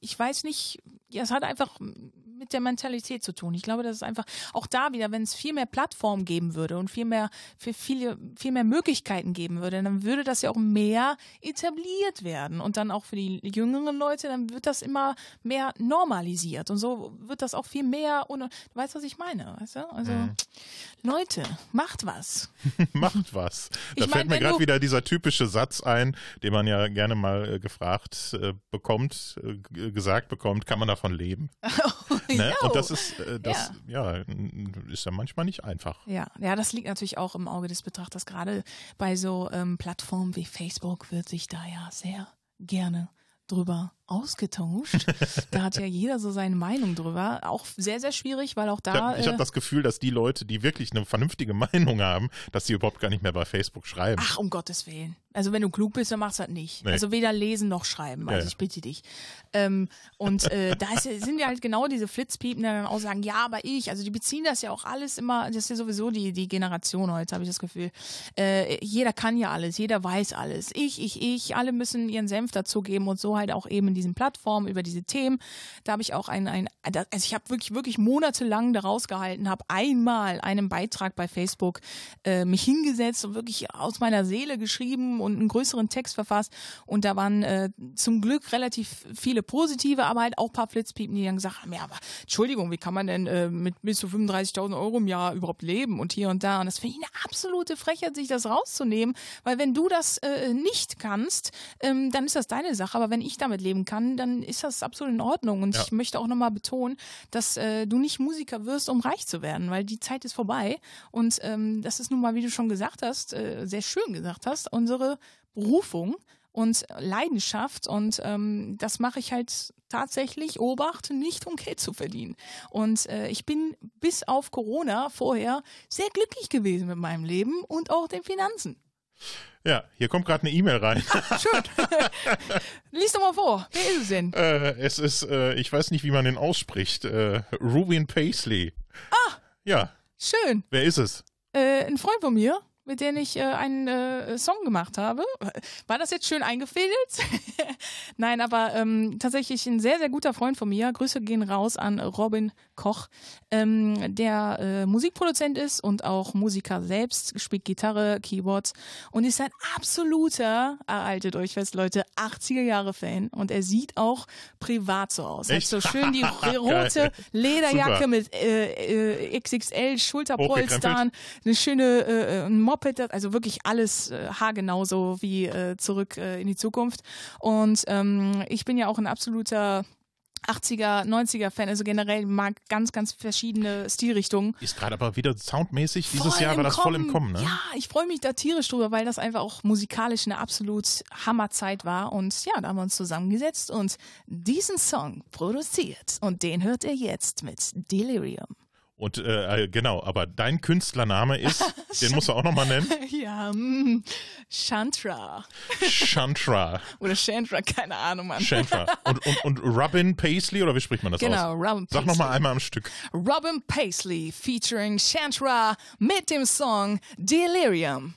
ich weiß nicht, ja, es hat einfach mit der Mentalität zu tun. Ich glaube, das ist einfach auch da wieder, wenn es viel mehr Plattformen geben würde und viel mehr, für viele, viel mehr Möglichkeiten geben würde, dann würde das ja auch mehr etabliert werden. Und dann auch für die jüngeren Leute, dann wird das immer mehr normalisiert. Und so wird das auch viel mehr, und, du weißt, was ich meine, weißt du? Also, Mhm. Leute, macht was. Macht was. Da Ich mein, fällt mir wenn gerade wieder dieser typische Satz ein, den man ja gerne mal äh, gefragt äh, bekommt, äh, gesagt bekommt, kann man davon leben? Ne? Jo. Und das ist, äh, das, ja. n- ist ja manchmal nicht einfach. Ja, ja, das liegt natürlich auch im Auge des Betrachters. Gerade bei so ähm, Plattformen wie Facebook wird sich da ja sehr gerne drüber ausgetauscht. da hat ja jeder so seine Meinung drüber. Auch sehr, sehr schwierig, weil auch da. habe ich hab äh, das Gefühl, dass die Leute, die wirklich eine vernünftige Meinung haben, dass die überhaupt gar nicht mehr bei Facebook schreiben. Ach, um Gottes Willen. Also wenn du klug bist, dann machst du das nicht. Nee. Also weder lesen noch schreiben. Also Ja, ich bitte dich. Ähm, und äh, da ist, sind ja halt genau diese Flitzpiepen, die dann auch sagen, ja, aber ich. Also die beziehen das ja auch alles immer, das ist ja sowieso die, die Generation heute, habe ich das Gefühl. Äh, jeder kann ja alles, jeder weiß alles. Ich, ich, ich, alle müssen ihren Senf dazugeben und so halt auch eben in diesen Plattformen über diese Themen. Da habe ich auch ein, ein also ich habe wirklich, wirklich monatelang daraus gehalten, habe einmal einen Beitrag bei Facebook äh, mich hingesetzt und wirklich aus meiner Seele geschrieben und einen größeren Text verfasst. Und da waren äh, zum Glück relativ viele positive, aber halt auch paar Flitzpiepen, die dann gesagt haben, ja, aber Entschuldigung, wie kann man denn äh, mit bis zu 35.000 Euro im Jahr überhaupt leben und hier und da. Und das finde ich eine absolute Frechheit, sich das rauszunehmen, weil wenn du das äh, nicht kannst, ähm, dann ist das deine Sache. Aber wenn ich damit leben kann, dann ist das absolut in Ordnung. Und Ja. ich möchte auch nochmal betonen, dass äh, du nicht Musiker wirst, um reich zu werden, weil die Zeit ist vorbei. Und ähm, das ist nun mal, wie du schon gesagt hast, äh, sehr schön gesagt hast, unsere Berufung und Leidenschaft. Und ähm, das mache ich halt tatsächlich, Obacht, nicht um Geld zu verdienen. Und äh, ich bin bis auf Corona vorher sehr glücklich gewesen mit meinem Leben und auch den Finanzen. Ja, hier kommt gerade eine E-Mail rein. Schön. Lies doch mal vor. Wer ist es denn? äh, es ist, äh, ich weiß nicht, wie man den ausspricht. Äh, Rubin Paisley. Ah! Ja, Schön. wer ist es? Äh, ein Freund von mir, mit dem ich äh, einen äh, Song gemacht habe. War das jetzt schön eingefädelt? Nein, aber ähm, tatsächlich ein sehr, sehr guter Freund von mir. Grüße gehen raus an Robin Koch, ähm, der äh, Musikproduzent ist und auch Musiker selbst, spielt Gitarre, Keyboards und ist ein absoluter, erhaltet euch fest, Leute, 80er Jahre Fan und er sieht auch privat so aus. Echt? Hat so schön die rote. Lederjacke Super. mit äh, äh, XXL Schulterpolstern, eine schöne äh, ein Moped, also wirklich alles äh, haargenau so wie äh, zurück äh, in die Zukunft. Und ähm, ich bin ja auch ein absoluter 80er, 90er Fan, also generell mag ganz, ganz verschiedene Stilrichtungen. Ist gerade aber wieder soundmäßig. Dieses Voll Jahr war das voll im Kommen, ne? Ja, ich freue mich da tierisch drüber, weil das einfach auch musikalisch eine absolut Hammerzeit war. Und ja, da haben wir uns zusammengesetzt und diesen Song produziert. Und den hört ihr jetzt mit Delirium. Und äh, genau, aber dein Künstlername ist, den musst du auch nochmal nennen, Ja, mm, Chantra. Chantra. Oder Chantra, keine Ahnung, Mann. Chantra. Und, und, und Robin Paisley, oder wie spricht man das Genau, aus? Robin Sag Paisley. nochmal einmal am Stück. Robin Paisley featuring Chantra mit dem Song Delirium.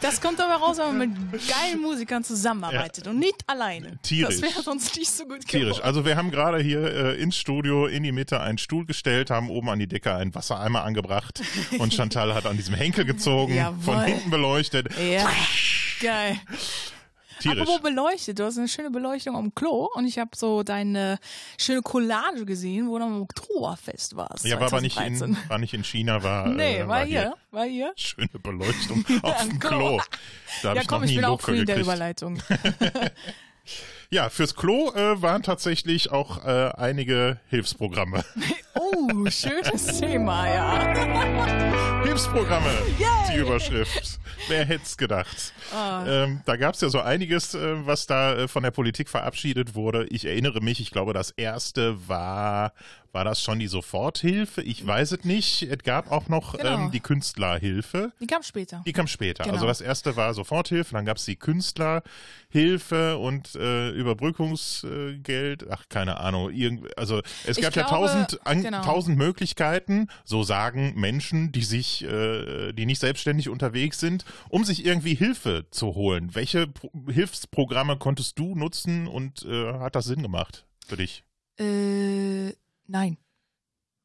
Das kommt aber raus, wenn man mit geilen Musikern zusammenarbeitet und nicht alleine. Tierisch. Das wäre sonst nicht so gut Tierisch. geworden. Also wir haben gerade hier äh, ins Studio in die Mitte einen Stuhl gestellt, haben oben an die Decke einen Wassereimer angebracht und Chantal hat an diesem Henkel gezogen, Jawohl. von hinten beleuchtet. Ja, geil. Tierisch. Apropos beleuchtet, du hast eine schöne Beleuchtung am Klo und ich habe so deine schöne Collage gesehen, wo du am Oktoberfest warst. Ja, war aber nicht 2013. in, war nicht in China, war, Nee, äh, war hier, war hier. Schöne Beleuchtung auf dem Klo. Da Ja, ich komm, ich nie bin auch in der. Überleitung. Ja, fürs Klo äh, waren tatsächlich auch äh, einige Hilfsprogramme. Oh, schönes Thema, ja. Hilfsprogramme, Yay! die Überschrift. Wer hätte es gedacht? Ah. Ähm, da gab es ja so einiges, äh, was da äh, von der Politik verabschiedet wurde. Ich erinnere mich, ich glaube, das erste war, war das schon die Soforthilfe? Ich weiß es nicht. Es gab auch noch Genau. ähm, die Künstlerhilfe. Die kam später. Die kam später. Genau. Also das erste war Soforthilfe, dann gab es die Künstlerhilfe und äh, Überbrückungsgeld. Ach, keine Ahnung. Irgend, also es Ich gab ja glaube, tausend, an, genau. tausend Möglichkeiten, so sagen Menschen, die sich, äh, die nicht selbstständig unterwegs sind, um sich irgendwie Hilfe zu holen. Welche Pro Hilfsprogramme konntest du nutzen und äh, hat das Sinn gemacht für dich? Äh, nein.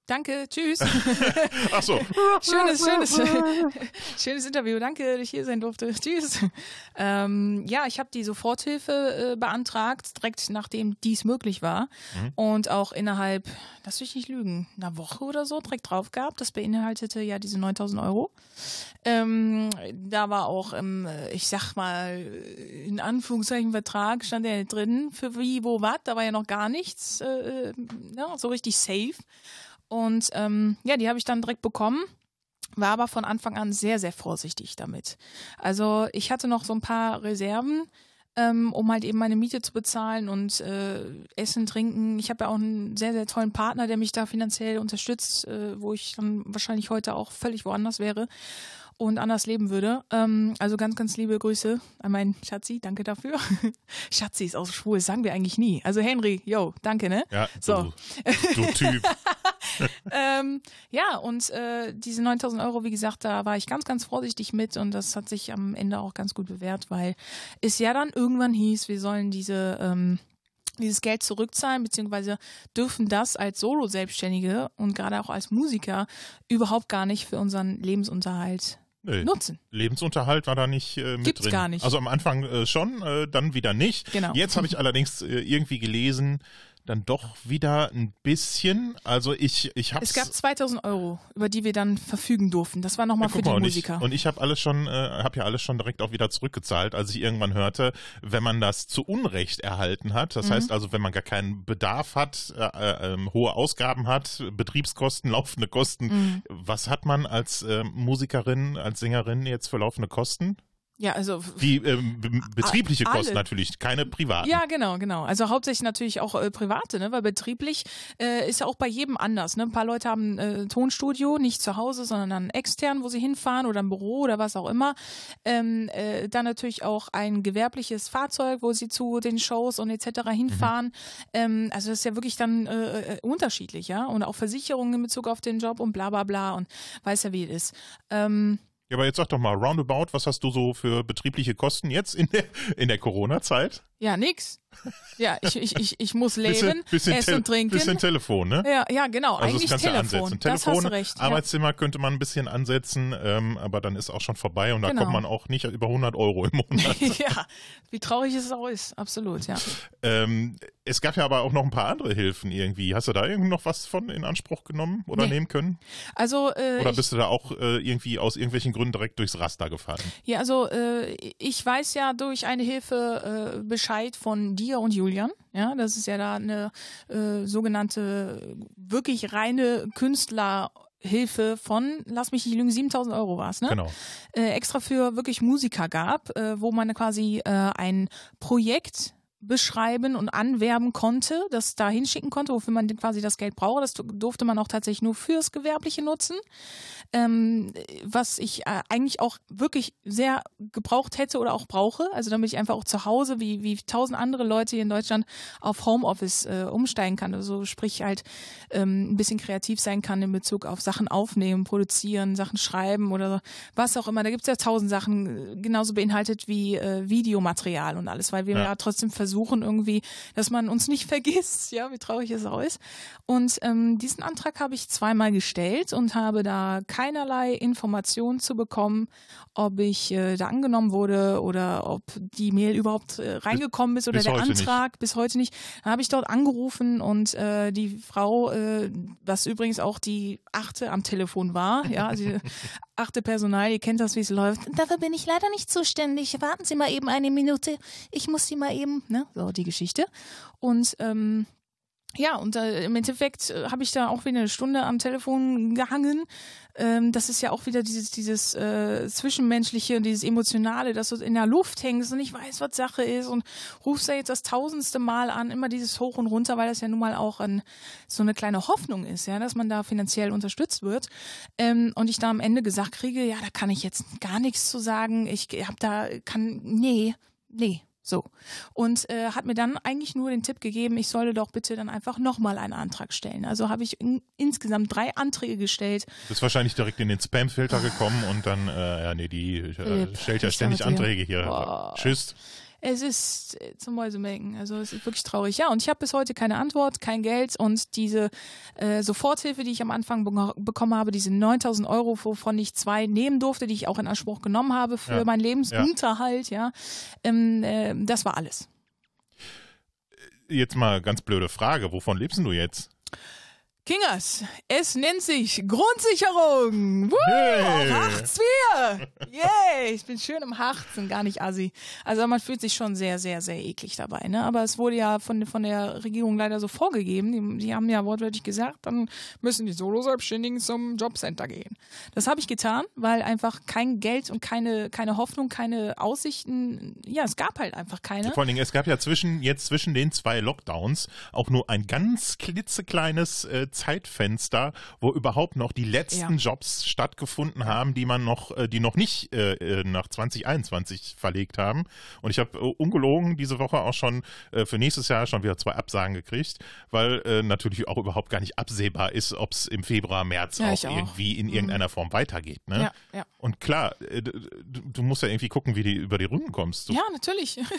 Danke, tschüss. Ach so. schönes, schönes, schönes Interview. Danke, dass ich hier sein durfte. Tschüss. Ähm, ja, ich habe die Soforthilfe äh, beantragt, direkt nachdem dies möglich war. Und auch innerhalb, lass mich nicht lügen, einer Woche oder so direkt drauf gehabt. Das beinhaltete ja diese 9000 Euro. Ähm, da war auch, im, äh, ich sag mal, in Anführungszeichen Vertrag stand ja drin, für wie, wo, was. Da war ja noch gar nichts äh, ja, so richtig safe. Und ähm, ja, die habe ich dann direkt bekommen. War aber von Anfang an sehr, sehr vorsichtig damit. Also ich hatte noch so ein paar Reserven, ähm, um halt eben meine Miete zu bezahlen und äh, Essen, Trinken. Ich habe ja auch einen sehr, sehr tollen Partner, der mich da finanziell unterstützt, äh, wo ich dann wahrscheinlich heute auch völlig woanders wäre und anders leben würde. Ähm, also ganz, ganz liebe Grüße an meinen Schatzi, danke dafür. Schatzi ist auch so schwul, das sagen wir eigentlich nie. Also Henry, yo, danke, ne? Ja, So. du, du Typ. ähm, ja, und äh, diese 9000 Euro, wie gesagt, da war ich ganz, ganz vorsichtig mit und das hat sich am Ende auch ganz gut bewährt, weil es ja dann irgendwann hieß, wir sollen diese, ähm, dieses Geld zurückzahlen, beziehungsweise dürfen das als Solo-Selbstständige und gerade auch als Musiker überhaupt gar nicht für unseren Lebensunterhalt Nee. nutzen. Lebensunterhalt war da nicht äh, mit Gibt's drin. gar nicht. Also am Anfang äh, schon, äh, dann wieder nicht. Genau. Jetzt habe ich allerdings äh, irgendwie gelesen, dann doch wieder ein bisschen. Also ich, ich habe Es gab 2000 Euro, über die wir dann verfügen durften. Das war nochmal für die und Musiker. ich, und ich habe alles schon, äh, habe ja alles schon direkt auch wieder zurückgezahlt, als ich irgendwann hörte, wenn man das zu Unrecht erhalten hat, Mhm. das heißt also, wenn man gar keinen Bedarf hat, äh, äh, ähm, hohe Ausgaben hat, Betriebskosten, laufende Kosten, Mhm. was hat man als äh, Musikerin, als Sängerin jetzt für laufende Kosten? Ja, also Die ähm, be- betriebliche alle. Kosten natürlich, keine privaten. Ja, genau, genau. Also hauptsächlich natürlich auch äh, private, ne? weil betrieblich äh, ist ja auch bei jedem anders. Ne? Ein paar Leute haben äh, Tonstudio, nicht zu Hause, sondern dann extern, wo sie hinfahren oder ein Büro oder was auch immer. Ähm, äh, dann natürlich auch ein gewerbliches Fahrzeug, wo sie zu den Shows und etc. hinfahren. Ähm, also das ist ja wirklich dann äh, äh, unterschiedlich, ja. Und auch Versicherungen in Bezug auf den Job und bla bla bla und weiß ja, wie es ist. Ähm, Ja, aber jetzt sag doch mal, roundabout, was hast du so für betriebliche Kosten jetzt in der, in der Corona-Zeit? ja, nix. Ja, ich, ich, ich, ich muss leben, Bisschen, bisschen, essen und trinken. bisschen Telefon, ne? Ja, ja, genau. Also Eigentlich das kannst du Telefon. ansetzen. das Telefon, hast du recht. Ja. Arbeitszimmer könnte man ein bisschen ansetzen, ähm, aber dann ist auch schon vorbei und da Genau. kommt man auch nicht über 100 Euro im Monat. ja, wie traurig es auch ist, absolut, ja. ähm, es gab ja aber auch noch ein paar andere Hilfen irgendwie. Hast du da irgendwie noch was von in Anspruch genommen oder Nee. nehmen können? Also, äh, Oder bist du da auch äh, irgendwie aus irgendwelchen Gründen direkt durchs Raster gefallen? ja, also äh, ich weiß ja durch eine Hilfe äh, Bescheid von dir und Julian. Ja, das ist ja da eine äh, sogenannte wirklich reine Künstlerhilfe von, lass mich nicht lügen, 7000 Euro war es, ne? Genau. äh, extra für wirklich Musiker gab, äh, wo man quasi äh, ein Projekt beschreiben und anwerben konnte, das da hinschicken konnte, wofür man quasi das Geld brauche. Das durfte man auch tatsächlich nur fürs Gewerbliche nutzen. Ähm, was ich äh, eigentlich auch wirklich sehr gebraucht hätte oder auch brauche. Also damit ich einfach auch zu Hause, wie, wie tausend andere Leute hier in Deutschland, auf Homeoffice äh, umsteigen kann. Also sprich halt ähm, ein bisschen kreativ sein kann in Bezug auf Sachen aufnehmen, produzieren, Sachen schreiben oder was auch immer. Da gibt es ja tausend Sachen, äh, genauso beinhaltet wie äh, Videomaterial und alles, weil wir Ja. ja. trotzdem versuchen irgendwie, dass man uns nicht vergisst, ja, wie traurig es auch ist. Und ähm, diesen Antrag habe ich zweimal gestellt und habe da keinerlei Informationen zu bekommen, ob ich äh, da angenommen wurde oder ob die Mail überhaupt äh, reingekommen ist oder bis der heute nicht. Antrag bis heute nicht. Dann habe ich dort angerufen und äh, die Frau, äh, was übrigens auch die achte am Telefon war, ja, also die achte Personal, die kennt das, wie es läuft. Dafür bin ich leider nicht zuständig. Warten Sie mal eben eine Minute. Ich muss Sie mal eben, ne, so die Geschichte. Und ähm, ja, und äh, im Endeffekt äh, habe ich da auch wieder eine Stunde am Telefon gehangen. Ähm, das ist ja auch wieder dieses, dieses äh, Zwischenmenschliche und dieses Emotionale, dass du in der Luft hängst und nicht weißt, was Sache ist und rufst da jetzt das tausendste Mal an, immer dieses Hoch und runter, weil das ja nun mal auch an so eine kleine Hoffnung ist, ja, dass man da finanziell unterstützt wird. Ähm, und ich da am Ende gesagt kriege, ja, da kann ich jetzt gar nichts zu sagen. Ich habe da, kann, nee, nee. So. Und äh, hat mir dann eigentlich nur den Tipp gegeben, ich solle doch bitte dann einfach nochmal einen Antrag stellen. Also habe ich in, insgesamt drei Anträge gestellt. Bist wahrscheinlich direkt in den Spam-Filter gekommen und dann, äh, ja, nee, die äh, stellt ja ständig. Anträge hier. Boah. Tschüss. Es ist äh, zum Mäusemelken. Also es ist wirklich traurig. Ja, und ich habe bis heute keine Antwort, kein Geld und diese äh, Soforthilfe, die ich am Anfang be bekommen habe, diese 9000 Euro, wovon ich zwei nehmen durfte, die ich auch in Anspruch genommen habe für Ja. meinen Lebensunterhalt, ja, ähm, äh, das war alles. Jetzt mal ganz blöde Frage. Wovon lebst denn du jetzt? Kingers, es nennt sich Grundsicherung. Woo, Hey. Hartz IV. Yay, ich bin schön im Harzen, gar nicht assi. Also man fühlt sich schon sehr, sehr, sehr eklig dabei. Ne? Aber es wurde ja von, von der Regierung leider so vorgegeben. Die, die haben ja wortwörtlich gesagt, dann müssen die Solo-Selbstständigen zum Jobcenter gehen. Das habe ich getan, weil einfach kein Geld und keine, keine Hoffnung, keine Aussichten, ja, es gab halt einfach keine. Vor allen Dingen, es gab ja zwischen, jetzt zwischen den zwei Lockdowns auch nur ein ganz klitzekleines äh, Zeitfenster, wo überhaupt noch die letzten Ja. Jobs stattgefunden haben, die man noch, äh, die noch nicht äh, äh, nach 2021 verlegt haben. Und ich habe äh, ungelogen diese Woche auch schon äh, für nächstes Jahr schon wieder zwei Absagen gekriegt, weil äh, natürlich auch überhaupt gar nicht absehbar ist, ob es im Februar, März Ja, auch auch. Mhm. irgendwie in irgendeiner Form weitergeht. Ne? Ja. Und klar, du, du musst ja irgendwie gucken, wie du über die Runden kommst. Du Ja, natürlich.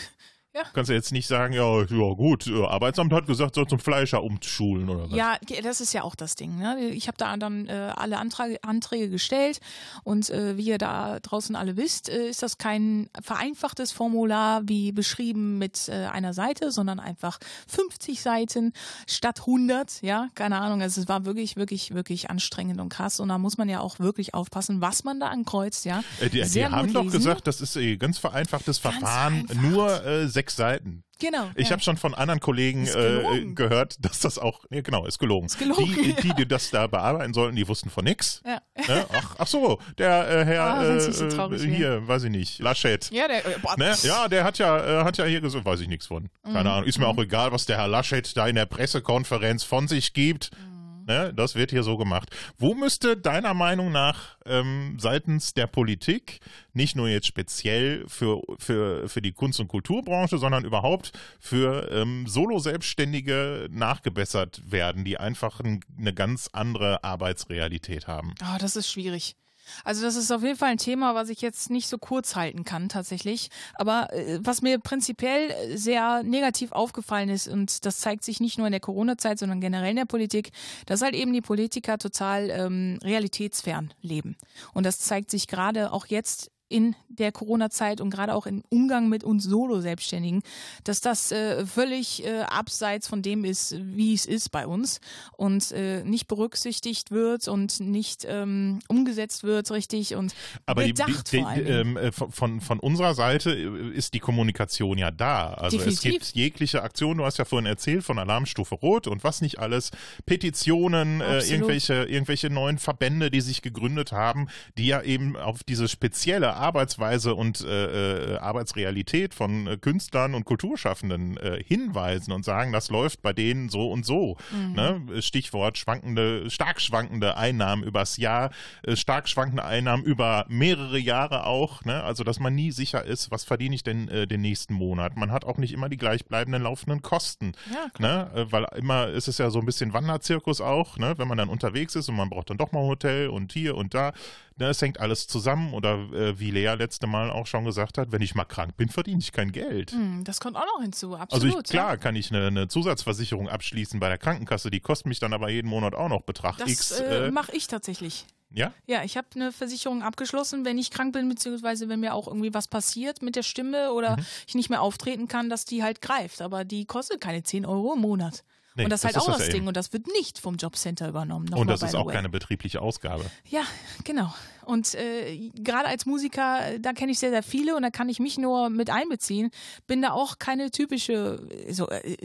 kannst ja jetzt nicht sagen, ja, ja gut, äh, Arbeitsamt hat gesagt, soll zum Fleischer umschulen oder was. Ja, das ist ja auch das Ding. Ne? Ich habe da dann äh, alle Antrag, Anträge gestellt und äh, wie ihr da draußen alle wisst, äh, ist das kein vereinfachtes Formular wie beschrieben mit äh, einer Seite, sondern einfach 50 Seiten statt 100. Ja, keine Ahnung. Also es war wirklich, wirklich, wirklich anstrengend und krass und da muss man ja auch wirklich aufpassen, was man da ankreuzt. Ja, Äh, die die haben gut doch lesen. gesagt, das ist äh, ganz vereinfachtes Ganz Verfahren, vereinfacht. nur sechs Seiten. Genau. Ich ja. habe schon von anderen Kollegen äh, gehört, dass das auch, nee, genau, ist gelogen. Ist gelogen, die, ja. die, die das da bearbeiten sollten, die wussten von nix. Ja. Ne? Ach, ach so, der äh, Herr Ah, äh, so äh, hier, weiß ich nicht, Laschet. Ja, der, äh, boah, Ne? Ja, der hat ja, äh, hat ja hier gesagt, weiß ich nichts von. Mhm. Keine Ahnung. Ist mir auch egal, was der Herr Laschet da in der Pressekonferenz von sich gibt. Mhm. Ne? Das wird hier so gemacht. Wo müsste deiner Meinung nach ähm, seitens der Politik, nicht nur jetzt speziell für, für, für die Kunst- und Kulturbranche, sondern überhaupt für ähm, Solo-Selbstständige nachgebessert werden, die einfach ein, eine ganz andere Arbeitsrealität haben? Oh, das ist schwierig. Also das ist auf jeden Fall ein Thema, was ich jetzt nicht so kurz halten kann tatsächlich. Aber äh, was mir prinzipiell sehr negativ aufgefallen ist, und das zeigt sich nicht nur in der Corona-Zeit, sondern generell in der Politik, dass halt eben die Politiker total ähm, realitätsfern leben. Und das zeigt sich gerade auch jetzt in der Corona-Zeit und gerade auch im Umgang mit uns Solo-Selbstständigen, dass das äh, völlig äh, abseits von dem ist, wie es ist bei uns und äh, nicht berücksichtigt wird und nicht ähm, umgesetzt wird richtig und Aber die, bedacht die, vor die, allem. ähm, äh, von- von, unserer Seite äh, ist die Kommunikation ja da. Also es Definitiv. gibt jegliche Aktion, du hast ja vorhin erzählt von Alarmstufe Rot und was nicht alles, Petitionen, äh, irgendwelche, irgendwelche neuen Verbände, die sich gegründet haben, die ja eben auf diese spezielle Arbeitsweise und äh, äh, Arbeitsrealität von äh, Künstlern und Kulturschaffenden äh, hinweisen und sagen, das läuft bei denen so und so. Ne? Stichwort schwankende, stark schwankende Einnahmen übers Jahr, äh, stark schwankende Einnahmen über mehrere Jahre auch. Ne? Also, dass man nie sicher ist, was verdiene ich denn äh, den nächsten Monat. Man hat auch nicht immer die gleichbleibenden laufenden Kosten. Ja, ne? Weil immer ist es ja so ein bisschen Wanderzirkus auch, ne? wenn man dann unterwegs ist und man braucht dann doch mal ein Hotel und hier und da. Ne? Es hängt alles zusammen. Oder äh, wie Lea letzte Mal auch schon gesagt hat, wenn ich mal krank bin, verdiene ich kein Geld. Hm, das kommt auch noch hinzu, Also absolut. ich, klar ja. kann ich eine, eine Zusatzversicherung abschließen bei der Krankenkasse, die kostet mich dann aber jeden Monat auch noch Betrag Das X. äh, Äh, mache ich tatsächlich. ja? Ja, ich habe eine Versicherung abgeschlossen, wenn ich krank bin, beziehungsweise wenn mir auch irgendwie was passiert mit der Stimme oder Mhm. ich nicht mehr auftreten kann, dass die halt greift. Aber die kostet keine 10 Euro im Monat. Nee, und das ist halt das auch das ja Ding. eben. Und das wird nicht vom Jobcenter übernommen. Und das ist auch keine betriebliche Ausgabe. Ja, genau. Und äh, gerade als Musiker, äh, da kenne ich sehr, sehr viele und da kann ich mich nur mit einbeziehen. Bin da auch keine typische, so, äh,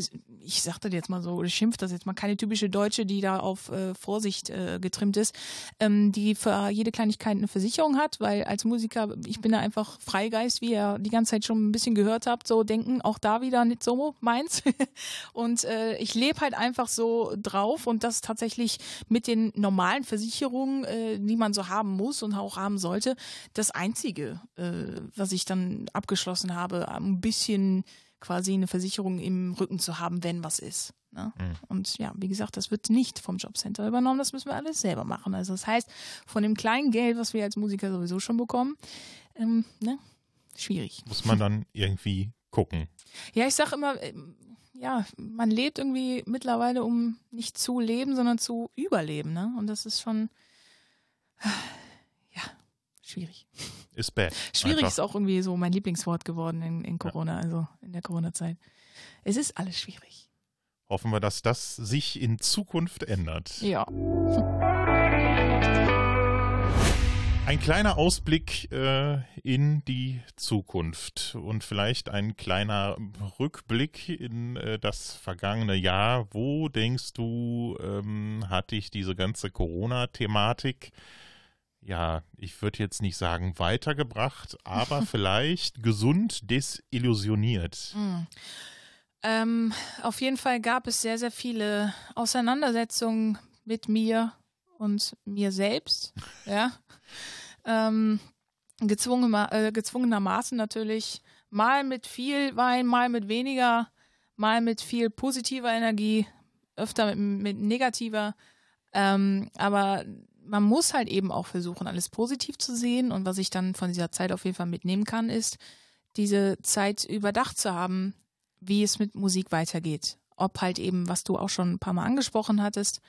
ich sagte jetzt mal so, ich schimpf das jetzt mal, keine typische Deutsche, die da auf äh, Vorsicht äh, getrimmt ist, ähm, die für jede Kleinigkeit eine Versicherung hat, weil als Musiker, ich bin da einfach Freigeist, wie ihr die ganze Zeit schon ein bisschen gehört habt, so denken, auch da wieder nicht so meins. und äh, ich lebe halt einfach so drauf und das tatsächlich mit den normalen Versicherungen, äh, die man so haben muss und auch haben sollte, das Einzige, äh, was ich dann abgeschlossen habe, ein bisschen quasi eine Versicherung im Rücken zu haben, wenn was ist. Ne? Und ja, wie gesagt, das wird nicht vom Jobcenter übernommen, das müssen wir alles selber machen. Also das heißt, von dem kleinen Geld, was wir als Musiker sowieso schon bekommen, ähm, ne? schwierig. Muss man dann irgendwie gucken. Ja, ich sag immer, ähm, ja, man lebt irgendwie mittlerweile, um nicht zu leben, sondern zu überleben, ne? Und das ist schon, schwierig. Ist bad. Schwierig Einfach. ist auch irgendwie so mein Lieblingswort geworden in, in Corona, also in der Corona-Zeit. Es ist alles schwierig. Hoffen wir, dass das sich in Zukunft ändert. Ja. Ein kleiner Ausblick äh, in die Zukunft und vielleicht ein kleiner Rückblick in äh, das vergangene Jahr. Wo denkst du, ähm, hat dich diese ganze Corona-Thematik, ja, ich würde jetzt nicht sagen weitergebracht, aber vielleicht gesund desillusioniert? Mm. Ähm, auf jeden Fall gab es sehr, sehr viele Auseinandersetzungen mit mir und mir selbst. Ja. Ähm, gezwungen, äh, gezwungenermaßen natürlich. Mal mit viel Wein, mal mit weniger, mal mit viel positiver Energie, öfter mit, mit negativer. Ähm, aber man muss halt eben auch versuchen, alles positiv zu sehen. Und was ich dann von dieser Zeit auf jeden Fall mitnehmen kann, ist, diese Zeit überdacht zu haben, wie es mit Musik weitergeht. Ob halt eben, was du auch schon ein paar Mal angesprochen hattest,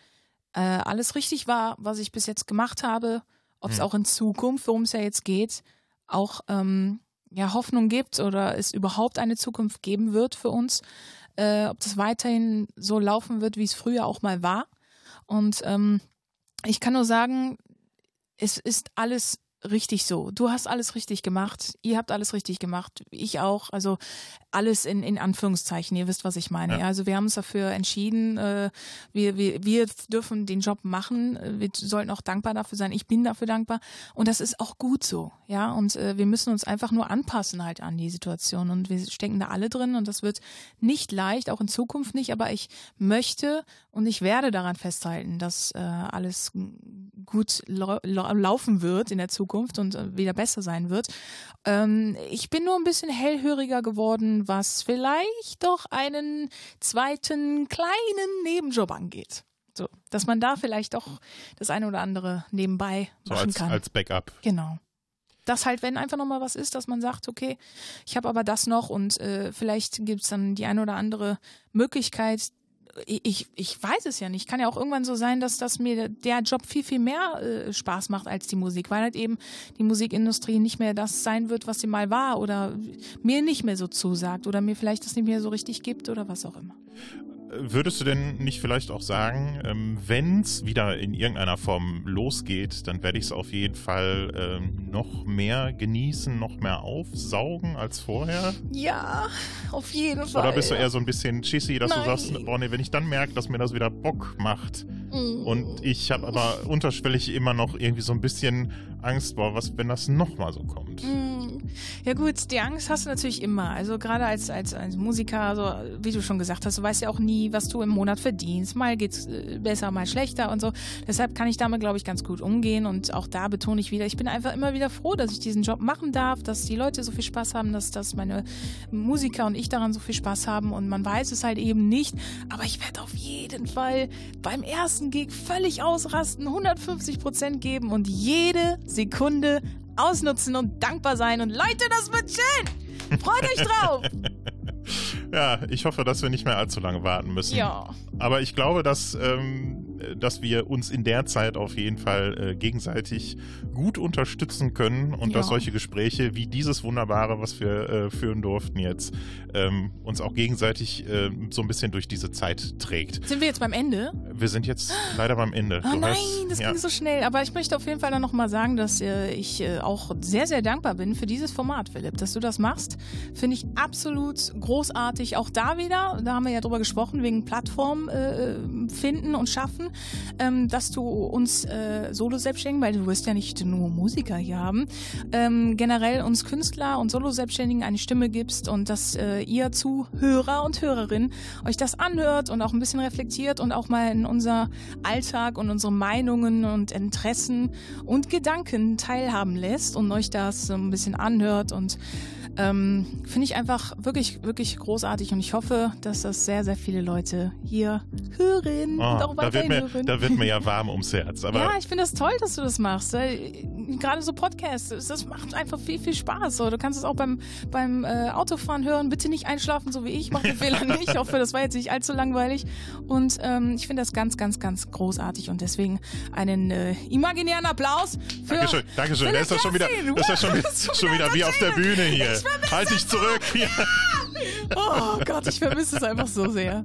äh, alles richtig war, was ich bis jetzt gemacht habe, ob es Hm. auch in Zukunft, worum es ja jetzt geht, auch ähm, ja, Hoffnung gibt oder es überhaupt eine Zukunft geben wird für uns, äh, ob das weiterhin so laufen wird, wie es früher auch mal war. Und ähm, ich kann nur sagen, es ist alles richtig so. Du hast alles richtig gemacht. Ihr habt alles richtig gemacht. Ich auch. Also alles in, in Anführungszeichen. Ihr wisst, was ich meine. Ja. Also wir haben uns dafür entschieden. Äh, wir, wir, wir dürfen den Job machen. Wir sollten auch dankbar dafür sein. Ich bin dafür dankbar. Und das ist auch gut so. Ja. Und äh, wir müssen uns einfach nur anpassen halt an die Situation. Und wir stecken da alle drin. Und das wird nicht leicht, auch in Zukunft nicht. Aber ich möchte und ich werde daran festhalten, dass äh, alles gut lau lau laufen wird in der Zukunft und äh, wieder besser sein wird. Ähm, ich bin nur ein bisschen hellhöriger geworden, was vielleicht doch einen zweiten kleinen Nebenjob angeht. So, dass man da vielleicht doch das eine oder andere nebenbei So machen als, kann. als Backup. Genau. Das halt, wenn einfach nochmal was ist, dass man sagt, okay, ich habe aber das noch und äh, vielleicht gibt's dann die eine oder andere Möglichkeit. Ich, ich, weiß es ja nicht. Kann ja auch irgendwann so sein, dass das mir der Job viel, viel mehr äh, Spaß macht als die Musik, weil halt eben die Musikindustrie nicht mehr das sein wird, was sie mal war oder mir nicht mehr so zusagt oder mir vielleicht das nicht mehr so richtig gibt oder was auch immer. Würdest du denn nicht vielleicht auch sagen, ähm, wenn es wieder in irgendeiner Form losgeht, dann werde ich es auf jeden Fall ähm, noch mehr genießen, noch mehr aufsaugen als vorher? Ja, auf jeden Fall. Oder bist du eher so ein bisschen chissy, dass Nein. du sagst, boah, nee, wenn ich dann merke, dass mir das wieder Bock macht Mm. und ich habe aber unterschwellig immer noch irgendwie so ein bisschen Angst, boah, was, wenn das nochmal so kommt? Mm. Ja gut, die Angst hast du natürlich immer. Also gerade als, als, als Musiker, so wie du schon gesagt hast, du weißt ja auch nie, was du im Monat verdienst. Mal geht's äh, besser, mal schlechter und so. Deshalb kann ich damit, glaube ich, ganz gut umgehen. Und auch da betone ich wieder, ich bin einfach immer wieder froh, dass ich diesen Job machen darf, dass die Leute so viel Spaß haben, dass, dass meine Musiker und ich daran so viel Spaß haben. Und man weiß es halt eben nicht. Aber ich werde auf jeden Fall beim ersten Gig völlig ausrasten, 150 Prozent geben und jede Sekunde ausnutzen und dankbar sein. Und Leute, das wird schön! Freut euch drauf! Ja, ich hoffe, dass wir nicht mehr allzu lange warten müssen. Ja. Aber ich glaube, dass, ähm, dass wir uns in der Zeit auf jeden Fall äh, gegenseitig gut unterstützen können und Ja. dass solche Gespräche wie dieses wunderbare, was wir äh, führen durften jetzt, ähm, uns auch gegenseitig äh, so ein bisschen durch diese Zeit trägt. Sind wir jetzt beim Ende? Wir sind jetzt leider beim Ende. Oh nein, hast- das ja. ging so schnell. Aber ich möchte auf jeden Fall dann nochmal sagen, dass äh, ich äh, auch sehr, sehr dankbar bin für dieses Format, Philipp, dass du das machst. Finde ich absolut großartig. Auch da wieder, da haben wir ja drüber gesprochen, wegen Plattform äh, finden und schaffen, ähm, dass du uns äh, Solo-Selbstständigen, weil du wirst ja nicht nur Musiker hier haben, ähm, generell uns Künstler und Solo-Selbstständigen eine Stimme gibst und dass äh, ihr Zuhörer und Hörerinnen euch das anhört und auch ein bisschen reflektiert und auch mal in unser Alltag und unsere Meinungen und Interessen und Gedanken teilhaben lässt und euch das so ein bisschen anhört und ähm, finde ich einfach wirklich, wirklich großartig und ich hoffe, dass das sehr, sehr viele Leute hier hören und Oh, auch da, wird mir, hören. da wird mir ja warm ums Herz. Aber ja, ich finde das toll, dass du das machst. weil, Gerade so Podcasts, das- das macht einfach viel, viel Spaß. So, du kannst es auch beim, beim äh, Autofahren hören. Bitte nicht einschlafen, so wie ich. Mach den Fehler nicht. Ich hoffe, das war jetzt nicht allzu langweilig. Und ähm, ich finde das ganz, ganz, ganz großartig. Und deswegen einen äh, imaginären Applaus für. Dankeschön, Dankeschön. Der ist ja schon wieder, das ist schon, Das schon wieder wie auf der Bühne hier. Halt dich zurück. Ja. Oh Gott, ich vermisse es einfach so sehr.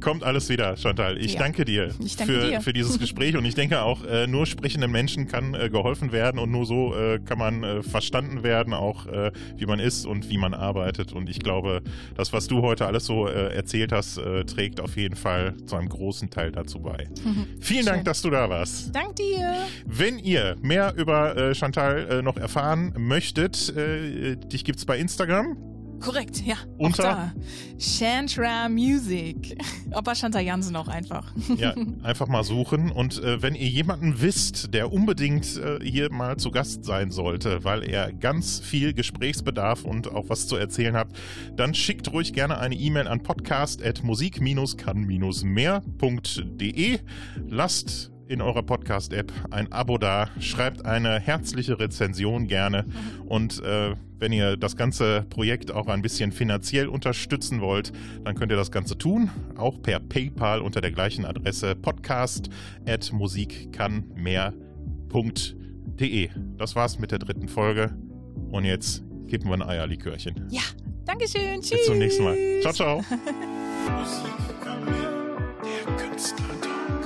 Kommt alles wieder, Chantal. Ich Ja. danke dir, Ich danke für, dir. für dieses Gespräch und ich denke auch, äh, nur sprechenden Menschen kann äh, geholfen werden und nur so äh, kann man äh, verstanden werden, auch äh, wie man ist und wie man arbeitet. Und ich glaube, das, was du heute alles so äh, erzählt hast, trägt auf jeden Fall zu einem großen Teil dazu bei. Vielen Schön. Dank, dass du da warst. Dank dir. Wenn ihr mehr über Chantal noch erfahren möchtet, dich gibt's bei Instagram. Korrekt, ja. Unter? Chantra Music. Aber Chantal Jansen auch einfach. Ja, einfach mal suchen. Und äh, wenn ihr jemanden wisst, der unbedingt äh, hier mal zu Gast sein sollte, weil er ganz viel Gesprächsbedarf und auch was zu erzählen hat, dann schickt ruhig gerne eine E-Mail an podcast.musik-kann-mehr.de. Lasst in eurer Podcast-App ein Abo da, schreibt eine herzliche Rezension gerne und äh, wenn ihr das ganze Projekt auch ein bisschen finanziell unterstützen wollt, dann könnt ihr das Ganze tun, auch per PayPal unter der gleichen Adresse podcast.musikkannmehr.de. Das war's mit der dritten Folge und jetzt kippen wir ein Eierlikörchen. Ja, Dankeschön. Tschüss. Bis zum nächsten Mal. Ciao, ciao. Musik kann mehr, der Künstlertalk.